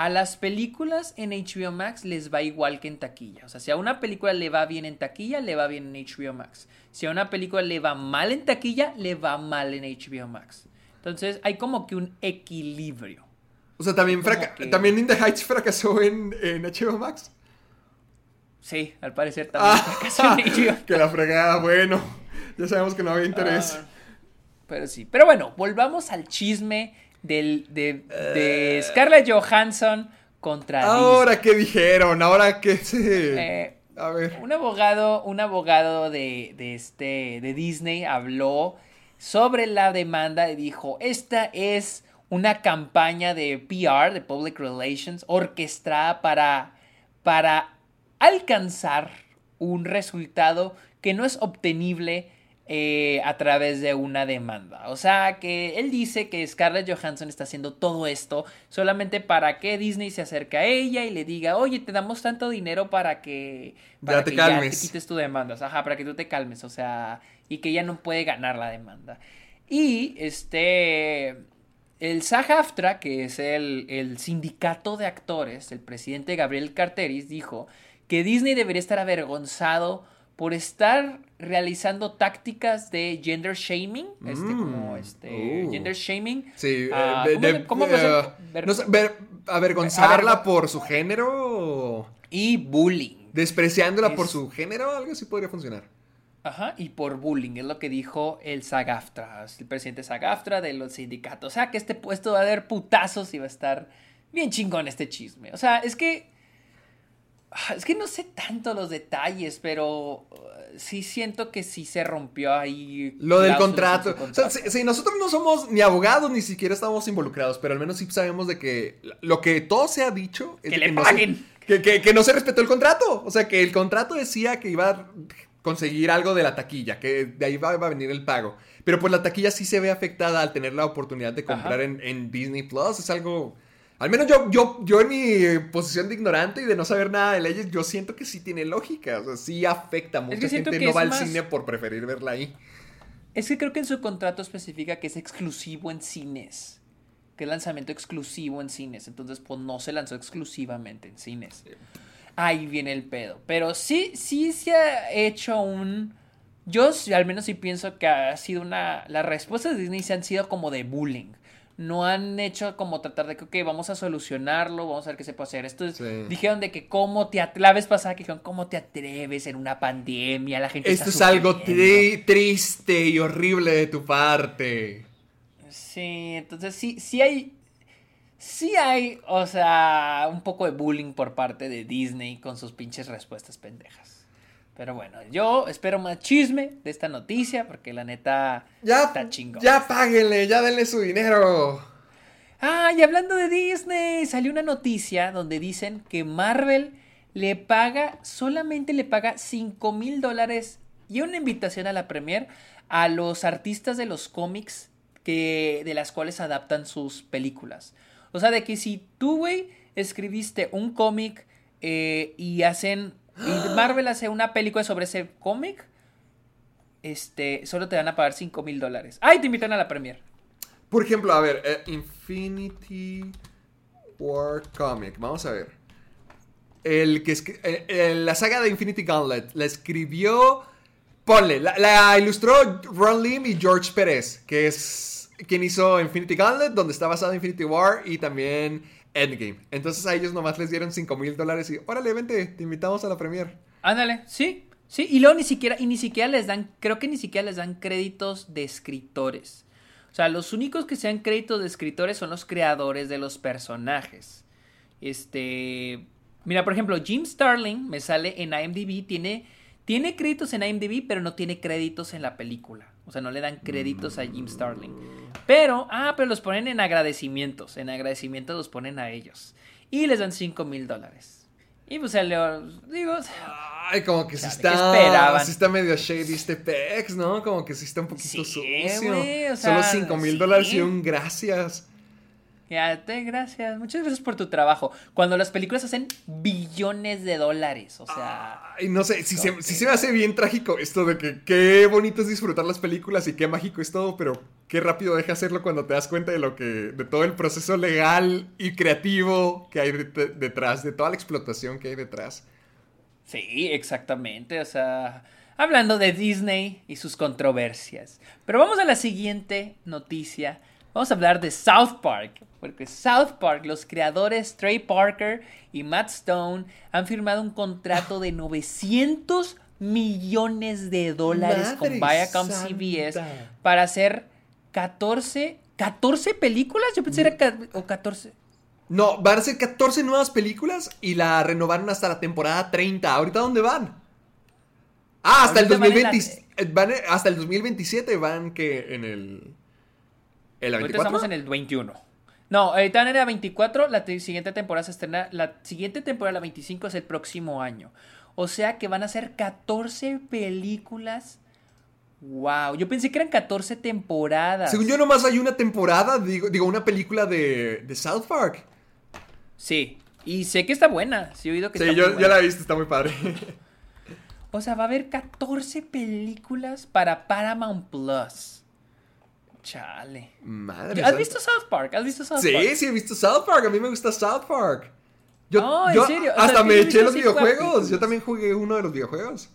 a las películas en HBO Max les va igual que en taquilla. O sea, si a una película le va bien en taquilla, le va bien en HBO Max. Si a una película le va mal en taquilla, le va mal en HBO Max. Entonces hay como que un equilibrio. O sea, también, que- también In the Heights fracasó en, en HBO Max. Sí, al parecer también fracasó en HBO. que la fregada, bueno. Ya sabemos que no había interés. Ah, pero sí. Pero bueno, volvamos al chisme del, de, de Scarlett Johansson contra Ahora, ¿qué dijeron? Ahora, ¿qué se...? Disney. Eh, A ver. un abogado, un abogado de, de este, de Disney habló sobre la demanda y dijo, esta es una campaña de PR, de Public Relations, orquestada para, para alcanzar un resultado que no es obtenible eh, a través de una demanda. O sea, que él dice que Scarlett Johansson está haciendo todo esto solamente para que Disney se acerque a ella y le diga, oye, te damos tanto dinero para que, para Ya te que calmes. ya te quites tu demanda. Ajá, para que tú te calmes. O sea, y que ella no puede ganar la demanda. Y este... El SAG-AFTRA, que es el, el sindicato de actores, el presidente Gabriel Carteris, dijo que Disney debería estar avergonzado por estar realizando tácticas de gender shaming, este, Mm, como este, uh. gender shaming. Sí, Ah, eh, ¿cómo de- se- cómo eh, se- ver- no sé, ver- avergonzarla Avergo- por su género. Y bullying. Despreciándola por su género, algo así podría funcionar. Ajá, y por bullying, es lo que dijo el SAG-AFTRA, el presidente SAG-AFTRA de los sindicatos. O sea, que este puesto va a haber putazos y va a estar bien chingón este chisme. O sea, es que. Ah, Es que no sé tanto los detalles, pero uh, sí siento que sí se rompió ahí. Lo del contrato. su O sea, contrato. si, si nosotros no somos ni abogados, ni siquiera estamos involucrados, pero al menos sí sabemos de que lo que todo se ha dicho es Que le no se- paguen. que, que- que no se respetó el contrato. O sea, que el contrato decía que iba a conseguir algo de la taquilla, que de ahí va, va a venir el pago. Pero pues la taquilla sí se ve afectada al tener la oportunidad de comprar en, en Disney Plus. Es algo... Al menos yo, yo, yo en mi posición de ignorante y de no saber nada de leyes, yo siento que sí tiene lógica. O sea, sí afecta. Mucha que gente no va al más- cine por preferir verla ahí. Es que creo que en su contrato especifica que es exclusivo en cines. Que es lanzamiento exclusivo en cines. Entonces, pues no se lanzó exclusivamente en cines. Ahí viene el pedo. Pero sí, sí se ha hecho un. Yo al menos sí pienso que ha sido una. Las respuestas de Disney se han sido como de bullying. No han hecho como tratar de que, ok, vamos a solucionarlo, vamos a ver qué se puede hacer. Esto es- Sí. dijeron de que cómo te at- la vez pasada que dijeron, ¿cómo te atreves en una pandemia? La gente Esto es algo sufriendo". tri- triste y horrible de tu parte. Sí, entonces sí, sí hay. Sí hay, o sea, un poco de bullying por parte de Disney con sus pinches respuestas pendejas. Pero bueno, yo espero más chisme de esta noticia porque la neta Ya, está chingón. ya páguenle, ya denle su dinero. Ah, y hablando de Disney, salió una noticia donde dicen que Marvel le paga, solamente le paga 5 mil dólares y una invitación a la premier a los artistas de los cómics que, de las cuales adaptan sus películas. O sea, de que si tú, güey, escribiste un cómic eh, y hacen, Marvel hace una película sobre ese cómic, este, solo te van a pagar 5 mil dólares. ¡Ay, te invitan a la premier! Por ejemplo, a ver, eh, Infinity War Comic. Vamos a ver. El que eh, eh, la saga de Infinity Gauntlet la escribió. Ponle, la, la ilustró Ron Lim y George Pérez, que es quien hizo Infinity Gauntlet, donde está basado Infinity War, y también Endgame. Entonces a ellos nomás les dieron 5 mil dólares y órale, vente, te invitamos a la premier. Ándale, sí, sí, y luego ni siquiera, y ni siquiera les dan, creo que ni siquiera les dan créditos de escritores. O sea, los únicos que se dan créditos de escritores son los creadores de los personajes. Este, mira, por ejemplo, Jim Starling me sale en IMDb, tiene, tiene créditos en IMDb, pero no tiene créditos en la película. O sea, no le dan créditos a Jim Starling. Pero, ah, pero los ponen en agradecimientos. En agradecimientos los ponen a ellos. Y les dan 5 mil dólares. Y pues el digo, Ay, como que sí ¿qué está. esperaban? Sí está medio shady este pex, ¿no? Como que sí está un poquito Sí, sucio. güey, o Solo sea, 5 mil sí. dólares y un gracias. Ya te gracias, muchas gracias por tu trabajo. Cuando las películas hacen billones de dólares, o sea, Ay, no sé, sí se, me hace bien trágico esto de que qué bonito es disfrutar las películas y qué mágico es todo, pero qué rápido deja hacerlo cuando te das cuenta de lo que, de todo el proceso legal y creativo que hay det- detrás, de toda la explotación que hay detrás. sí, exactamente, o sea, hablando de Disney y sus controversias. Pero vamos a la siguiente noticia. Vamos a hablar de South Park, porque South Park, los creadores Trey Parker y Matt Stone han firmado un contrato de 900 millones de dólares con Viacom santa. CBS para hacer 14, 14 películas. Yo pensé era ca- o 14. No, van a ser 14 nuevas películas y la renovaron hasta la temporada 30. ¿Ahorita dónde van? Ah, hasta el Ahorita van en 2020 eh, van hasta el 2027 van que en el... ¿En la Ahorita 24? estamos en el 21. No, ahorita en la 24, la te- siguiente temporada se estrena, la siguiente temporada, la 25, es el próximo año. O sea que van a ser 14 películas. Wow, yo pensé que eran 14 temporadas. Según yo nomás hay una temporada, digo, digo una película de, de South Park. Sí, y sé que está buena. Sí, he oído que Sí, está yo, muy yo la he visto, está muy padre. O sea, va a haber 14 películas para Paramount Plus. Chale. Madre ¿Has santa. visto South Park? ¿Has visto South Sí, Park? sí he visto South Park, a mí me gusta South Park. Yo, No, en yo serio, o hasta me eché visto los videojuegos. Yo también jugué uno de los videojuegos.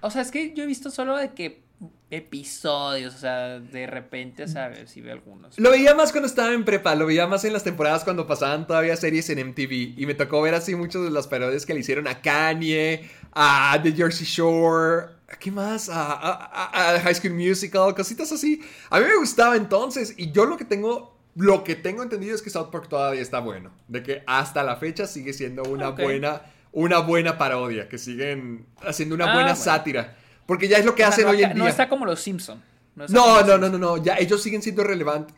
O sea, es que yo he visto solo de que episodios, o sea, de repente, ¿sabes? Si veo algunos. Lo veía más cuando estaba en prepa, lo veía más en las temporadas cuando pasaban todavía series en MTV. Y me tocó ver así muchos de las parodias que le hicieron a Kanye, a The Jersey Shore, ¿a qué más? A, a- a- High School Musical, cositas así. A mí me gustaba entonces. Y yo lo que tengo, lo que tengo entendido es que South Park todavía está bueno. De que hasta la fecha sigue siendo una buena, una buena parodia. Que siguen haciendo una Ah, buena bueno. sátira. Porque ya es lo que O sea, hacen no, hoy en día. no está como los Simpson. No, no, no, no, no, ya ellos siguen siendo relevantes.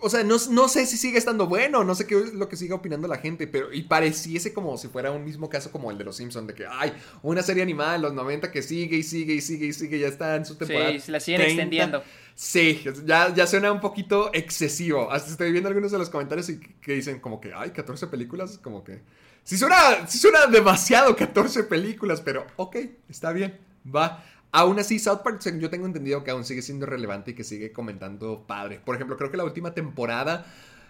O sea, no, no sé si sigue estando bueno, no sé qué es lo que sigue opinando la gente, pero y pareciese como si fuera un mismo caso como el de los Simpsons, de que hay una serie animada en los 90 que sigue y sigue y sigue y sigue, ya está en su temporada. Sí, se la siguen 30. extendiendo. Sí, ya, ya suena un poquito excesivo. Hasta estoy viendo algunos de los comentarios y que dicen como que, ay, 14 películas, como que... Sí suena, sí suena demasiado 14 películas, pero ok, está bien, va. Aún así, South Park, yo tengo entendido que aún sigue siendo relevante y que sigue comentando padre. Por ejemplo, creo que la última temporada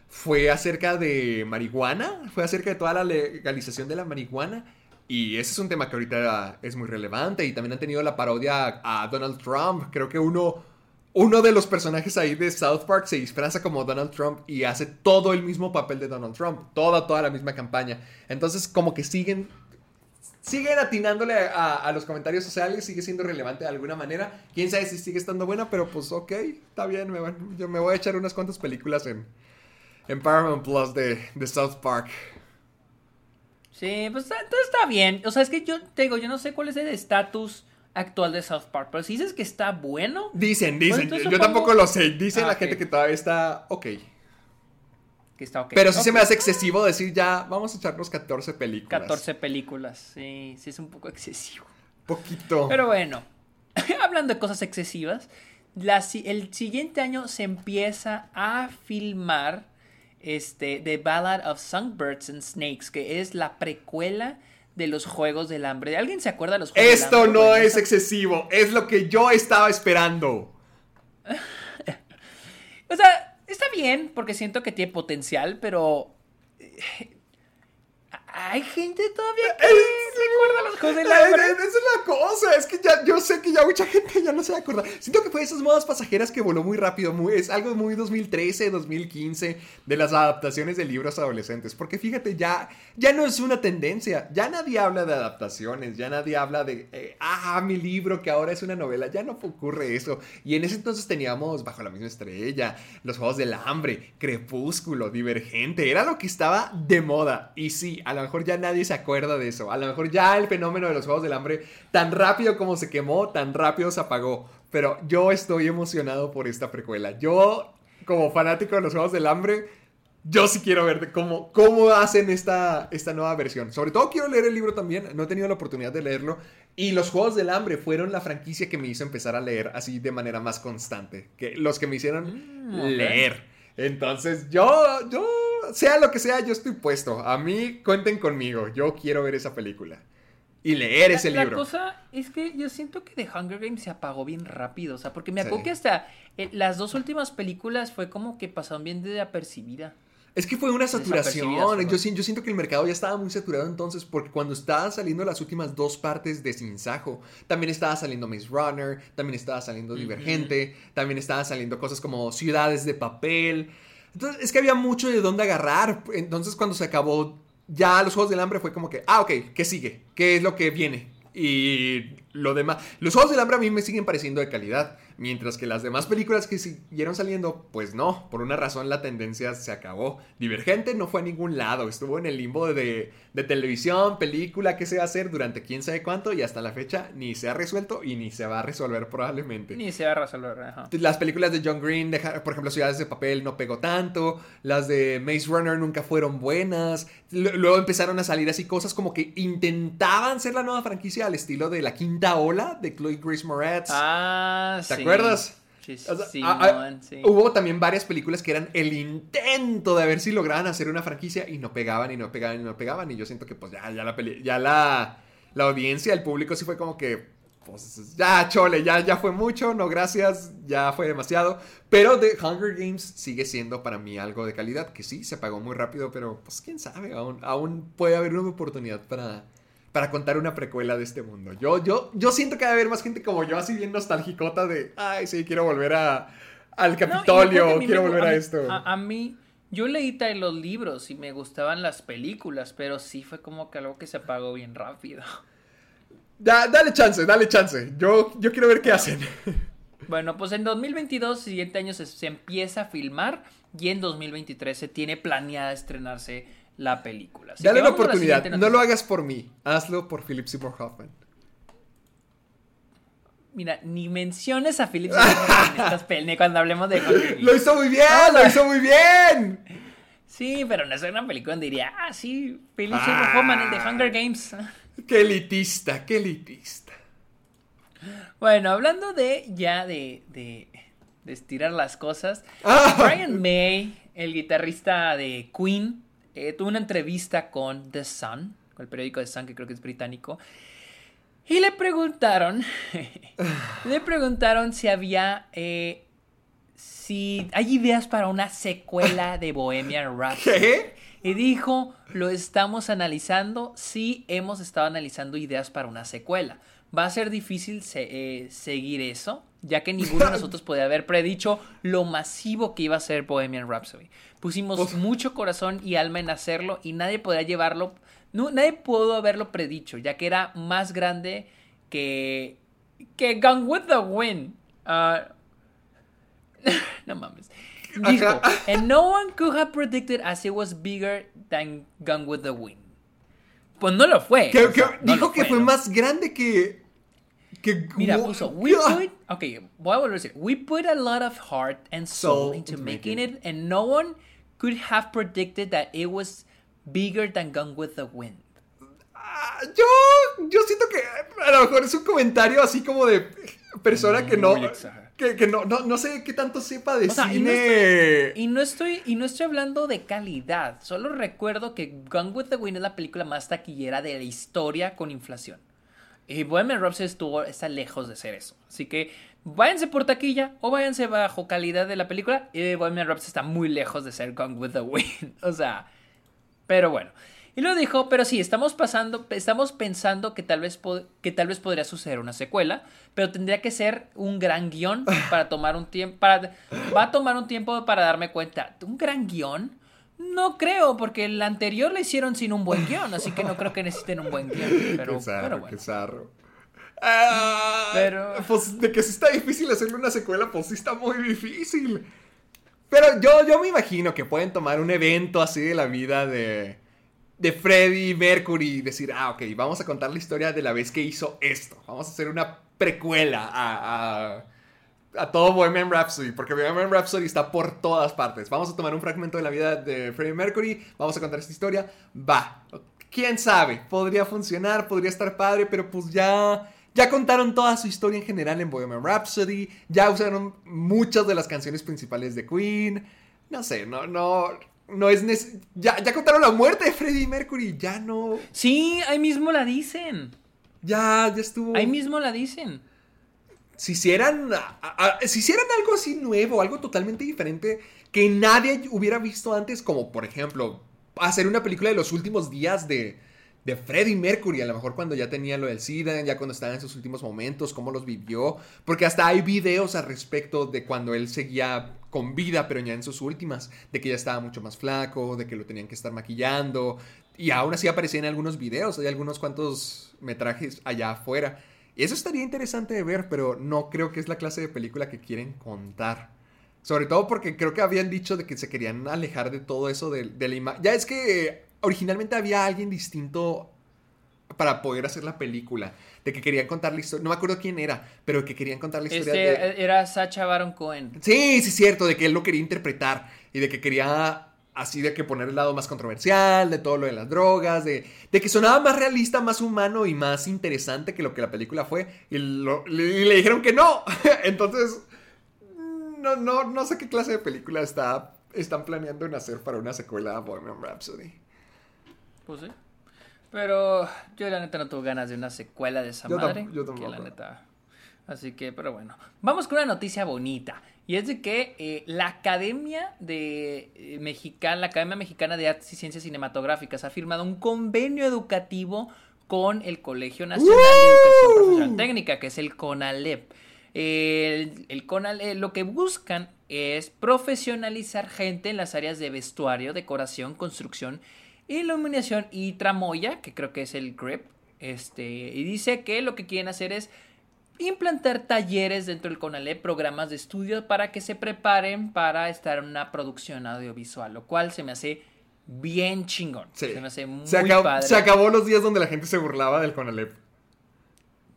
fue acerca de marihuana, fue acerca de toda la legalización de la marihuana. Y ese es un tema que ahorita es muy relevante. Y también han tenido la parodia a Donald Trump. Creo que uno, uno de los personajes ahí de South Park se disfraza como Donald Trump y hace todo el mismo papel de Donald Trump. Toda, toda la misma campaña. Entonces, como que siguen siguen atinándole a, a los comentarios sociales, sigue siendo relevante de alguna manera. Quién sabe si sigue estando buena, pero pues ok, está bien. Me, van- yo me voy a echar unas cuantas películas en, en Paramount Plus de, de South Park. Sí, pues entonces está bien. O sea, es que yo te digo, yo no sé cuál es el estatus actual de South Park, pero si dices que está bueno, Dicen, dicen, entonces yo, tampoco lo sé. Dicen Ah, la gente que todavía está ok. Que está ok. Pero sí se me hace excesivo decir ya, vamos a echarnos 14 películas. 14 películas, sí, sí es un poco excesivo. Poquito. Pero bueno, hablando de cosas excesivas, la el siguiente año se empieza a filmar este, The Ballad of Songbirds and Snakes, que es la precuela de los Juegos del Hambre. ¿Alguien se acuerda de los Juegos del Esto Hambre? no Bueno, es excesivo, es lo que yo estaba esperando. O sea, está bien, porque siento que tiene potencial, pero... eh, hay gente todavía que recuerda los Juegos del Eh, Hambre. eh, Esa es la cosa, es que ya, yo sé que ya mucha gente ya no se acuerda. Siento que fue de esas modas pasajeras que voló muy rápido, muy, es algo muy 2013, 2015, de las adaptaciones de libros adolescentes. Porque fíjate, ya, ya no es una tendencia, ya nadie habla de adaptaciones, ya nadie habla de, eh, ah, mi libro que ahora es una novela, ya no ocurre eso. Y en ese entonces teníamos Bajo la misma estrella, Los Juegos del Hambre, Crepúsculo, Divergente, era lo que estaba de moda. Y sí, a lo mejor ya nadie se acuerda de eso, a lo mejor ya el fenómeno de los Juegos del Hambre, tan rápido como se quemó, tan rápido se apagó. Pero yo estoy emocionado por esta precuela. Yo, como fanático de los Juegos del Hambre, yo sí quiero ver de cómo, cómo hacen esta, esta nueva versión. Sobre todo quiero leer el libro también. No he tenido la oportunidad de leerlo. Y los Juegos del Hambre fueron la franquicia que me hizo empezar a leer así de manera más constante. Que los que me hicieron ok. leer. Entonces, yo, yo, sea lo que sea, yo estoy puesto. A mí, cuenten conmigo. Yo quiero ver esa película. Y leer ese la, libro. La cosa es que yo siento que The Hunger Games se apagó bien rápido. O sea, porque me acuerdo Sí. que hasta eh, las dos últimas películas fue como que pasaron bien de apercibida. Es que fue una saturación. Yo, yo siento que el mercado ya estaba muy saturado entonces, porque cuando estaban saliendo las últimas dos partes de Sin Sajo, también estaba saliendo Maze Runner, también estaba saliendo Divergente, también estaba saliendo cosas como Ciudades de Papel. Entonces, es que había mucho de dónde agarrar. Entonces, cuando se acabó ya los Juegos del Hambre, fue como que, ah, ok, ¿qué sigue? ¿Qué es lo que viene? Y lo demás. Los Juegos del Hambre a mí me siguen pareciendo de calidad. Mientras que las demás películas que siguieron saliendo, pues no. Por una razón la tendencia se acabó. Divergente no fue a ningún lado. Estuvo en el limbo de, de televisión, película, qué se va a hacer durante quién sabe cuánto. Y hasta la fecha ni se ha resuelto y ni se va a resolver probablemente. Ni se va a resolver. Ajá. Las películas de John Green, por ejemplo, Ciudades de Papel no pegó tanto. Las de Maze Runner nunca fueron buenas. Luego empezaron a salir así cosas como que intentaban ser la nueva franquicia al estilo de La Quinta Ola de Chloe Grace Moretz. Ah, ¿Te sí. acuerdas? Sí, O sea, sí, a- a- man, sí. Hubo también varias películas que eran el intento de ver si lograban hacer una franquicia y no pegaban y no pegaban y no pegaban. Y yo siento que pues ya, ya la peli- ya la, la audiencia, el público sí fue como que, pues ya chole, ya, ya fue mucho, no gracias, ya fue demasiado. Pero The Hunger Games sigue siendo para mí algo de calidad, que sí, se apagó muy rápido, pero pues quién sabe, aún, aún puede haber una oportunidad para, para contar una precuela de este mundo. Yo, yo, yo siento que va a haber más gente como yo, así bien nostalgicota de, ay, sí, quiero volver a, al Capitolio, quiero volver a, mí- esto. A, a mí, yo leí los libros y me gustaban las películas, pero sí fue como que algo que se apagó bien rápido. Da- dale chance, dale chance. Yo, yo quiero ver qué hacen. Bueno, pues en 2022, siguiente año, se, se empieza a filmar y en 2023 se tiene planeada estrenarse la película. Así Dale que la oportunidad. No lo hagas por mí. Hazlo por Philip Seymour Hoffman. Mira, ni menciones a Philip Seymour Hoffman en estas pel- cuando hablemos de. ¡Lo hizo muy bien! No, ¡Lo hizo muy bien! Sí, pero no es una película donde diría, ah, sí, Philip Ah. Seymour Hoffman, el de Hunger Games. ¡Qué elitista! ¡Qué elitista! Bueno, hablando de ya de, de, de estirar las cosas, Ah. Brian May, el guitarrista de Queen, eh, tuvo una entrevista con The Sun, con el periódico The Sun, que creo que es británico, y le preguntaron, le preguntaron si había, eh, si hay ideas para una secuela de Bohemian Rhapsody. ¿Qué? Y dijo, lo estamos analizando, sí hemos estado analizando ideas para una secuela. Va a ser difícil se- eh, seguir eso, ya que ninguno de nosotros podía haber predicho lo masivo que iba a ser Bohemian Rhapsody. Pusimos Uf. mucho corazón y alma en hacerlo y nadie podría llevarlo, no, nadie pudo haberlo predicho, ya que era más grande que, que Gone with the Wind. Ah, no mames. Dijo, and no one could have predicted as it was bigger than Gone with the Wind. Pues no lo fue. Que- o que- sea, no dijo que fue ¿no? más grande que. Que Mira, puso, we put, ok, voy a volver a decir, we put a lot of heart and soul Soul into making it, and no one could have predicted that it was bigger than Gone with the Wind. Ah, Yo, yo siento que a lo mejor es un comentario así como de persona que no. Que, que no, no, no sé qué tanto sepa de O sea, y no cine. Y no estoy, y no estoy hablando de calidad. Solo recuerdo que Gone with the Wind es la película más taquillera de la historia con inflación. Y Bohemian Rhapsody estuvo, está lejos de ser eso. Así que váyanse por taquilla o váyanse bajo calidad de la película. Y Bohemian Rhapsody está muy lejos de ser Gone with the Wind. o sea, pero bueno. Y lo dijo, pero sí, estamos pasando, estamos pensando que tal vez que tal vez podría suceder una secuela, pero tendría que ser un gran guion para tomar un tiempo, va a tomar un tiempo para darme cuenta. ¿Un gran guion? No creo, porque el anterior lo hicieron sin un buen guion, así que no creo que necesiten un buen guion. Pero, qué zarro, pero bueno. qué zarro. Ah, Pero- Pues de que sí está difícil hacerle una secuela, pues sí está muy difícil. Pero yo, yo me imagino que pueden tomar un evento así de la vida de, de Freddie Mercury y decir, ah, ok, vamos a contar la historia de la vez que hizo esto. Vamos a hacer una precuela a, a, a todo Bohemian Rhapsody, porque Bohemian Rhapsody está por todas partes. Vamos a tomar un fragmento de la vida de Freddie Mercury, vamos a contar esta historia, va. Quién sabe, podría funcionar, podría estar padre, pero pues ya. Ya contaron toda su historia en general en Bohemian Rhapsody. Ya usaron muchas de las canciones principales de Queen. No sé, no, no. No es nece- ya, ya contaron la muerte de Freddie Mercury. Ya no. Sí, ahí mismo la dicen. Ya, ya estuvo. Ahí mismo la dicen. Si hicieran, si algo así nuevo, algo totalmente diferente que nadie hubiera visto antes, como por ejemplo hacer una película de los últimos días de, de Freddie Mercury, a lo mejor cuando ya tenía lo del SIDA, ya cuando estaba en sus últimos momentos, cómo los vivió, porque hasta hay videos al respecto de cuando él seguía con vida, pero ya en sus últimas, de que ya estaba mucho más flaco, de que lo tenían que estar maquillando, y aún así aparecía en algunos videos, hay algunos cuantos metrajes allá afuera. Y eso estaría interesante de ver, pero no creo que es la clase de película que quieren contar. Sobre todo porque creo que habían dicho de que se querían alejar de todo eso de, de la imagen. Ya es que originalmente había alguien distinto para poder hacer la película. De que querían contar la historia. No me acuerdo quién era, pero que querían contar la historia Este de... era Sacha Baron Cohen. Sí, sí, cierto, de que él lo quería interpretar y de que quería así de que poner el lado más controversial, de todo lo de las drogas, de, de que sonaba más realista, más humano y más interesante que lo que la película fue. Y, lo- le, y le dijeron que no. Entonces, no, no, no sé qué clase de película está, están planeando en hacer para una secuela a Bohemian Rhapsody. Pues sí. Pero yo la neta no tuve ganas de una secuela de esa Yo madre. yo que tampoco. la neta. Así que, pero bueno. Vamos con una noticia bonita. Y es de que eh, la Academia de eh, Mexicana, la Academia Mexicana de Artes y Ciencias Cinematográficas ha firmado un convenio educativo con el Colegio Nacional de Educación Profesional Técnica, que es el CONALEP. El, el CONALEP lo que buscan es profesionalizar gente en las áreas de vestuario, decoración, construcción, iluminación y tramoya, que creo que es el grip. Este, y dice que lo que quieren hacer es implantar talleres dentro del CONALEP, programas de estudio para que se preparen para estar en una producción audiovisual, lo cual se me hace bien chingón. Sí. Se me hace muy Se, acabó, padre. se acabó los días donde la gente se burlaba del Conalep.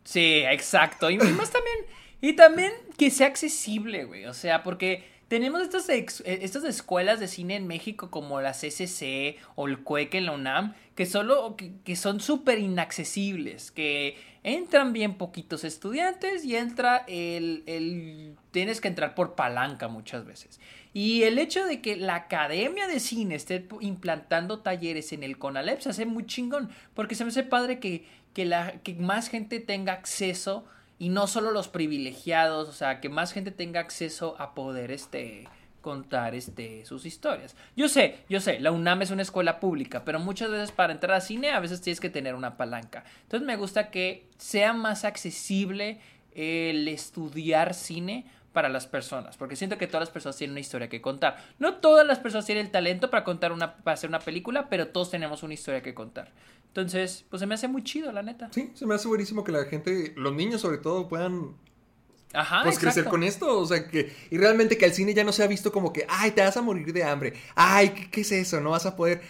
Sí, exacto. Y más también, y también que sea accesible, güey. O sea, porque tenemos estas, eh, estas escuelas de cine en México como la CCC o el CUEC en la UNAM, que solo, que, son súper inaccesibles, que entran bien poquitos estudiantes y entra el, el, tienes que entrar por palanca muchas veces. Y el hecho de que la Academia de Cine esté implantando talleres en el CONALEP se hace muy chingón, porque se me hace padre que, que, la, que más gente tenga acceso y no solo los privilegiados, o sea, que más gente tenga acceso a poder este contar este sus historias. Yo sé, yo sé, la UNAM es una escuela pública, pero muchas veces para entrar a cine a veces tienes que tener una palanca. Entonces me gusta que sea más accesible el estudiar cine para las personas, porque siento que todas las personas tienen una historia que contar. No todas las personas tienen el talento para contar una para hacer una película, pero todos tenemos una historia que contar. Entonces, pues se me hace muy chido, la neta. Sí, se me hace buenísimo que la gente, los niños sobre todo, puedan Ajá, pues crecer con esto, o sea, que y realmente que el cine ya no se ha visto como que, ay, te vas a morir de hambre, ay, ¿qué, qué es eso? No vas a poder,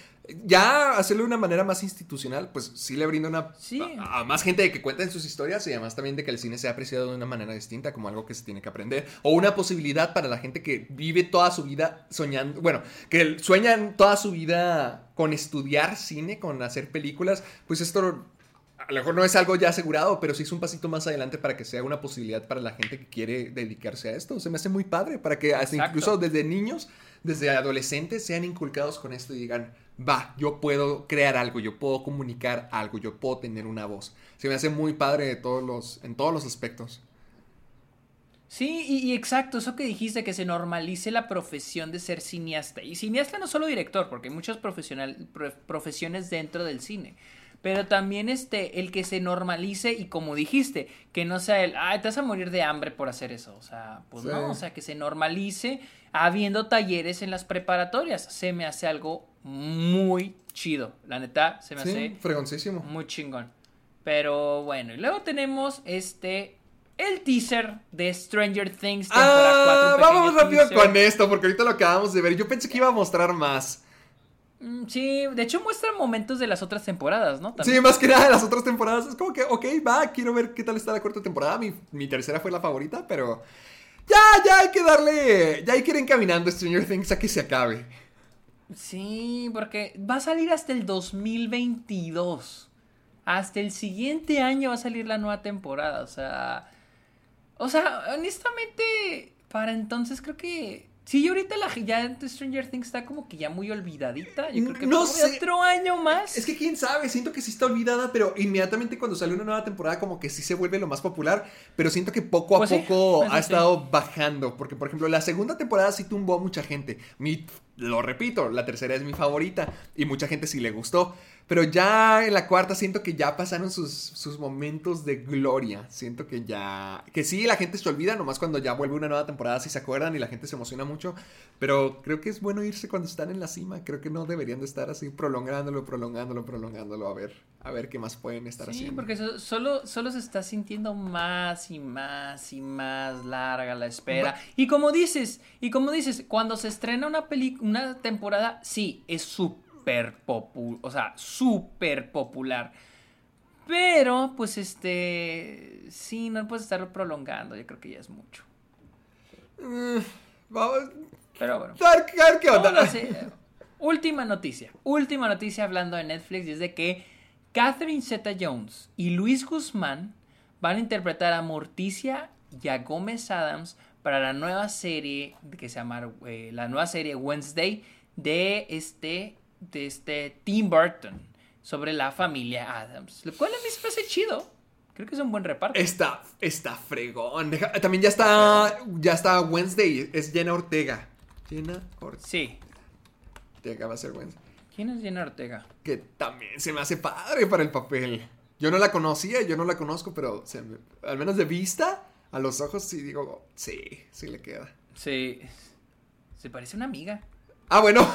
ya hacerlo de una manera más institucional, pues sí le brinda una, Sí. a, a más gente de que cuenten sus historias y además también de que el cine sea apreciado de una manera distinta, como algo que se tiene que aprender, o una posibilidad para la gente que vive toda su vida soñando, bueno, que sueñan toda su vida con estudiar cine, con hacer películas, pues esto a lo mejor no es algo ya asegurado, pero sí es un pasito más adelante para que sea una posibilidad para la gente que quiere dedicarse a esto. Se me hace muy padre para que hasta incluso desde niños, desde adolescentes, sean inculcados con esto y digan, va, yo puedo crear algo, yo puedo comunicar algo, yo puedo tener una voz. Se me hace muy padre en todos los aspectos. Sí, y, exacto, eso que dijiste, que se normalice la profesión de ser cineasta. Y cineasta no solo director, porque hay muchas profesiones dentro del cine. Pero también este, el que se normalice y como dijiste, que no sea el, ay, te vas a morir de hambre por hacer eso. O sea, pues Sí. no, o sea, que se normalice habiendo talleres en las preparatorias. Se me hace algo muy chido. La neta, se me hace Sí, fregoncísimo. muy chingón. Pero bueno, y luego tenemos este. El teaser de Stranger Things temporada 4. Ah, vamos rápido teaser. con esto, porque ahorita lo acabamos de ver. Yo pensé que iba a mostrar más. Mm, Sí, de hecho muestra momentos de las otras temporadas, ¿no? También. Sí, más que nada de las otras temporadas. Es como que, ok, va, quiero ver qué tal está la cuarta temporada. Mi, mi tercera fue la favorita, pero. Ya, ya hay que darle. Ya hay que ir encaminando Stranger Things a que se acabe. Sí, porque va a salir hasta el 2022. Hasta el siguiente año va a salir la nueva temporada. O sea. O sea, honestamente, para entonces creo que. Sí, ahorita la ya Stranger Things está como que ya muy olvidadita. Yo creo que No sé. otro año más. Es que quién sabe, siento que sí está olvidada, pero inmediatamente cuando sale una nueva temporada como que sí se vuelve lo más popular, pero siento que poco a Pues sí, poco eso ha sí. estado bajando, porque por ejemplo la segunda temporada sí tumbó a mucha gente, mi, lo repito, la tercera es mi favorita y mucha gente sí le gustó, pero ya en la cuarta siento que ya pasaron sus, sus momentos de gloria, siento que ya, que sí, la gente se olvida, nomás cuando ya vuelve una nueva temporada sí se acuerdan y la gente se emociona mucho, pero creo que es bueno irse cuando están en la cima, creo que no deberían de estar así prolongándolo, prolongándolo, prolongándolo, a ver, a ver qué más pueden estar Sí, haciendo. porque so- solo, solo se está sintiendo más y más y más larga la espera. Y como dices, y como dices, cuando se estrena una peli una temporada, sí, es súper popular, o sea, súper popular. Pero, pues, este, sí, no puedes estarlo prolongando, yo creo que ya es mucho. Mm, vamos, Pero bueno. qué onda. Ahora sí, eh, última noticia. Última noticia hablando de Netflix y es de que Catherine Zeta Jones y Luis Guzmán van a interpretar a Morticia y a Gómez Adams para la nueva serie que se llama eh, la nueva serie Wednesday de este de este Tim Burton sobre la familia Adams, lo cual a mí se me hace chido. Creo que es un buen reparto. Está, está fregón. También ya está, ya está Wednesday, es Jenna Ortega. Jenna Sí. Ortega va a ser Wednesday. ¿Quién es Jenna Ortega? Que también se me hace padre para el papel. Yo no la conocía, yo no la conozco, pero se me- al menos de vista, a los ojos sí digo, sí, sí le queda. Sí. Se parece a una amiga. Ah, bueno.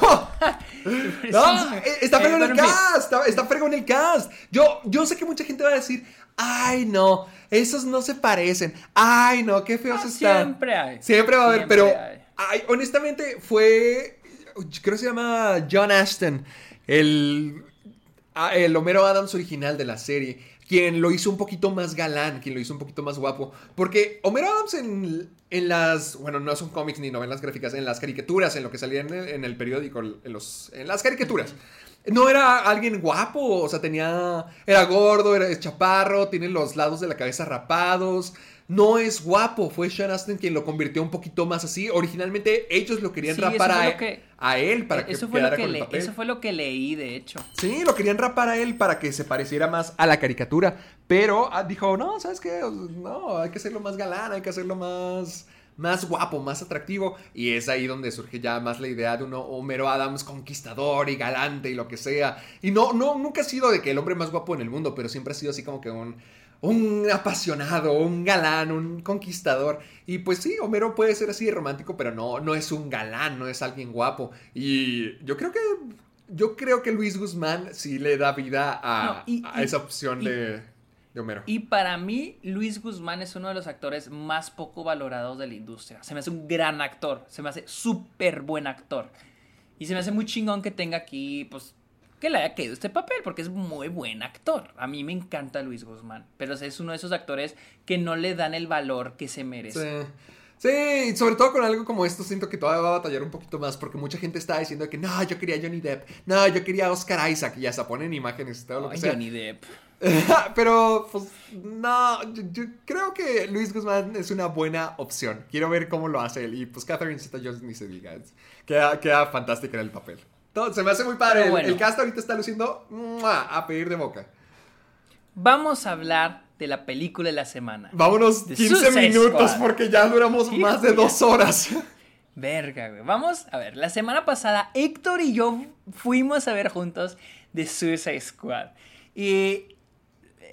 No, eh, está Eh, fregón el fin. cast. Está, está fregón el cast. Yo, yo sé que mucha gente va a decir, ay, no, esos no se parecen. Ay, no, qué feos Ah, están. siempre hay. Siempre va a haber, Siempre pero hay. ay, honestamente fue, creo que se llama John Ashton, el, ah, el Homero Adams original de la serie, quien lo hizo un poquito más galán, quien lo hizo un poquito más guapo, porque Homero Adams en, las, bueno, no son cómics ni novelas gráficas, en las caricaturas, en lo que salía en el, en el periódico, en, los, en las caricaturas. No era alguien guapo, o sea, tenía. Era gordo, era chaparro, tiene los lados de la cabeza rapados. No es guapo, fue Sean Astin quien lo convirtió un poquito más así. Originalmente ellos lo querían Sí, rapar a, lo que- a él para que eso fue, lo que con el le- papel. eso fue lo que leí, de hecho. Sí, lo querían rapar a él para que se pareciera más a la caricatura. Pero ah, dijo, no, ¿sabes qué? No, hay que hacerlo más galán, hay que hacerlo más, más guapo, más atractivo. Y es ahí donde surge ya más la idea de un Homero Adams conquistador y galante y lo que sea. Y no, no, nunca ha sido de que el hombre más guapo en el mundo, pero siempre ha sido así como que un, un apasionado, un galán, un conquistador. Y pues sí, Homero puede ser así de romántico, pero no, no es un galán, no es alguien guapo. Y yo creo que yo creo que Luis Guzmán sí le da vida a, No, y- a esa opción y- de, de Homero. Y para mí, Luis Guzmán es uno de los actores más poco valorados de la industria. Se me hace un gran actor, se me hace súper buen actor. Y se me hace muy chingón que tenga aquí, pues, que le haya caído este papel, porque es muy buen actor. A mí me encanta Luis Guzmán, pero es uno de esos actores que no le dan el valor que se merece. Sí. Sí, y sobre todo con algo como esto siento que todavía va a batallar un poquito más porque mucha gente está diciendo que no, yo quería Johnny Depp, no, yo quería Oscar Isaac y ya se ponen imágenes y todo lo que sea. Johnny Depp. Pero, pues, no, yo, yo creo que Luis Guzmán es una buena opción. Quiero ver cómo lo hace él. Y pues Catherine Zeta Jones ni se diga. Queda, queda fantástica en el papel. Todo, se me hace muy padre. El- bueno. el, cast ahorita está luciendo ¡mua! a pedir de boca. Vamos a hablar de la película de la semana. Vámonos The 15 Suicide minutos Squad. porque ya duramos Sí, más de dos horas. Verga, güey. Vamos a ver, la semana pasada Héctor y yo fuimos a ver juntos The Suicide Squad. Y...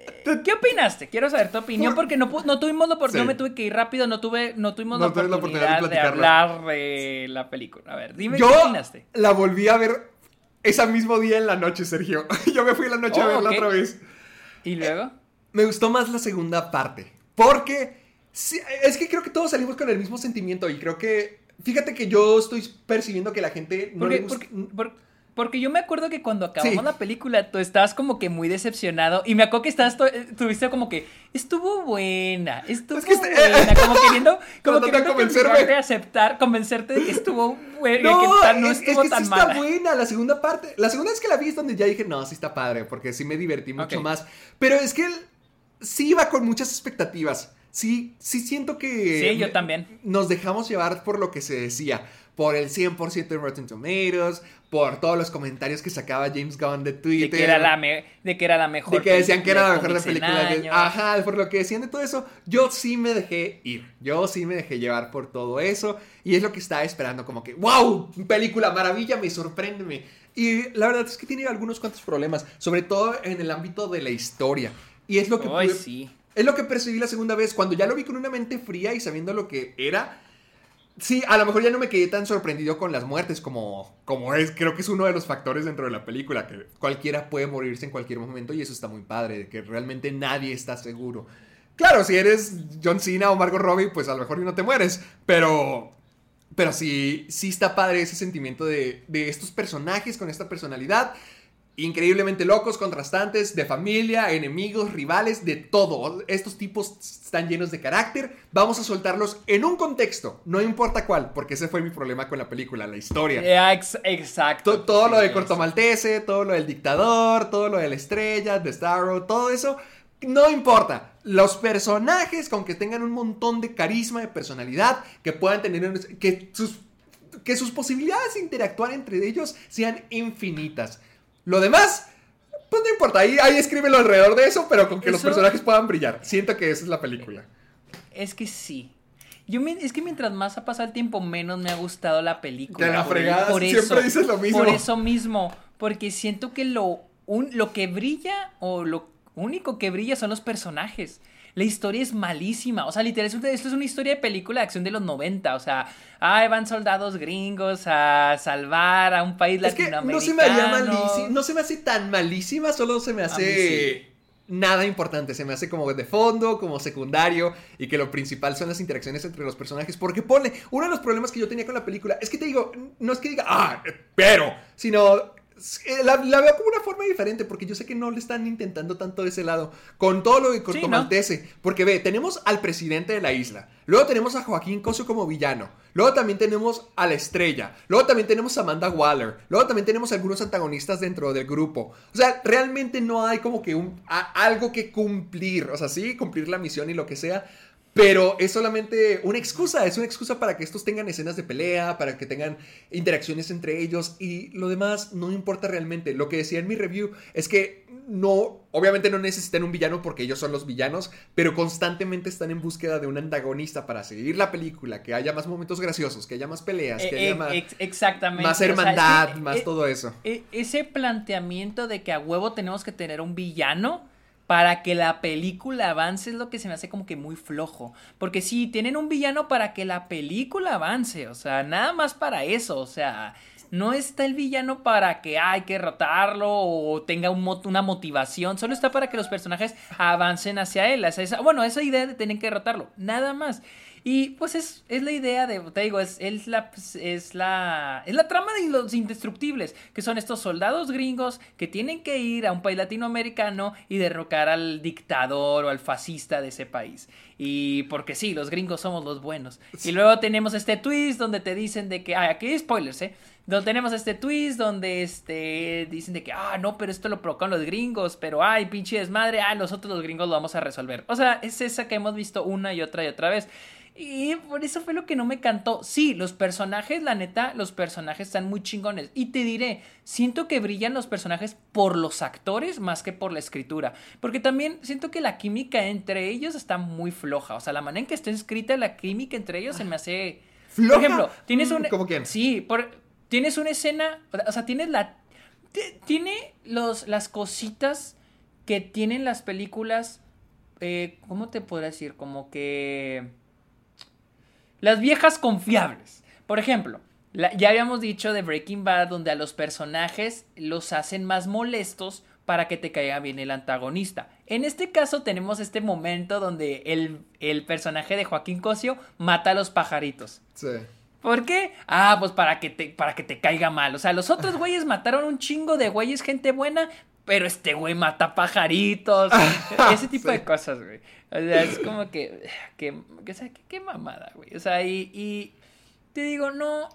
eh, ¿Qué opinaste? Quiero saber tu opinión porque no, no tuvimos la oportunidad, Sí. me tuve que ir rápido, no tuve no tuvimos No la, oportunidad de hablar de la película. A ver, dime Yo qué opinaste. la volví a ver ese mismo día en la noche, Sergio. Yo me fui en la noche a Oh, verla otra vez. ¿Y luego? Me gustó más la segunda parte. Porque sí, es que creo que todos salimos con el mismo sentimiento y creo que... Fíjate que yo estoy percibiendo que la gente no Porque, le gusta... porque, por- porque yo me acuerdo que cuando acabamos Sí. la película tú estabas como que muy decepcionado y me acuerdo que estabas tuviste como que estuvo buena, estuvo Es que este- buena, como queriendo como queriendo convencerme. a aceptar, convencerte de que estuvo buena, que No, tal- no es, es estuvo que tan sí mala. está buena la segunda parte. La segunda vez que la vi es donde ya dije, no, sí está padre, porque sí me divertí mucho más. Pero es que él sí iba con muchas expectativas. Sí, sí siento que... Sí, yo también. Nos dejamos llevar por lo que se decía. Por el 100% de Rotten Tomatoes, por todos los comentarios que sacaba James Gunn de Twitter. De que, era la me- de que era la mejor De que decían que era la mejor de película. de-. Ajá, por lo que decían de todo eso. Yo sí me dejé ir. Yo sí me dejé llevar por todo eso. Y es lo que estaba esperando, como que, wow, película maravilla, me sorprende. Y la verdad es que tiene algunos cuantos problemas, sobre todo en el ámbito de la historia. Y es lo que Ay, pude- sí. es lo que percibí la segunda vez, cuando ya lo vi con una mente fría y sabiendo lo que era. Sí, a lo mejor ya no me quedé tan sorprendido con las muertes como, como es. Creo que es uno de los factores dentro de la película, que cualquiera puede morirse en cualquier momento y eso está muy padre, de que realmente nadie está seguro. Claro, si eres John Cena o Margot Robbie, pues a lo mejor no te mueres, pero... Pero sí, sí está padre ese sentimiento de, de estos personajes con esta personalidad increíblemente locos, contrastantes, de familia, enemigos, rivales, de todo. Estos tipos están llenos de carácter. Vamos a soltarlos en un contexto, no importa cuál, porque ese fue mi problema con la película, la historia. Ex- exacto. To- todo lo de. Corto Maltese, todo lo del dictador, todo lo de la estrella, de Starro, todo eso, no importa. Los personajes, con que tengan un montón de carisma, de personalidad, que puedan tener, que sus, que sus posibilidades de interactuar entre ellos sean infinitas. Lo demás, pues no importa, ahí, ahí escríbelo alrededor de eso, pero con que los personajes puedan brillar. Siento que esa es la película. Es que sí. Yo me- es que mientras más ha pasado el tiempo, menos me ha gustado la película. De la Por- fregada, por siempre eso, dices lo mismo. Por eso mismo. Porque siento que lo, un- lo que brilla o lo único que brilla son los personajes. La historia es malísima. O sea, literal, es una- esto es una historia de película de acción de los 90. O sea, ay, van soldados gringos a salvar a un país Es que latinoamericano. no se me haría malísima, no se me hace tan malísima, solo se me hace nada importante, se me hace como de fondo, como secundario y que lo principal son las interacciones entre los personajes, porque pone, uno de los problemas que yo tenía con la película es que te digo, no es que diga, ah, pero, sino la, la veo como una forma diferente, porque yo sé que no le están intentando tanto de ese lado, con todo lo de Corto ¿no? Maltese, porque ve, tenemos al presidente de la isla, luego tenemos a Joaquín Cosio como villano, luego también tenemos a la estrella, luego también tenemos a Amanda Waller, luego también tenemos algunos antagonistas dentro del grupo. O sea, realmente no hay como que un, a- algo que cumplir, o sea, sí, cumplir la misión y lo que sea. Pero es solamente una excusa, es una excusa para que estos tengan escenas de pelea, para que tengan interacciones entre ellos y lo demás no importa realmente. Lo que decía en mi review es que no, obviamente no necesitan un villano porque ellos son los villanos, pero constantemente están en búsqueda de un antagonista para seguir la película, que haya más momentos graciosos, que haya más peleas, que Eh, haya eh, más, ex- exactamente. más O sea, hermandad, eh, más eh, todo eso. Ese planteamiento de que a huevo tenemos que tener un villano para que la película avance es lo que se me hace como que muy flojo. Porque sí, tienen un villano para que la película avance, o sea, nada más para eso, o sea, no está el villano para que hay que derrotarlo o tenga un una motivación, solo está para que los personajes avancen hacia él, hacia esa, bueno, esa idea de tener que derrotarlo, nada más. Y pues es, es la idea de, te digo, es, es, la, es, la, es la trama de los indestructibles, que son estos soldados gringos que tienen que ir a un país latinoamericano y derrocar al dictador o al fascista de ese país. Y porque sí, los gringos somos los buenos. Y luego tenemos este twist donde te dicen de que, ah, aquí hay spoilers, ¿eh? Donde tenemos este twist donde este, dicen de que, ah, no, pero esto lo provocaron los gringos, pero ay, pinche desmadre, ah, nosotros los gringos lo vamos a resolver. O sea, es esa que hemos visto una y otra y otra vez. Y por eso fue lo que no me cantó. Sí, los personajes, la neta, los personajes están muy chingones. Y te diré, siento que brillan los personajes por los actores más que por la escritura. Porque también siento que la química entre ellos está muy floja. O sea, la manera en que está escrita la química entre ellos se me hace... ¿Floja? Por ejemplo, tienes Mm, un... ¿cómo quién? Sí, por... tienes una escena... O sea, tienes la... Tiene los, las cositas que tienen las películas... eh, ¿Cómo te podría decir? Como que... Las viejas confiables. Por ejemplo, ya habíamos dicho de Breaking Bad, donde a los personajes los hacen más molestos para que te caiga bien el antagonista. En este caso tenemos este momento donde el, el personaje de Joaquín Cosio mata a los pajaritos. Sí. ¿Por qué? Ah, pues para que te, para que te caiga mal. O sea, los otros güeyes mataron un chingo de güeyes, gente buena, pero este güey mata pajaritos. Ese tipo Sí. de cosas, güey. O sea, es como que, que, que, o sea, que- qué mamada, güey. O sea, y, y te digo, no.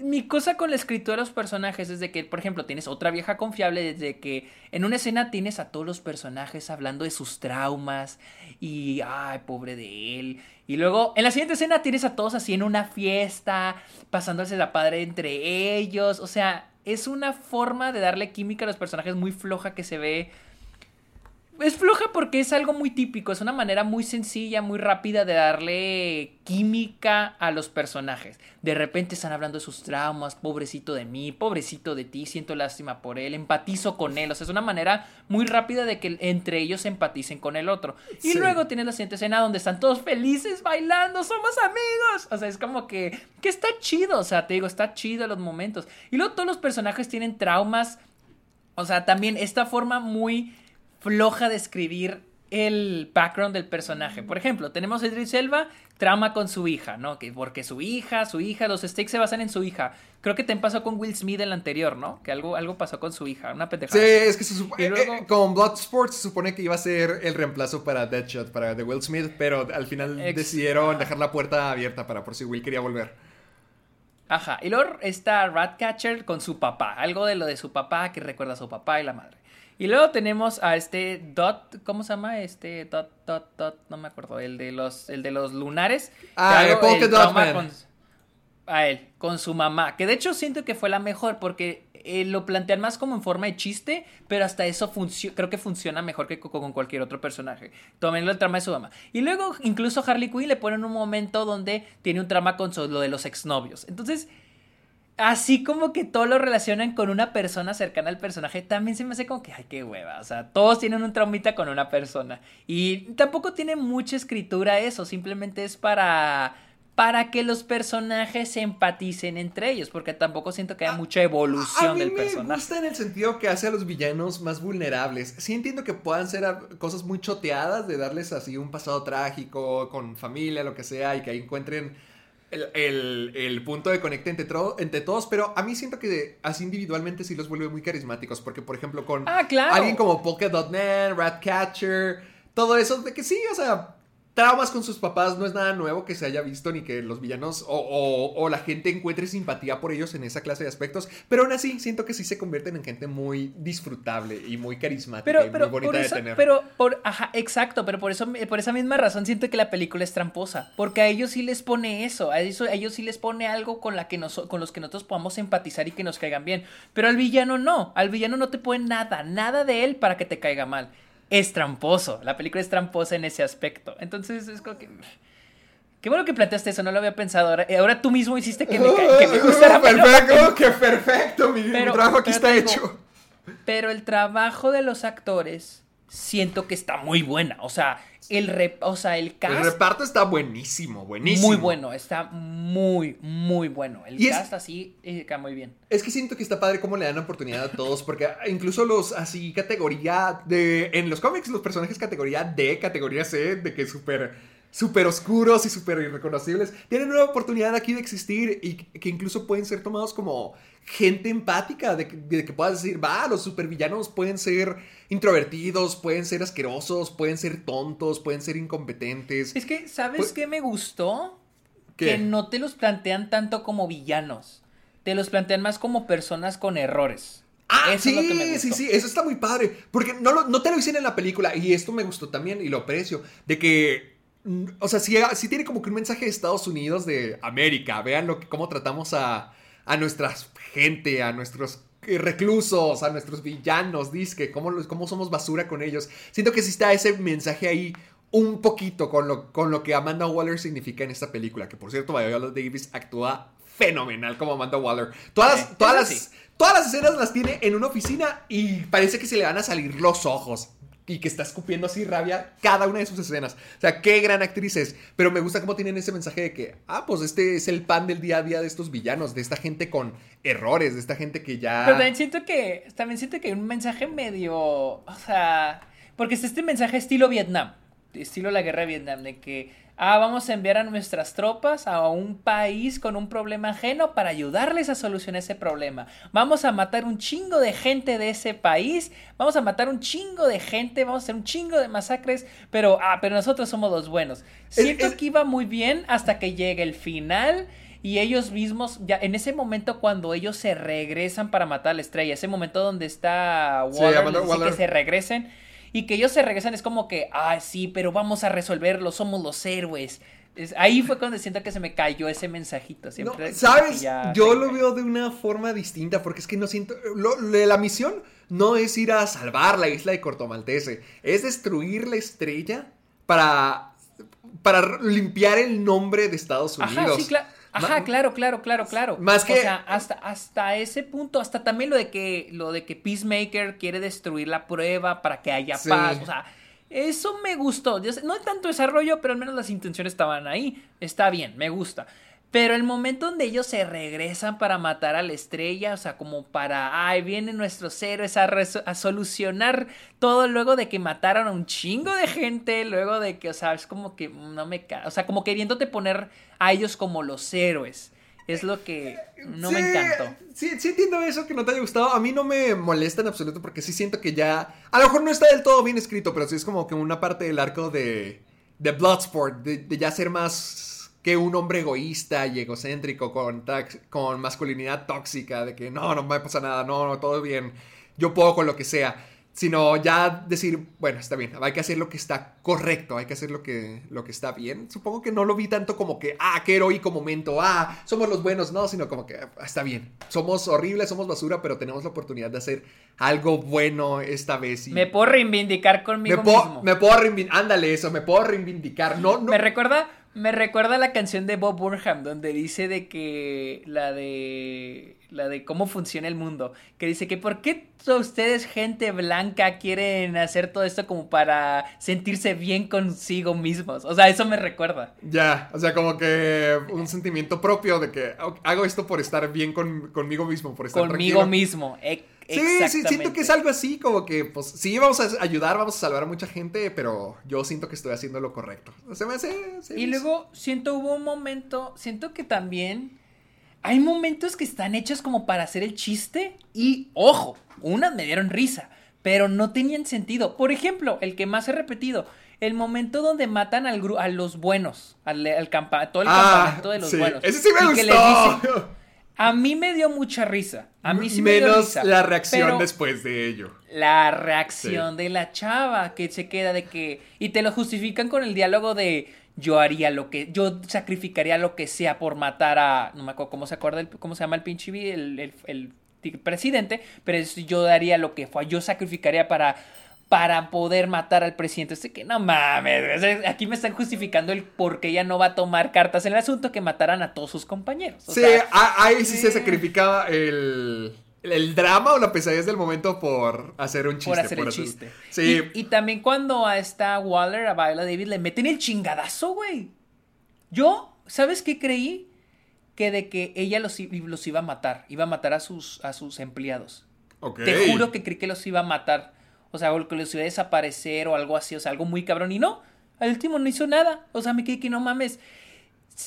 Mi cosa con la escritura de los personajes es de que, por ejemplo, tienes otra vieja confiable desde que en una escena tienes a todos los personajes hablando de sus traumas y, ay, pobre de él. Y luego, en la siguiente escena tienes a todos así en una fiesta, pasándose la padre entre ellos. O sea, es una forma de darle química a los personajes muy floja que se ve es floja porque es algo muy típico, es una manera muy sencilla, muy rápida de darle química a los personajes. De repente están hablando de sus traumas, pobrecito de mí, pobrecito de ti, siento lástima por él, empatizo con él. O sea, es una manera muy rápida de que entre ellos empaticen con el otro. Y Sí. luego tienes la siguiente escena donde están todos felices bailando, somos amigos. O sea, es como que, que está chido, o sea, te digo, está chido los momentos. Y luego todos los personajes tienen traumas o sea, también esta forma muy floja de escribir el background del personaje. Por ejemplo, tenemos a Idris Elba, trama con su hija, ¿no? Que porque su hija, su hija, los stakes se basan en su hija. Creo que te pasó con Will Smith el anterior, ¿no? Que algo, algo pasó con su hija, una Sí, pendejada. es que se supone. Y luego- con Bloodsport se supone que iba a ser el reemplazo para Deadshot, para The Will Smith, pero al final Ex- decidieron dejar la puerta abierta para por si Will quería volver. Ajá. Y luego está Ratcatcher con su papá. Algo de lo de su papá que recuerda a su papá y la madre. Y luego tenemos a este Dot, ¿cómo se llama? Este Dot, Dot, Dot, no me acuerdo, el de los, el de los lunares. Ah, Que el algo- Polka Dot Man. con- a él, con su mamá. Que de hecho siento que fue la mejor porque eh, lo plantean más como en forma de chiste, pero hasta eso creo que funciona mejor que co- con cualquier otro personaje. Tomen el trama de su mamá. Y luego incluso Harley Quinn le ponen un momento donde tiene un trama con lo de los exnovios. Entonces, así como que todo lo relacionan con una persona cercana al personaje, también se me hace como que, ay, qué hueva. O sea, todos tienen un traumita con una persona. Y tampoco tiene mucha escritura eso, simplemente es para para que los personajes se empaticen entre ellos, porque tampoco siento que haya mucha A evolución mí del me personaje. gusta en el sentido que hace a los villanos más vulnerables. Sí entiendo que puedan ser cosas muy choteadas de darles así un pasado trágico, con familia, lo que sea, y que ahí encuentren el, el- el punto de conecte entre, entre todos, pero a mí siento que de- así individualmente sí los vuelve muy carismáticos, porque por ejemplo con Ah, claro. alguien como Polka Dot Man, Ratcatcher, todo eso, de que sí, o sea... Traumas con sus papás no es nada nuevo que se haya visto ni que los villanos o, o- o la gente encuentre simpatía por ellos en esa clase de aspectos, pero aún así siento que sí se convierten en gente muy disfrutable y muy carismática Pero, y pero, muy bonita por de tener. pero, por, ajá, exacto, pero por eso, por esa misma razón siento que la película es tramposa, porque a ellos sí les pone eso, a, ellos sí les pone algo con, la que nos, con los que nosotros podamos empatizar y que nos caigan bien, pero al villano no, al villano no te pone nada, nada de él para que te caiga mal. Es tramposo, la película es tramposa en ese aspecto, entonces es como que... Qué bueno que planteaste eso, no lo había pensado. Ahora, ahora tú mismo hiciste que me, que me gustara perfecto, qué perfecto, mi, trabajo aquí está digo, hecho. Pero el trabajo de los actores siento que está muy buena. O sea, el rep- o sea, el El cast reparto está buenísimo, buenísimo. muy bueno, está muy, muy bueno. El Y es- cast así eh, queda muy bien. Es que siento que está padre cómo le dan oportunidad a todos, porque incluso los así categoría de... En los cómics los personajes categoría D, categoría C, de que súper súper oscuros y súper irreconocibles, tienen una oportunidad aquí de existir y que incluso pueden ser tomados como gente empática, de que, de que puedas decir, va, los supervillanos pueden ser introvertidos, pueden ser asquerosos, pueden ser tontos, pueden ser incompetentes. Es que, ¿sabes Pues- qué me gustó? ¿Qué? Que no te los plantean tanto como villanos. Te los plantean más como personas con errores. Ah, Eso sí, es lo que me gustó. sí, sí, eso está muy padre. Porque no, lo- no te lo dicen en la película, y esto me gustó también, y lo aprecio, de que o sea, sí, sí tiene como que un mensaje de Estados Unidos de América. Vean lo que, cómo tratamos a, a nuestra gente, a nuestros eh, reclusos, a nuestros villanos, disque, cómo, los- cómo somos basura con ellos. Siento que sí está ese mensaje ahí un poquito con lo, con lo que Amanda Waller significa en esta película, que por cierto, Viola Davis actúa fenomenal como Amanda Waller. Todas, las, todas, las, todas las escenas las tiene en una oficina y parece que se le van a salir los ojos. Y que está escupiendo así rabia cada una de sus escenas. O sea, qué gran actriz es. Pero me gusta cómo tienen ese mensaje de que, ah, pues este es el pan del día a día de estos villanos, de esta gente con errores, de esta gente que ya. Pero también siento que, también siento que hay un mensaje medio, o sea, porque es este mensaje estilo Vietnam, estilo la guerra de Vietnam, de que, ah, vamos a enviar a nuestras tropas a un país con un problema ajeno para ayudarles a solucionar ese problema. Vamos a matar un chingo de gente de ese país, vamos a matar un chingo de gente, vamos a hacer un chingo de masacres, pero, ah, pero nosotros somos los buenos. Siento es- que iba muy bien hasta que llega el final. Y ellos mismos, ya en ese momento cuando ellos se regresan para matar a la estrella, ese momento donde está Waller. que se regresen y que ellos se regresan es como que, ah, sí, pero vamos a resolverlo, somos los héroes. Es- ahí fue cuando siento que se me cayó ese mensajito. No, Siempre ¿Sabes? ya Yo lo veo de una forma distinta porque es que no siento... lo- la misión no es ir a salvar la isla de Corto Maltese, es destruir la estrella para, para limpiar el nombre de Estados Unidos. Ajá, sí, cla- Ajá, claro, claro, claro, claro. Más que- O sea, hasta, hasta ese punto, hasta también lo de que, lo de que Peacemaker quiere destruir la prueba para que haya Sí. paz. O sea, eso me gustó. No hay tanto desarrollo, pero al menos las intenciones estaban ahí. Está bien, me gusta. Pero el momento donde ellos se regresan para matar a la estrella, o sea, como para, ay, vienen nuestros héroes a, solucionar todo luego de que mataron a un chingo de gente, luego de que, o sea, es como que no me o sea, como queriéndote poner a ellos como los héroes. Es lo que no me encantó. Sí, sí entiendo eso que no te haya gustado. A mí no me molesta en absoluto porque sí siento que ya... A lo mejor no está del todo bien escrito, pero sí es como que una parte del arco de, de Bloodsport, de, de ya ser más que un hombre egoísta y egocéntrico con, con masculinidad tóxica, de que no, no me pasa nada, no, no, todo bien, yo puedo con lo que sea. Sino ya decir, bueno, está bien, hay que hacer lo que está correcto, hay que hacer lo que, lo que está bien. Supongo que no lo vi tanto como que, ah, qué heroico momento, ah, somos los buenos, no, sino como que, ah, está bien, somos horribles, somos basura, pero tenemos la oportunidad de hacer algo bueno esta vez. Y Me puedo reivindicar me conmigo puedo, mismo. me puedo reivindicar, ándale eso, me puedo reivindicar, no, no. Me recuerda, me recuerda la canción de Bob Burnham donde dice de que la de la de cómo funciona el mundo, que dice que por qué ustedes gente blanca quieren hacer todo esto como para sentirse bien consigo mismos. O sea, eso me recuerda. Ya, o sea, como que un sentimiento propio de que "Oh, hago esto por estar bien con- conmigo mismo, por estar Conmigo tranquilo". mismo. E- Sí, sí, siento que es algo así, como que, pues, sí, vamos a ayudar, vamos a salvar a mucha gente, pero yo siento que estoy haciendo lo correcto. Se me hace... se me Y luego siento hubo un momento, siento que también hay momentos que están hechos como para hacer el chiste y ojo, unas me dieron risa, pero no tenían sentido. Por ejemplo, el que más he repetido, el momento donde matan al gru- a los buenos, al, al campa- todo el Ah, campamento de los sí, buenos. ese sí me y que les gustó. dicen- a mí me dio mucha risa. A mí sí me dio Menos risa, la reacción después de ello. la reacción de la chava que se queda de que y te lo justifican con el diálogo de yo haría lo que yo sacrificaría lo que sea por matar a no me acuerdo cómo se acuerda el- cómo se llama el pinche el, el- el presidente pero es, yo daría lo que fue yo sacrificaría para para poder matar al presidente. Este que no mames, aquí me están justificando el por qué ella no va a tomar cartas en el asunto que mataran a todos sus compañeros. O sí, sea, ahí sí se sacrificaba el, el drama o la pesadez del momento por hacer un chiste. por hacer el chiste. Sí, Y, y también cuando a esta Waller, a Viola Davis, le meten el chingadazo, güey. Yo, ¿sabes qué creí? Que de que ella los, los iba a matar. Iba a matar a sus, a sus empleados. ok. Te juro que creí que los iba a matar. O sea, o que los iba a desaparecer o algo así. O sea, algo muy cabrón. Y no, al último no hizo nada. O sea, me quedé que no mames.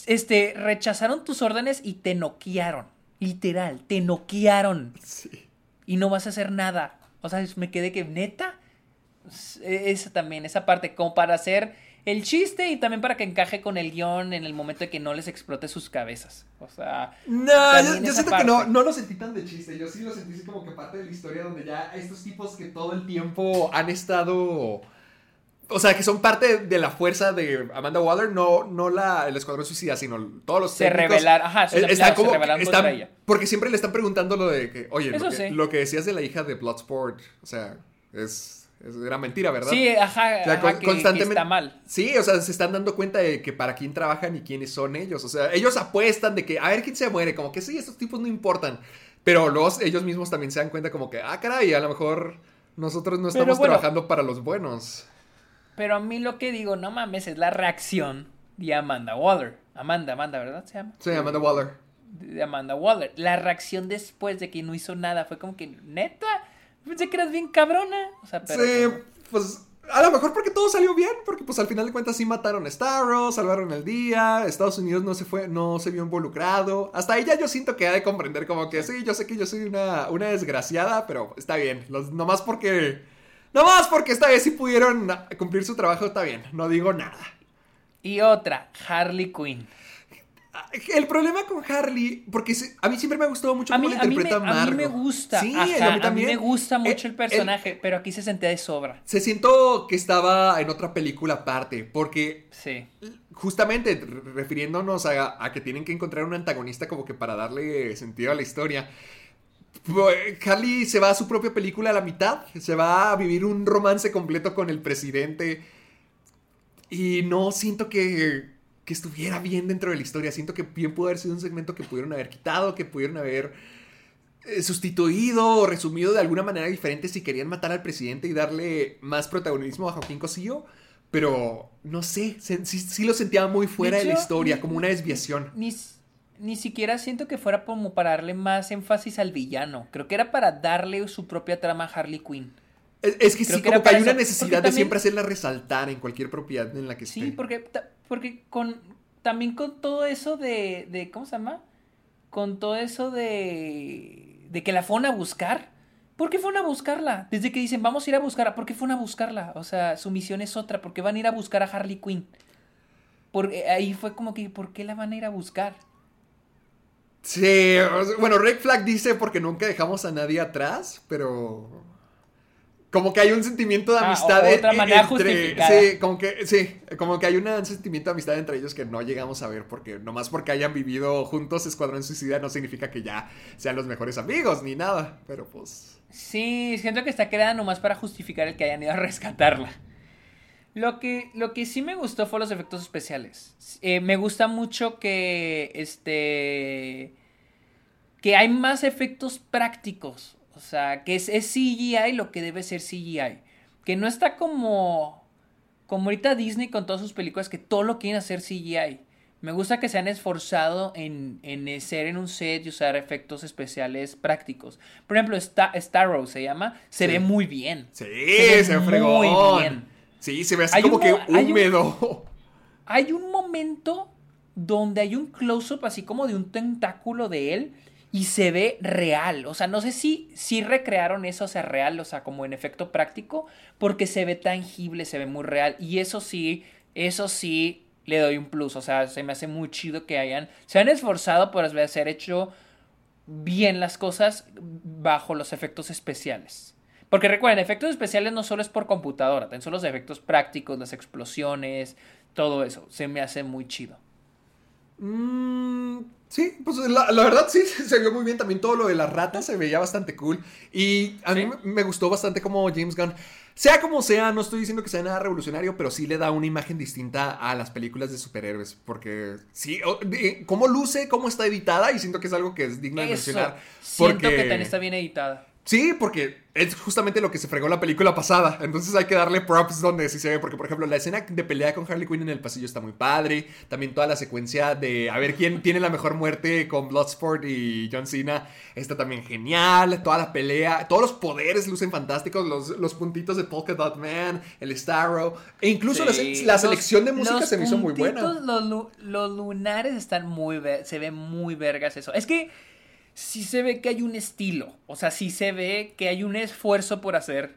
Este, rechazaron tus órdenes y te noquearon. Literal, te noquearon Sí. y no vas a hacer nada. O sea, me quedé que neta. Esa también, esa parte, como para hacer el chiste y también para que encaje con el guion en el momento de que no les explote sus cabezas. O sea, No, yo, yo siento que no, no lo sentí tan de chiste. Yo sí lo sentí como que parte de la historia donde ya estos tipos que todo el tiempo han estado o sea, que son parte de, la fuerza de Amanda Waller, no, no la, el Escuadrón Suicida, sino todos los Se rebelar- ajá, eh, se rebelan están- contra ella. Porque siempre le están preguntando lo de que, oye, lo Eso que, sí. lo que decías de la hija de Bloodsport, o sea, es, es- era mentira, ¿verdad? Sí, ajá, O sea, ajá, con- que- que, constantemente. está mal. Sí, o sea, se están dando cuenta de que para quién trabajan y quiénes son ellos. O sea, ellos apuestan de que a ver quién se muere, como que sí, estos tipos no importan. Pero luego ellos mismos también se dan cuenta como que, ah, caray, a lo mejor nosotros no estamos bueno. trabajando para los buenos. Pero a mí lo que digo, no mames, es la reacción de Amanda Waller. Amanda, Amanda, ¿verdad? Se llama. Sí, Amanda Waller. De Amanda Waller. La reacción después de que no hizo nada fue como que, neta, pensé que eras bien cabrona. O sea, pero. sí, pues a lo mejor porque todo salió bien, porque pues al final de cuentas sí mataron a Starro, salvaron el día, Estados Unidos no se fue, no se vio involucrado. Hasta ella yo siento que ha de comprender como que sí, yo sé que yo soy una, una desgraciada, pero está bien. Los, nomás porque... Nomás porque esta vez sí pudieron cumplir su trabajo, está bien. No digo nada. Y otra, Harley Quinn. El problema con Harley, porque a mí siempre me ha gustado mucho A cómo mí, la a, mí me, interpreta a mí me gusta. Sí, ajá, a mí a mí también. me gusta mucho Eh, el personaje, pero aquí se sentía de sobra. Se siento que estaba en otra película aparte, porque Sí. justamente re- refiriéndonos a, a que tienen que encontrar un antagonista como que para darle sentido a la historia. pues, Harley se va a su propia película a la mitad, se va a vivir un romance completo con el presidente y no siento que, que estuviera bien dentro de la historia, siento que bien pudo haber sido un segmento que pudieron haber quitado, que pudieron haber eh, sustituido o resumido de alguna manera diferente si querían matar al presidente y darle más protagonismo a Joaquín Cosío. Pero no sé, se- sí, sí lo sentía muy fuera de, la historia, ni- como una desviación. Ni, ni siquiera siento que fuera como para darle más énfasis al villano. Creo que era para darle su propia trama a Harley Quinn. Es, es que Creo sí, que como que hay una necesidad de también- siempre hacerla resaltar en cualquier propiedad en la que esté. Sí, porque, porque con también con todo eso de, de ¿cómo se llama? Con todo eso de de que la fueron a buscar. ¿Por qué fueron a buscarla? Desde que dicen, vamos a ir a buscarla, ¿por qué fueron a buscarla? O sea, su misión es otra, porque van a ir a buscar a Harley Quinn. Por, eh, ahí fue como que, ¿por qué la van a ir a buscar? Sí, bueno, Red Flag dice porque nunca dejamos a nadie atrás, pero como que hay un sentimiento de Ah, amistad o- en- otra manera entre sí, como que sí, como que hay un sentimiento de amistad entre ellos que no llegamos a ver porque nomás porque hayan vivido juntos Escuadrón Suicida no significa que ya sean los mejores amigos ni nada, pero pues Sí, siento que está creada nomás para justificar el que hayan ido a rescatarla. Lo que, lo que sí me gustó fue los efectos especiales. Eh, me gusta mucho que este. que hay más efectos prácticos. O sea, que es, es CGI lo que debe ser CGI. Que no está como. como ahorita Disney con todas sus películas que todo lo quieren hacer CGI. Me gusta que se han esforzado en, en ser en un set y usar efectos especiales prácticos. Por ejemplo, Star, Starro se llama, se Sí. ve muy bien. sí, ve se, muy fregó. bien. Sí, se ve así Hay como un que mo- hay un- húmedo. Hay un momento donde hay un close-up así como de un tentáculo de él y se ve real. O sea, no sé si, si recrearon eso, o sea, real, o sea, como en efecto práctico, porque se ve tangible, se ve muy real. Y eso sí, eso sí le doy un plus. O sea, se me hace muy chido que hayan, se han esforzado por haber hecho bien las cosas bajo los efectos especiales. Porque recuerden, efectos especiales no solo es por computadora, también son los efectos prácticos, las explosiones, todo eso. Se me hace muy chido. Mm, sí, pues la, la verdad sí, se vio muy bien. También todo lo de las ratas se veía bastante cool. Y a mí Sí. me- me gustó bastante como James Gunn, sea como sea, no estoy diciendo que sea nada revolucionario, pero sí le da una imagen distinta a las películas de superhéroes. Porque sí, cómo luce, cómo está editada, y siento que es algo que es digno de mencionar. siento porque- que también está bien editada. Sí, porque es justamente lo que se fregó la película pasada. Entonces hay que darle props donde sí se ve. Porque, por ejemplo, la escena de pelea con Harley Quinn en el pasillo está muy padre. También toda la secuencia de a ver quién tiene la mejor muerte con Bloodsport y John Cena está también genial. Toda la pelea, todos los poderes lucen fantásticos. Los, los puntitos de Polka Dot Man, el Starro. E incluso la, Sí, la los- selección de música se me hizo muy buena. Los, los lunares están muy... se ve muy vergas eso. Es que sí se ve que hay un estilo. O sea, sí se ve que hay un esfuerzo por hacer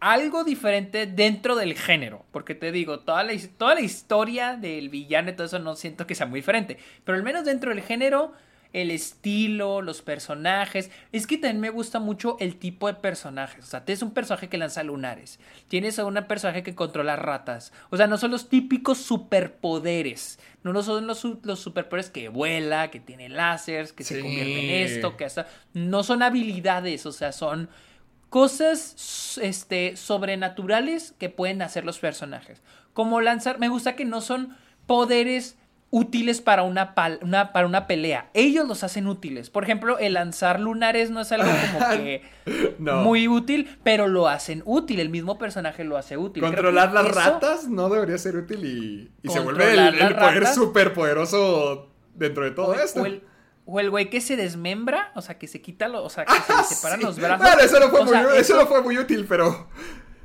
algo diferente dentro del género. Porque te digo, toda la, toda la historia del villano y todo eso no siento que sea muy diferente. Pero al menos dentro del género el estilo, los personajes. Es que también me gusta mucho el tipo de personajes. O sea, tienes un personaje que lanza lunares. Tienes a un personaje que controla ratas. O sea, no son los típicos superpoderes. No, no son los, los superpoderes que vuela, que tiene láseres, que se convierte en esto, que hasta. No son habilidades, o sea, son cosas este, sobrenaturales que pueden hacer los personajes. Como lanzar, me gusta que no son poderes útiles para una, pal- una- para una pelea. Ellos los hacen útiles. Por ejemplo, el lanzar lunares no es algo como que No. muy útil, pero lo hacen útil. El mismo personaje lo hace útil. Controlar las eso- ratas no debería ser útil y, y se vuelve el, poder ratas. súper poderoso dentro de todo o, esto. o el, o el güey que se desmembra, o sea, que se quita, lo, o sea, que se le separan Sí. los brazos. Bueno, eso no fue, O muy, sea, eso eso- no fue muy útil, pero...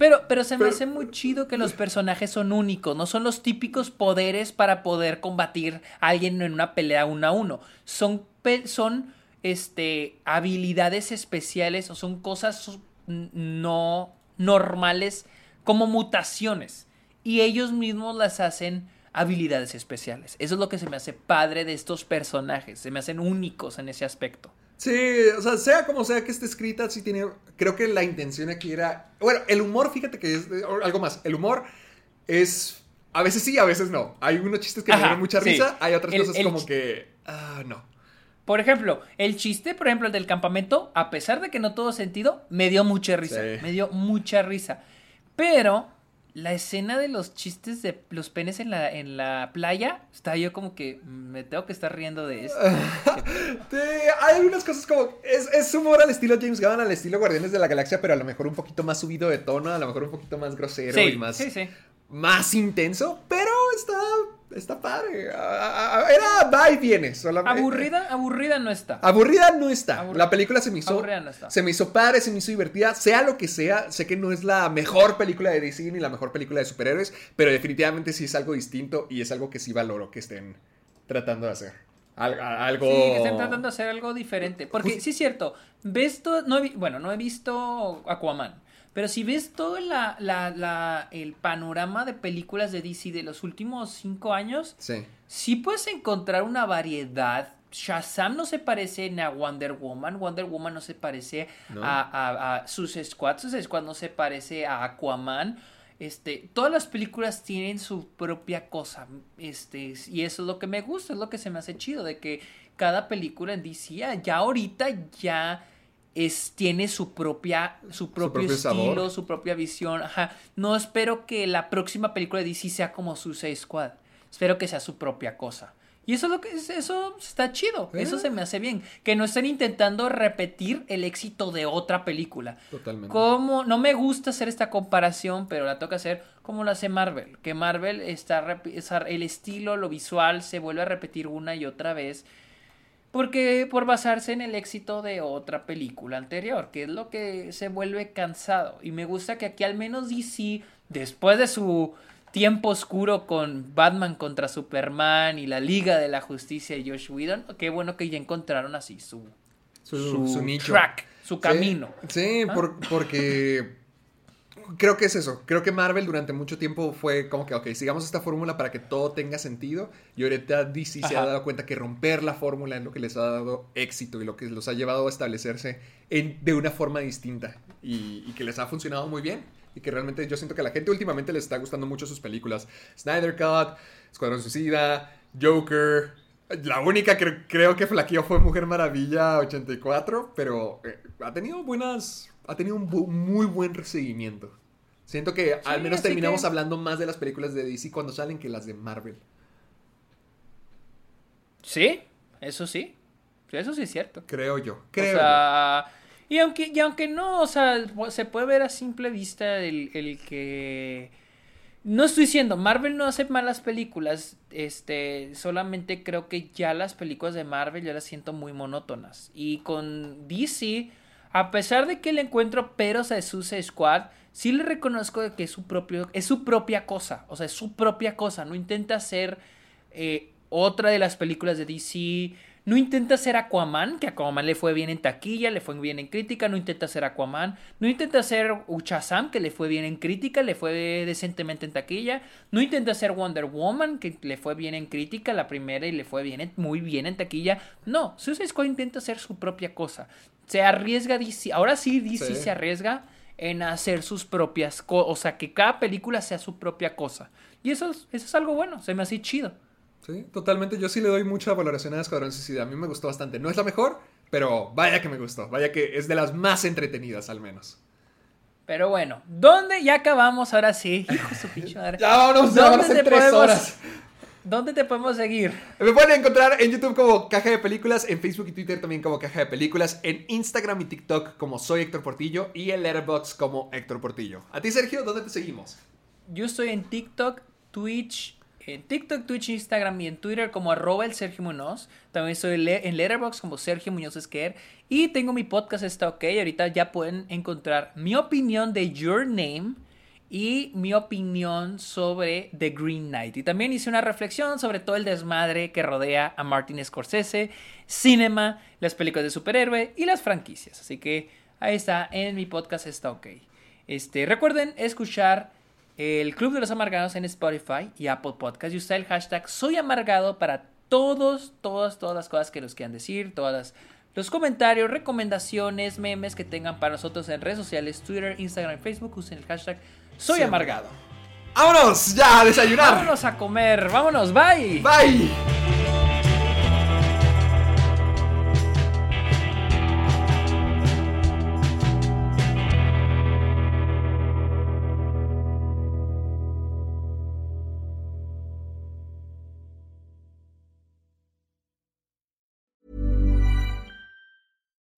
Pero, pero se me Pero- hace muy chido que los personajes son únicos, no son los típicos poderes para poder combatir a alguien en una pelea uno a uno. Son, son este, habilidades especiales o son cosas no normales como mutaciones. Y ellos mismos las hacen habilidades especiales. Eso es lo que se me hace padre de estos personajes. Se me hacen únicos en ese aspecto. Sí, o sea, sea como sea que esté escrita, sí tiene. Creo que la intención aquí era. Bueno, el humor, fíjate que es algo más. El humor es. A veces sí, a veces no. Hay unos chistes que me dieron mucha sí. risa, hay otras El- cosas el como que. Ah, no. Por ejemplo, el chiste, por ejemplo, el del campamento, a pesar de que no tuvo sentido, me dio mucha risa. Sí. Me dio mucha risa. Pero la escena de los chistes de los penes en la, en la playa, está yo como que mm, me tengo que estar riendo de esto. Sí, hay algunas cosas como. Es, es humor al estilo James Gunn, al estilo Guardianes de la Galaxia, pero a lo mejor un poquito más subido de tono, a lo mejor un poquito más grosero y más. sí. Más intenso, pero está. Está padre. Era va y viene. solamente- Aburrida, aburrida no está. Aburrida no está. La película se me hizo. Aburrida no está. Se me hizo padre, se me hizo divertida. Sea lo que sea, sé que no es la mejor película de DC ni la mejor película de superhéroes, pero definitivamente sí es algo distinto y es algo que sí valoro que estén tratando de hacer. Al- algo. Sí, que estén tratando de hacer algo diferente. Porque sí es cierto, ves todo, no he bueno, no he visto Aquaman, pero si ves todo la, la- la- el panorama de películas de DC de los últimos cinco años, Sí. sí puedes encontrar una variedad. Shazam no se parece ni a Wonder Woman, Wonder Woman no se parece No. a, a, a Suicide Squad, Suicide Squad no se parece a Aquaman. Este, todas las películas tienen su propia cosa. Este, y eso es lo que me gusta, es lo que se me hace chido, de que cada película en DC ya ahorita ya es, tiene su propia, su propio, propio estilo, sabor. su propia visión. Ajá. No espero que la próxima película de DC sea como Suicide Squad. Espero que sea su propia cosa. Y eso es lo que es- eso está chido. Eso se me hace bien. Que no estén intentando repetir el éxito de otra película. Totalmente. Como no me gusta hacer esta comparación, pero la toca hacer como lo hace Marvel. Que Marvel está el estilo, lo visual se vuelve a repetir una y otra vez. Porque por basarse en el éxito de otra película anterior, que es lo que se vuelve cansado. Y me gusta que aquí al menos DC, después de su tiempo oscuro con Batman contra Superman y la Liga de la Justicia y Josh Whedon, qué bueno que ya encontraron así su, Su, su su nicho. track, su Sí, camino. Sí, ¿Ah? por- porque creo que es eso. Creo que Marvel durante mucho tiempo fue como que, ok, sigamos esta fórmula para que todo tenga sentido. Y ahorita DC se ha Ajá. dado cuenta que romper la fórmula es lo que les ha dado éxito y lo que los ha llevado a establecerse en- de una forma distinta. Y, y que les ha funcionado muy bien. Y que realmente yo siento que a la gente últimamente les está gustando mucho sus películas. Snyder Cut, Escuadrón Suicida, Joker. La única que creo que flaqueó fue Mujer Maravilla 84, pero eh, ha tenido buenas, ha tenido un bu- muy buen recibimiento. Siento que al menos terminamos que- hablando más de las películas de DC cuando salen que las de Marvel. Sí, eso sí. Eso sí es cierto. Creo yo. O Creo sea, y aunque, y aunque no, o sea, se puede ver a simple vista el, el que... No estoy diciendo, Marvel no hace malas películas, este, solamente creo que ya las películas de Marvel yo las siento muy monótonas. Y con DC, a pesar de que le encuentro peros a Suicide Squad, sí le reconozco que es su propio, es su propia cosa, o sea, es su propia cosa, no intenta hacer eh, otra de las películas de DC. No intenta ser Aquaman, que Aquaman le fue bien en taquilla, le fue bien en crítica. No intenta ser Aquaman. No intenta ser Uchazam, que le fue bien en crítica, le fue decentemente en taquilla. No intenta ser Wonder Woman, que le fue bien en crítica la primera y le fue bien en- muy bien en taquilla. No, Suicide Squad intenta hacer su propia cosa. Se arriesga DC. Ahora sí, DC Sí. se arriesga en hacer sus propias cosas. O sea, que cada película sea su propia cosa. Y eso, es- eso es algo bueno, se me hace chido. Sí, totalmente. Yo sí le doy mucha valoración a Escuadrón Suicida. A mí me gustó bastante. No es la mejor, pero vaya que me gustó. Vaya que es de las más entretenidas, al menos. Pero bueno, ¿dónde ya acabamos ahora sí? Hijo su pinche madre. Ya vámonos, ya van a ¿Dónde ser te tres podemos- horas. ¿Dónde te podemos seguir? Me pueden encontrar en YouTube como Caja de Películas, en Facebook y Twitter también como Caja de Películas, en Instagram y TikTok como Soy Héctor Portillo y en Letterboxd como Héctor Portillo. A ti, Sergio, ¿dónde te seguimos? Yo estoy en TikTok, Twitch, en TikTok, Twitch, Instagram y en Twitter como arroba el Sergio Muñoz. También estoy en Letterboxd como Sergio Muñoz Esquer. Y tengo mi podcast, está ok. Ahorita ya pueden encontrar mi opinión de Your Name y mi opinión sobre The Green Knight. Y también hice una reflexión sobre todo el desmadre que rodea a Martin Scorsese, cinema, las películas de superhéroe y las franquicias. Así que ahí está, en mi podcast está ok. Este, recuerden escuchar el Club de los Amargados en Spotify y Apple Podcast y usar el hashtag Soy Amargado para todos, todas, todas las cosas que nos quieran decir, todas las- los comentarios, recomendaciones, memes que tengan para nosotros en redes sociales, Twitter, Instagram Facebook. Usen el hashtag Soy Sí. Amargado. ¡Vámonos! ¡Ya! ¡A desayunar! Vámonos a comer, vámonos, bye. ¡Bye!